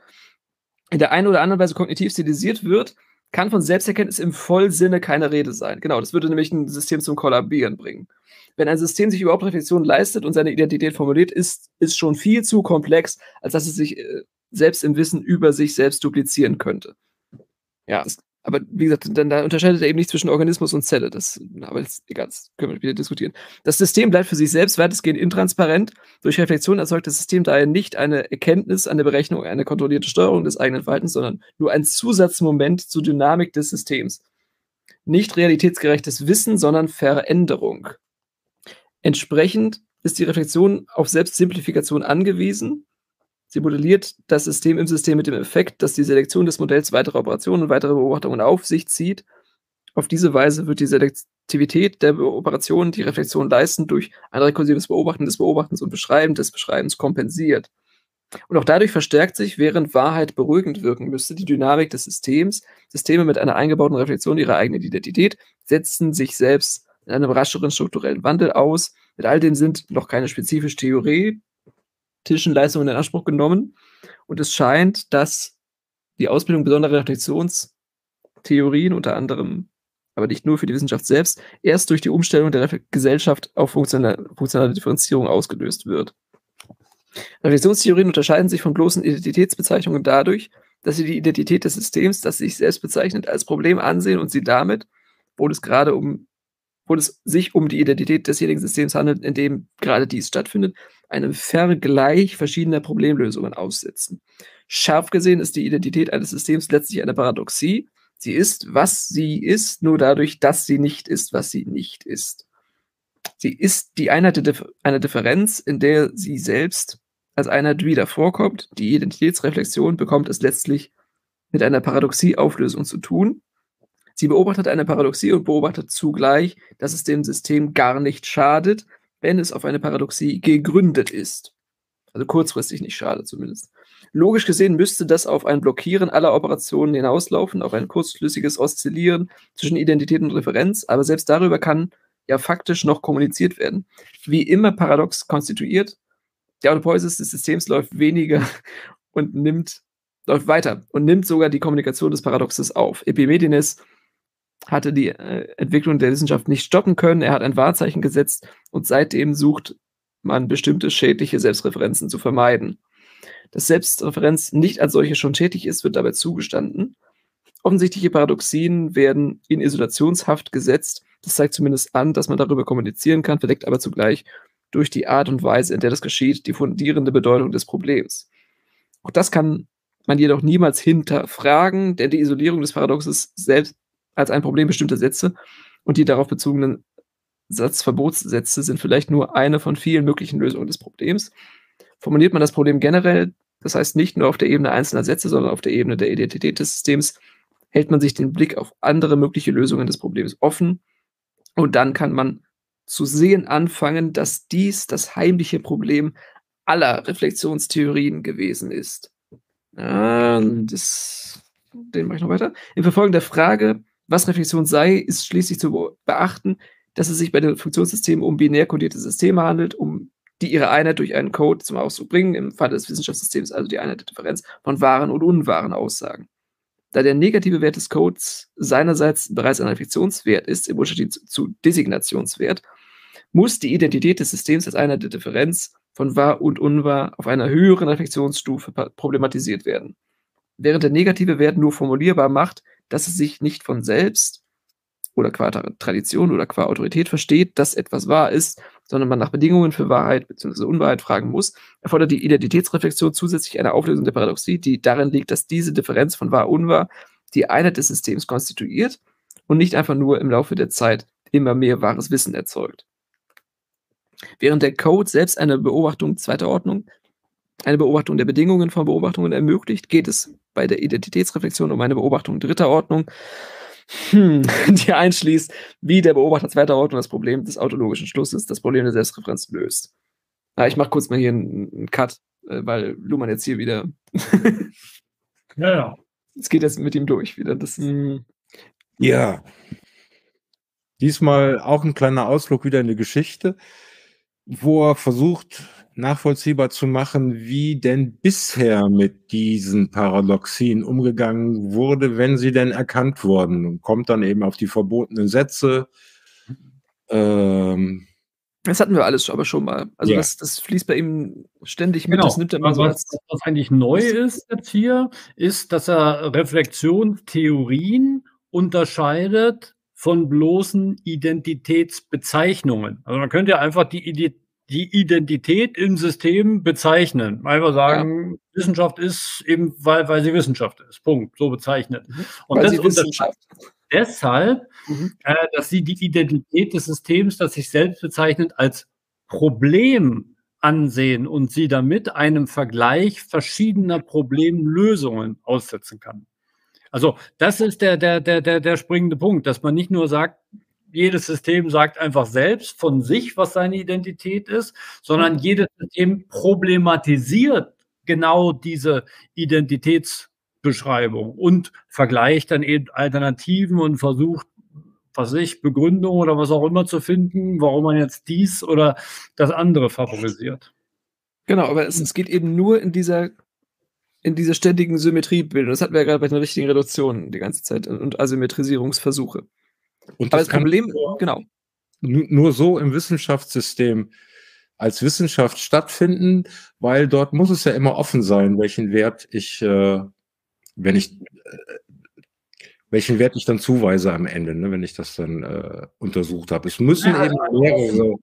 In der einen oder anderen Weise kognitiv stilisiert wird, kann von Selbsterkenntnis im Vollsinne keine Rede sein. Genau, das würde nämlich ein System zum Kollabieren bringen. Wenn ein System sich überhaupt Reflexion leistet und seine Identität formuliert, ist, ist schon viel zu komplex, als dass es sich äh, selbst im Wissen über sich selbst duplizieren könnte. Ja, das aber wie gesagt, dann da unterscheidet er eben nicht zwischen Organismus und Zelle. Das, aber das, egal, das können wir wieder diskutieren. Das System bleibt für sich selbst weitestgehend intransparent. Durch Reflexion erzeugt das System daher nicht eine Erkenntnis, eine Berechnung, eine kontrollierte Steuerung des eigenen Verhaltens, sondern nur ein Zusatzmoment zur Dynamik des Systems. Nicht realitätsgerechtes Wissen, sondern Veränderung. Entsprechend ist die Reflexion auf Selbstsimplifikation angewiesen Sie modelliert das System im System mit dem Effekt, dass die Selektion des Modells weitere Operationen und weitere Beobachtungen auf sich zieht. Auf diese Weise wird die Selektivität der Operationen, die Reflexion leisten, durch ein rekursives Beobachten des Beobachtens und Beschreiben des Beschreibens kompensiert. Und auch dadurch verstärkt sich, während Wahrheit beruhigend wirken müsste, die Dynamik des Systems. Systeme mit einer eingebauten Reflexion ihrer eigenen Identität setzen sich selbst in einem rascheren strukturellen Wandel aus. Mit all dem sind noch keine spezifische Theorie, Leistungen in Anspruch genommen. Und es scheint, dass die Ausbildung besonderer Reflexionstheorien, unter anderem, aber nicht nur für die Wissenschaft selbst, erst durch die Umstellung der Gesellschaft auf funktionale, funktionale Differenzierung ausgelöst wird. Reflexionstheorien unterscheiden sich von bloßen Identitätsbezeichnungen dadurch, dass sie die Identität des Systems, das sich selbst bezeichnet, als Problem ansehen und sie damit, wo es gerade um wo es sich um die Identität desjenigen Systems handelt, in dem gerade dies stattfindet, einem Vergleich verschiedener Problemlösungen aussetzen. Scharf gesehen ist die Identität eines Systems letztlich eine Paradoxie. Sie ist, was sie ist, nur dadurch, dass sie nicht ist, was sie nicht ist. Sie ist die Einheit einer Differenz, in der sie selbst als Einheit wieder vorkommt. Die Identitätsreflexion bekommt es letztlich mit einer Paradoxieauflösung zu tun. Sie beobachtet eine Paradoxie und beobachtet zugleich, dass es dem System gar nicht schadet, wenn es auf eine Paradoxie gegründet ist. Also kurzfristig nicht schadet zumindest. Logisch gesehen müsste das auf ein Blockieren aller Operationen hinauslaufen, auf ein kurzflüssiges Oszillieren zwischen Identität und Referenz, aber selbst darüber kann ja faktisch noch kommuniziert werden. Wie immer paradox konstituiert, der Autopoiesis des Systems läuft weniger und nimmt, läuft weiter und nimmt sogar die Kommunikation des Paradoxes auf. Epimethenes hatte die äh, Entwicklung der Wissenschaft nicht stoppen können. Er hat ein Wahrzeichen gesetzt und seitdem sucht man bestimmte schädliche Selbstreferenzen zu vermeiden. Dass Selbstreferenz nicht als solche schon schädlich ist, wird dabei zugestanden. Offensichtliche Paradoxien werden in Isolationshaft gesetzt. Das zeigt zumindest an, dass man darüber kommunizieren kann, verdeckt aber zugleich durch die Art und Weise, in der das geschieht, die fundierende Bedeutung des Problems. Auch das kann man jedoch niemals hinterfragen, denn die Isolierung des Paradoxes selbst als ein Problem bestimmte Sätze und die darauf bezogenen Satzverbotssätze sind vielleicht nur eine von vielen möglichen Lösungen des Problems. Formuliert man das Problem generell, das heißt nicht nur auf der Ebene einzelner Sätze, sondern auf der Ebene der Identität des Systems, hält man sich den Blick auf andere mögliche Lösungen des Problems offen und dann kann man zu sehen anfangen, dass dies das heimliche Problem aller Reflexionstheorien gewesen ist. Ah, das, den mache ich noch weiter. Im Verfolgen der Frage, was Reflexion sei, ist schließlich zu beachten, dass es sich bei den Funktionssystemen um binär kodierte Systeme handelt, um die ihre Einheit durch einen Code zum Ausdruck bringen, im Fall des Wissenschaftssystems also die Einheit der Differenz von wahren und unwahren Aussagen. Da der negative Wert des Codes seinerseits bereits ein Reflexionswert ist, im Unterschied zu Designationswert, muss die Identität des Systems als Einheit der Differenz von wahr und unwahr auf einer höheren Reflexionsstufe problematisiert werden. Während der negative Wert nur formulierbar macht, dass es sich nicht von selbst oder qua Tradition oder qua Autorität versteht, dass etwas wahr ist, sondern man nach Bedingungen für Wahrheit bzw. Unwahrheit fragen muss, erfordert die Identitätsreflexion zusätzlich eine Auflösung der Paradoxie, die darin liegt, dass diese Differenz von wahr und unwahr die Einheit des Systems konstituiert und nicht einfach nur im Laufe der Zeit immer mehr wahres Wissen erzeugt. Während der Code selbst eine Beobachtung zweiter Ordnung, eine Beobachtung der Bedingungen von Beobachtungen ermöglicht, geht es bei der Identitätsreflexion um eine Beobachtung dritter Ordnung, hm, die einschließt, wie der Beobachter zweiter Ordnung das Problem des autologischen Schlusses, das Problem der Selbstreferenz löst. Ja, ich mache kurz mal hier einen, einen Cut, äh, weil Luhmann jetzt hier wieder. ja, ja. Es geht jetzt mit ihm durch wieder. Das, hm. ja. Diesmal auch ein kleiner Ausflug wieder in die Geschichte, wo er versucht, nachvollziehbar zu machen, wie denn bisher mit diesen Paradoxien umgegangen wurde, wenn sie denn erkannt wurden. Und kommt dann eben auf die verbotenen Sätze. Ähm, das hatten wir alles aber schon mal. Also ja. das, das, fließt bei ihm ständig mit. Genau. Das nimmt er mal so was, was eigentlich neu ist jetzt hier, ist, dass er Reflexionstheorien unterscheidet von bloßen Identitätsbezeichnungen. Also man könnte ja einfach die die Identität im System bezeichnen. Einfach sagen, ja. Wissenschaft ist eben, weil, weil sie Wissenschaft ist. Punkt. So bezeichnet. Mhm. Und weil das Wissenschaft. deshalb, mhm. äh, dass sie die Identität des Systems, das sich selbst bezeichnet, als Problem ansehen und sie damit einem Vergleich verschiedener Problemlösungen aussetzen kann. Also das ist der, der, der, der, der springende Punkt, dass man nicht nur sagt, jedes System sagt einfach selbst von sich, was seine Identität ist, sondern mhm. jedes System problematisiert genau diese Identitätsbeschreibung und vergleicht dann eben Alternativen und versucht, was ich, Begründung oder was auch immer zu finden, warum man jetzt dies oder das andere favorisiert. Genau, aber es, es geht eben nur in dieser in dieser ständigen Symmetriebildung. Das hatten wir ja gerade bei den richtigen Reduktionen die ganze Zeit und Asymmetrisierungsversuche. Und das, das Problem, nur, genau. Nur so im Wissenschaftssystem als Wissenschaft stattfinden, weil dort muss es ja immer offen sein, welchen Wert ich, äh, wenn ich, äh, welchen Wert ich dann zuweise am Ende, ne, wenn ich das dann äh, untersucht habe. Es müssen ja, eben mehrere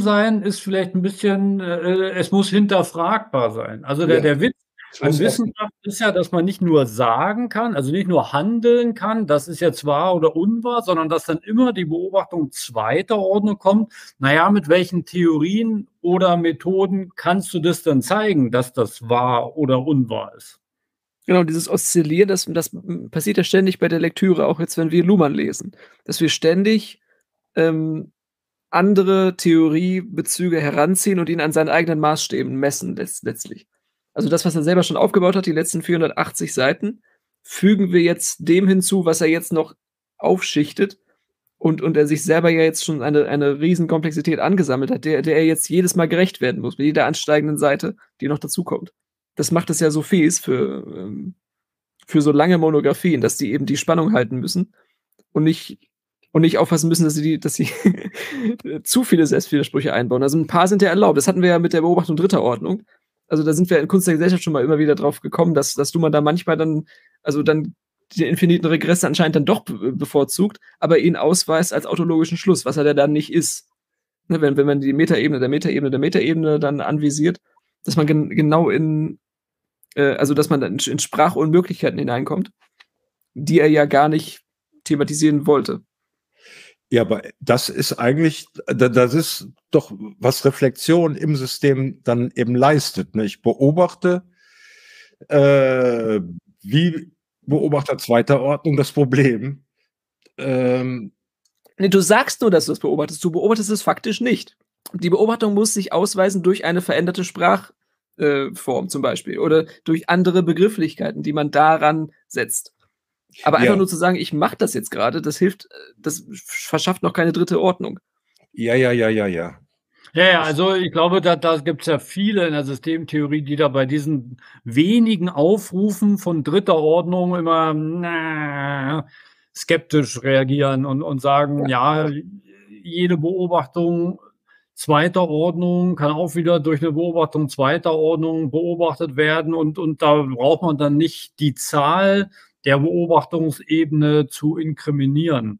sein ist vielleicht ein bisschen, äh, es muss hinterfragbar sein. Also der, ja. der Witz an Wissenschaft ist ja, dass man nicht nur sagen kann, also nicht nur handeln kann, das ist jetzt wahr oder unwahr, sondern dass dann immer die Beobachtung zweiter Ordnung kommt. Naja, mit welchen Theorien oder Methoden kannst du das dann zeigen, dass das wahr oder unwahr ist? Genau, dieses Oszillieren, das, das passiert ja ständig bei der Lektüre, auch jetzt, wenn wir Luhmann lesen, dass wir ständig ähm, andere Theoriebezüge heranziehen und ihn an seinen eigenen Maßstäben messen, letztlich also das, was er selber schon aufgebaut hat, die letzten 480 Seiten, fügen wir jetzt dem hinzu, was er jetzt noch aufschichtet und, und er sich selber ja jetzt schon eine, eine Riesenkomplexität angesammelt hat, der, der er jetzt jedes Mal gerecht werden muss, mit jeder ansteigenden Seite, die noch dazukommt. Das macht es ja so fies für, ähm, für so lange Monographien, dass die eben die Spannung halten müssen und nicht, und nicht aufpassen müssen, dass sie, die, dass sie zu viele Selbstwidersprüche einbauen. Also ein paar sind ja erlaubt. Das hatten wir ja mit der Beobachtung dritter Ordnung also da sind wir in Kunst der Gesellschaft schon mal immer wieder drauf gekommen, dass, dass du mal da manchmal dann, also dann den infiniten Regress anscheinend dann doch bevorzugt, aber ihn ausweist als autologischen Schluss, was er da dann nicht ist. Ne, wenn, wenn man die Metaebene der Metaebene der Metaebene dann anvisiert, dass man gen genau in, äh, also dass man dann in Sprachunmöglichkeiten hineinkommt, die er ja gar nicht thematisieren wollte. Ja, aber das ist eigentlich, das ist doch, was Reflexion im System dann eben leistet. Ne? Ich beobachte, äh, wie Beobachter zweiter Ordnung das Problem. Ähm, nee, du sagst nur, dass du es beobachtest. Du beobachtest es faktisch nicht. Die Beobachtung muss sich ausweisen durch eine veränderte Sprachform äh, zum Beispiel oder durch andere Begrifflichkeiten, die man daran setzt. Aber einfach ja. nur zu sagen, ich mache das jetzt gerade, das hilft, das verschafft noch keine dritte Ordnung. Ja, ja, ja, ja, ja. Ja, ja, also ich glaube, da, da gibt es ja viele in der Systemtheorie, die da bei diesen wenigen Aufrufen von dritter Ordnung immer na, skeptisch reagieren und, und sagen, ja. ja, jede Beobachtung zweiter Ordnung kann auch wieder durch eine Beobachtung zweiter Ordnung beobachtet werden und, und da braucht man dann nicht die Zahl der Beobachtungsebene zu inkriminieren.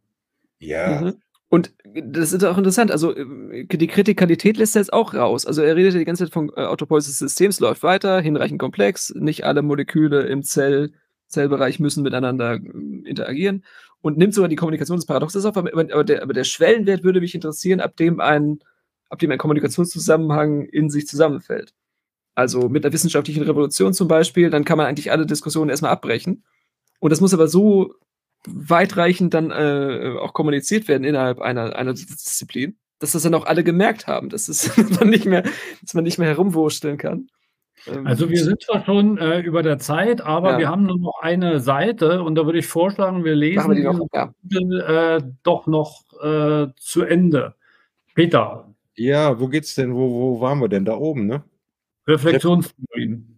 Ja. Mhm. Und das ist auch interessant. Also, äh, die Kritikalität lässt er jetzt auch raus. Also, er redet die ganze Zeit von äh, Autopoiesis des Systems, läuft weiter, hinreichend komplex. Nicht alle Moleküle im Zell, Zellbereich müssen miteinander äh, interagieren und nimmt sogar die Kommunikation des Paradoxes auf. Aber, aber, der, aber der Schwellenwert würde mich interessieren, ab dem ein, ab dem ein Kommunikationszusammenhang in sich zusammenfällt. Also mit der wissenschaftlichen Revolution zum Beispiel, dann kann man eigentlich alle Diskussionen erstmal abbrechen. Und das muss aber so weitreichend dann äh, auch kommuniziert werden innerhalb einer, einer Disziplin, dass das dann auch alle gemerkt haben, dass, es, man, nicht mehr, dass man nicht mehr herumwursteln kann. Ähm, also wir sind zwar schon äh, über der Zeit, aber ja. wir haben nur noch eine Seite und da würde ich vorschlagen, wir lesen wir die noch, ja. äh, doch noch äh, zu Ende. Peter. Ja, wo geht's denn? Wo, wo waren wir denn? Da oben, ne? Reflexionstheorien.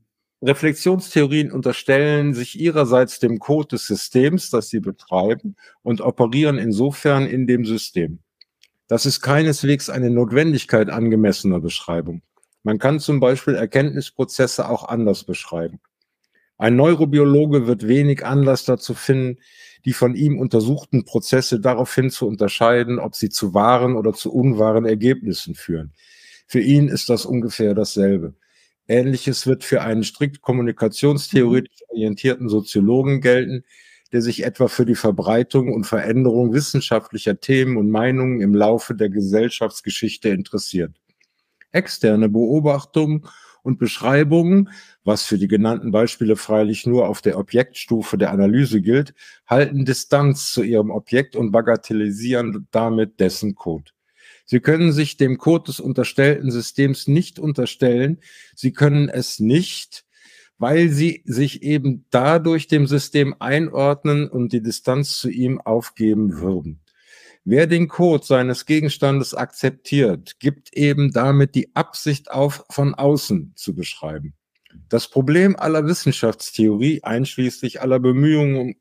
Reflexionstheorien unterstellen sich ihrerseits dem Code des Systems, das sie betreiben, und operieren insofern in dem System. Das ist keineswegs eine Notwendigkeit angemessener Beschreibung. Man kann zum Beispiel Erkenntnisprozesse auch anders beschreiben. Ein Neurobiologe wird wenig Anlass dazu finden, die von ihm untersuchten Prozesse daraufhin zu unterscheiden, ob sie zu wahren oder zu unwahren Ergebnissen führen. Für ihn ist das ungefähr dasselbe. Ähnliches wird für einen strikt kommunikationstheoretisch orientierten Soziologen gelten, der sich etwa für die Verbreitung und Veränderung wissenschaftlicher Themen und Meinungen im Laufe der Gesellschaftsgeschichte interessiert. Externe Beobachtungen und Beschreibungen, was für die genannten Beispiele freilich nur auf der Objektstufe der Analyse gilt, halten Distanz zu ihrem Objekt und bagatellisieren damit dessen Code. Sie können sich dem Code des unterstellten Systems nicht unterstellen. Sie können es nicht, weil sie sich eben dadurch dem System einordnen und die Distanz zu ihm aufgeben würden. Wer den Code seines Gegenstandes akzeptiert, gibt eben damit die Absicht auf, von außen zu beschreiben. Das Problem aller Wissenschaftstheorie, einschließlich aller Bemühungen um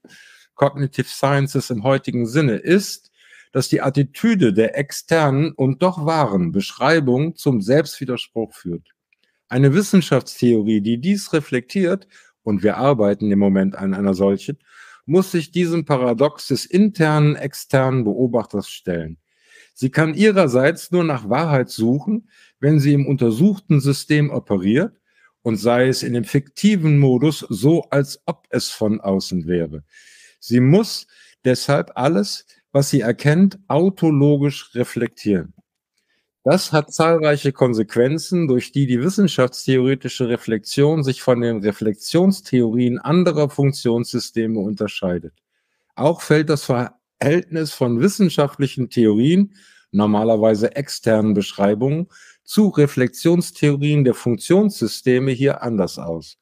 Cognitive Sciences im heutigen Sinne, ist, dass die Attitüde der externen und doch wahren Beschreibung zum Selbstwiderspruch führt. Eine Wissenschaftstheorie, die dies reflektiert, und wir arbeiten im Moment an einer solchen, muss sich diesem Paradox des internen, externen Beobachters stellen. Sie kann ihrerseits nur nach Wahrheit suchen, wenn sie im untersuchten System operiert und sei es in dem fiktiven Modus so, als ob es von außen wäre. Sie muss deshalb alles, was sie erkennt, autologisch reflektieren. Das hat zahlreiche Konsequenzen, durch die die wissenschaftstheoretische Reflexion sich von den Reflexionstheorien anderer Funktionssysteme unterscheidet. Auch fällt das Verhältnis von wissenschaftlichen Theorien, normalerweise externen Beschreibungen, zu Reflexionstheorien der Funktionssysteme hier anders aus.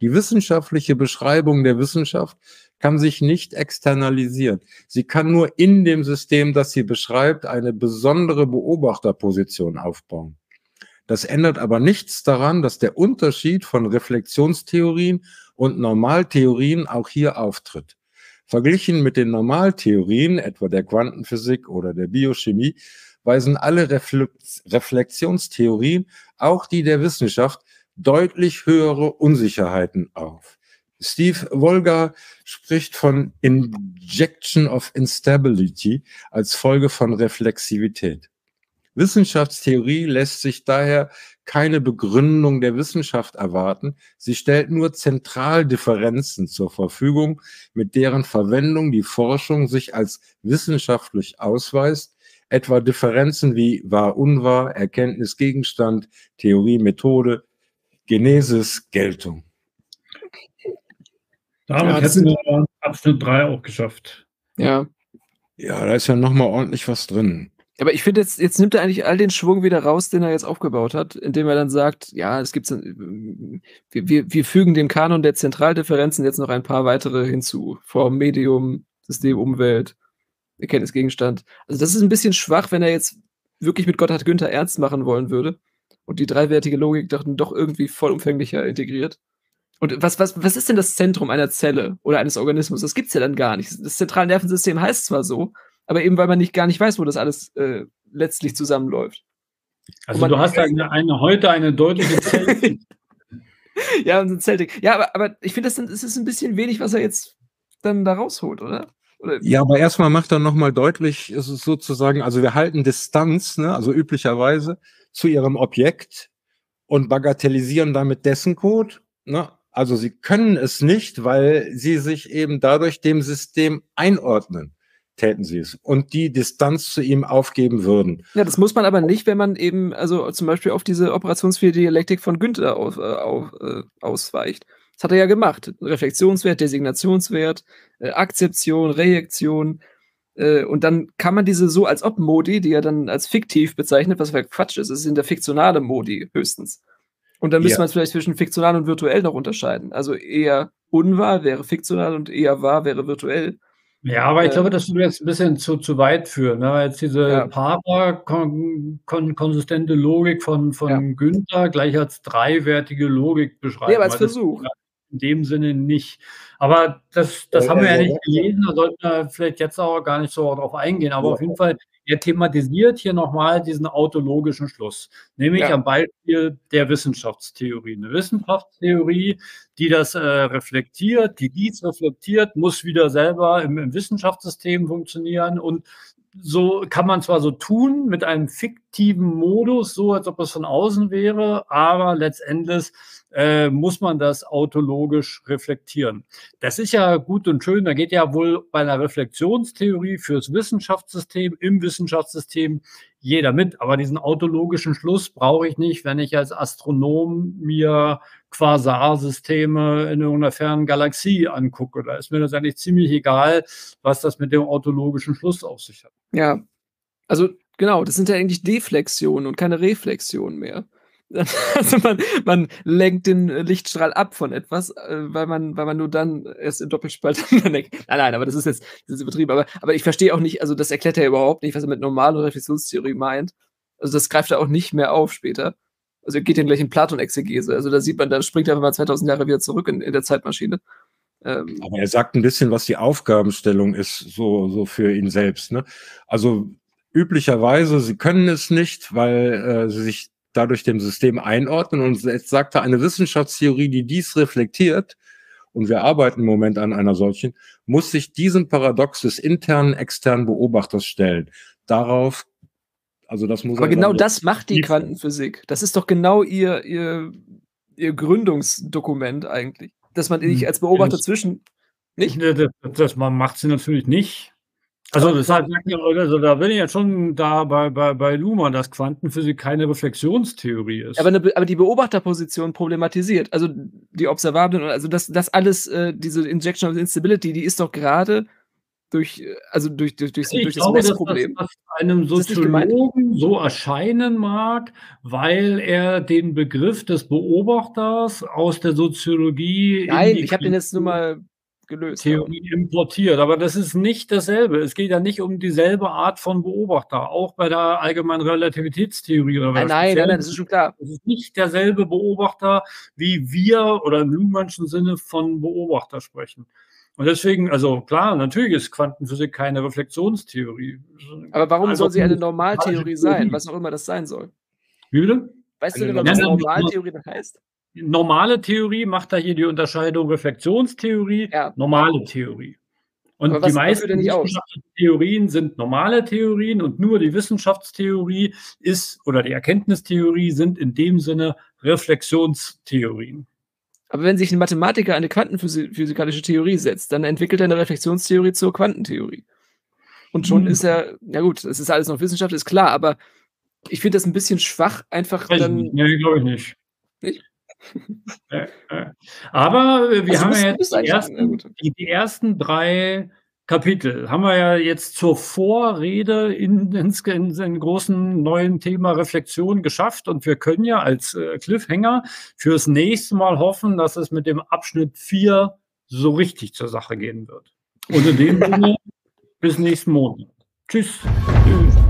Die wissenschaftliche Beschreibung der Wissenschaft kann sich nicht externalisieren. Sie kann nur in dem System, das sie beschreibt, eine besondere Beobachterposition aufbauen. Das ändert aber nichts daran, dass der Unterschied von Reflexionstheorien und Normaltheorien auch hier auftritt. Verglichen mit den Normaltheorien, etwa der Quantenphysik oder der Biochemie, weisen alle Reflexionstheorien, auch die der Wissenschaft, deutlich höhere Unsicherheiten auf. Steve Wolga spricht von Injection of Instability als Folge von Reflexivität. Wissenschaftstheorie lässt sich daher keine Begründung der Wissenschaft erwarten. Sie stellt nur Zentraldifferenzen zur Verfügung, mit deren Verwendung die Forschung sich als wissenschaftlich ausweist, etwa Differenzen wie wahr, unwahr, Erkenntnis, Gegenstand, Theorie, Methode, Genesis, Geltung. Damit ja, hätten wir Abschnitt 3 auch geschafft. Ja. Ja, da ist ja nochmal ordentlich was drin. Aber ich finde, jetzt, jetzt nimmt er eigentlich all den Schwung wieder raus, den er jetzt aufgebaut hat, indem er dann sagt, ja, es gibt wir, wir, wir fügen dem Kanon der Zentraldifferenzen jetzt noch ein paar weitere hinzu. Form, Medium, System, Umwelt, Erkenntnisgegenstand. Also das ist ein bisschen schwach, wenn er jetzt wirklich mit Gotthard Günther ernst machen wollen würde und die dreiwertige Logik doch, doch irgendwie vollumfänglicher integriert. Und was, was, was ist denn das Zentrum einer Zelle oder eines Organismus? Das gibt's ja dann gar nicht. Das zentrale Nervensystem heißt zwar so, aber eben weil man nicht gar nicht weiß, wo das alles äh, letztlich zusammenläuft. Also du hast eine, eine, heute eine deutliche Celtic. ja, ein Celtic. Ja, aber, aber ich finde, das, das ist ein bisschen wenig, was er jetzt dann da rausholt, oder? Ja, aber erstmal macht er nochmal deutlich, ist es sozusagen, also wir halten Distanz, ne, also üblicherweise, zu ihrem Objekt und bagatellisieren damit dessen Code. Ne? Also sie können es nicht, weil sie sich eben dadurch dem System einordnen täten sie es und die Distanz zu ihm aufgeben würden. Ja, das muss man aber nicht, wenn man eben, also zum Beispiel auf diese operationsfähige Dialektik von Günther auf, äh, auf, äh, ausweicht. Das hat er ja gemacht. Reflexionswert, Designationswert, äh, Akzeption, Reaktion. Äh, und dann kann man diese so als Ob-Modi, die er dann als fiktiv bezeichnet, was für Quatsch ist, es sind der fiktionale Modi höchstens. Und dann müsste ja. man vielleicht zwischen fiktional und virtuell noch unterscheiden. Also eher unwahr wäre fiktional und eher wahr wäre virtuell. Ja, aber ich glaube, das würde jetzt ein bisschen zu, zu weit führen. Ne? Jetzt diese ja. Papa-konsistente Logik von, von ja. Günther gleich als dreiwertige Logik beschreiben. Ja, aber als Versuch. In dem Sinne nicht. Aber das, das ja, haben wir ja nicht gelesen, da sollten wir vielleicht jetzt auch gar nicht so darauf eingehen. Aber auf jeden Fall er thematisiert hier nochmal diesen autologischen Schluss, nämlich ja. am Beispiel der Wissenschaftstheorie. Eine Wissenschaftstheorie, die das äh, reflektiert, die dies reflektiert, muss wieder selber im, im Wissenschaftssystem funktionieren und so kann man zwar so tun mit einem fiktiven Modus, so als ob es von außen wäre, aber letztendlich äh, muss man das autologisch reflektieren. Das ist ja gut und schön. Da geht ja wohl bei einer Reflexionstheorie fürs Wissenschaftssystem im Wissenschaftssystem jeder mit. Aber diesen autologischen Schluss brauche ich nicht, wenn ich als Astronom mir Quasarsysteme in irgendeiner fernen Galaxie angucke. Da ist mir das eigentlich ziemlich egal, was das mit dem autologischen Schluss auf sich hat. Ja, also genau, das sind ja eigentlich Deflexionen und keine Reflexionen mehr. Also man, man lenkt den Lichtstrahl ab von etwas, äh, weil man, weil man nur dann erst in Doppelspalt Nein, nein, aber das ist jetzt das ist übertrieben. Aber, aber ich verstehe auch nicht, also das erklärt er überhaupt nicht, was er mit normaler Reflexionstheorie meint. Also das greift er auch nicht mehr auf später. Also er geht dann gleich in Platon-Exegese. Also da sieht man, da springt er einfach mal 2000 Jahre wieder zurück in, in der Zeitmaschine. Ähm, aber er sagt ein bisschen, was die Aufgabenstellung ist, so, so für ihn selbst. Ne? Also üblicherweise, sie können es nicht, weil äh, sie sich dadurch dem System einordnen. Und jetzt sagt er, eine Wissenschaftstheorie, die dies reflektiert, und wir arbeiten im Moment an einer solchen, muss sich diesem Paradox des internen, externen Beobachters stellen. Darauf, also das muss Aber genau das macht die Quantenphysik. Das ist doch genau ihr, ihr, ihr Gründungsdokument eigentlich. Dass man sich hm. als Beobachter zwischen. Nicht? Das, das, man macht sie natürlich nicht. Also, das heißt, also da bin ich ja schon da bei, bei, bei Luhmann, dass Quantenphysik keine Reflexionstheorie ist. Aber, eine, aber die Beobachterposition problematisiert, also die Observablen, also das, das alles, äh, diese Injection of Instability, die ist doch gerade durch, also durch, durch, durch, ich durch glaube, das Messproblem. Dass das einem Soziologen so erscheinen mag, weil er den Begriff des Beobachters aus der Soziologie. Nein, ich habe den jetzt nur mal gelöst. Theorie haben. importiert. Aber das ist nicht dasselbe. Es geht ja nicht um dieselbe Art von Beobachter. Auch bei der allgemeinen Relativitätstheorie oder Nein, nein, nein, nein, das ist schon klar. Es ist nicht derselbe Beobachter, wie wir oder im Luhmannschen Sinne von Beobachter sprechen. Und deswegen, also klar, natürlich ist Quantenphysik keine Reflexionstheorie. Aber warum also, soll sie eine Normaltheorie sein, was auch immer das sein soll? Wie bitte? Weißt du denn, was Normaltheorie heißt? Normale Theorie macht da hier die Unterscheidung Reflexionstheorie, ja. normale Theorie. Und die meisten Theorien sind normale Theorien und nur die Wissenschaftstheorie ist oder die Erkenntnistheorie sind in dem Sinne Reflexionstheorien. Aber wenn sich ein Mathematiker eine quantenphysikalische Theorie setzt, dann entwickelt er eine Reflexionstheorie zur Quantentheorie. Und schon hm. ist er, ja gut, das ist alles noch Wissenschaft, ist klar, aber ich finde das ein bisschen schwach, einfach Weiß dann. Nee, glaube ich nicht. Nicht? Aber wir also haben ja jetzt die ersten, die, die ersten drei Kapitel haben wir ja jetzt zur Vorrede in, in, in, in großen neuen Thema Reflexion geschafft und wir können ja als äh, Cliffhanger fürs nächste Mal hoffen, dass es mit dem Abschnitt 4 so richtig zur Sache gehen wird. Und in dem Sinne, bis nächsten Monat. Tschüss. Tschüss.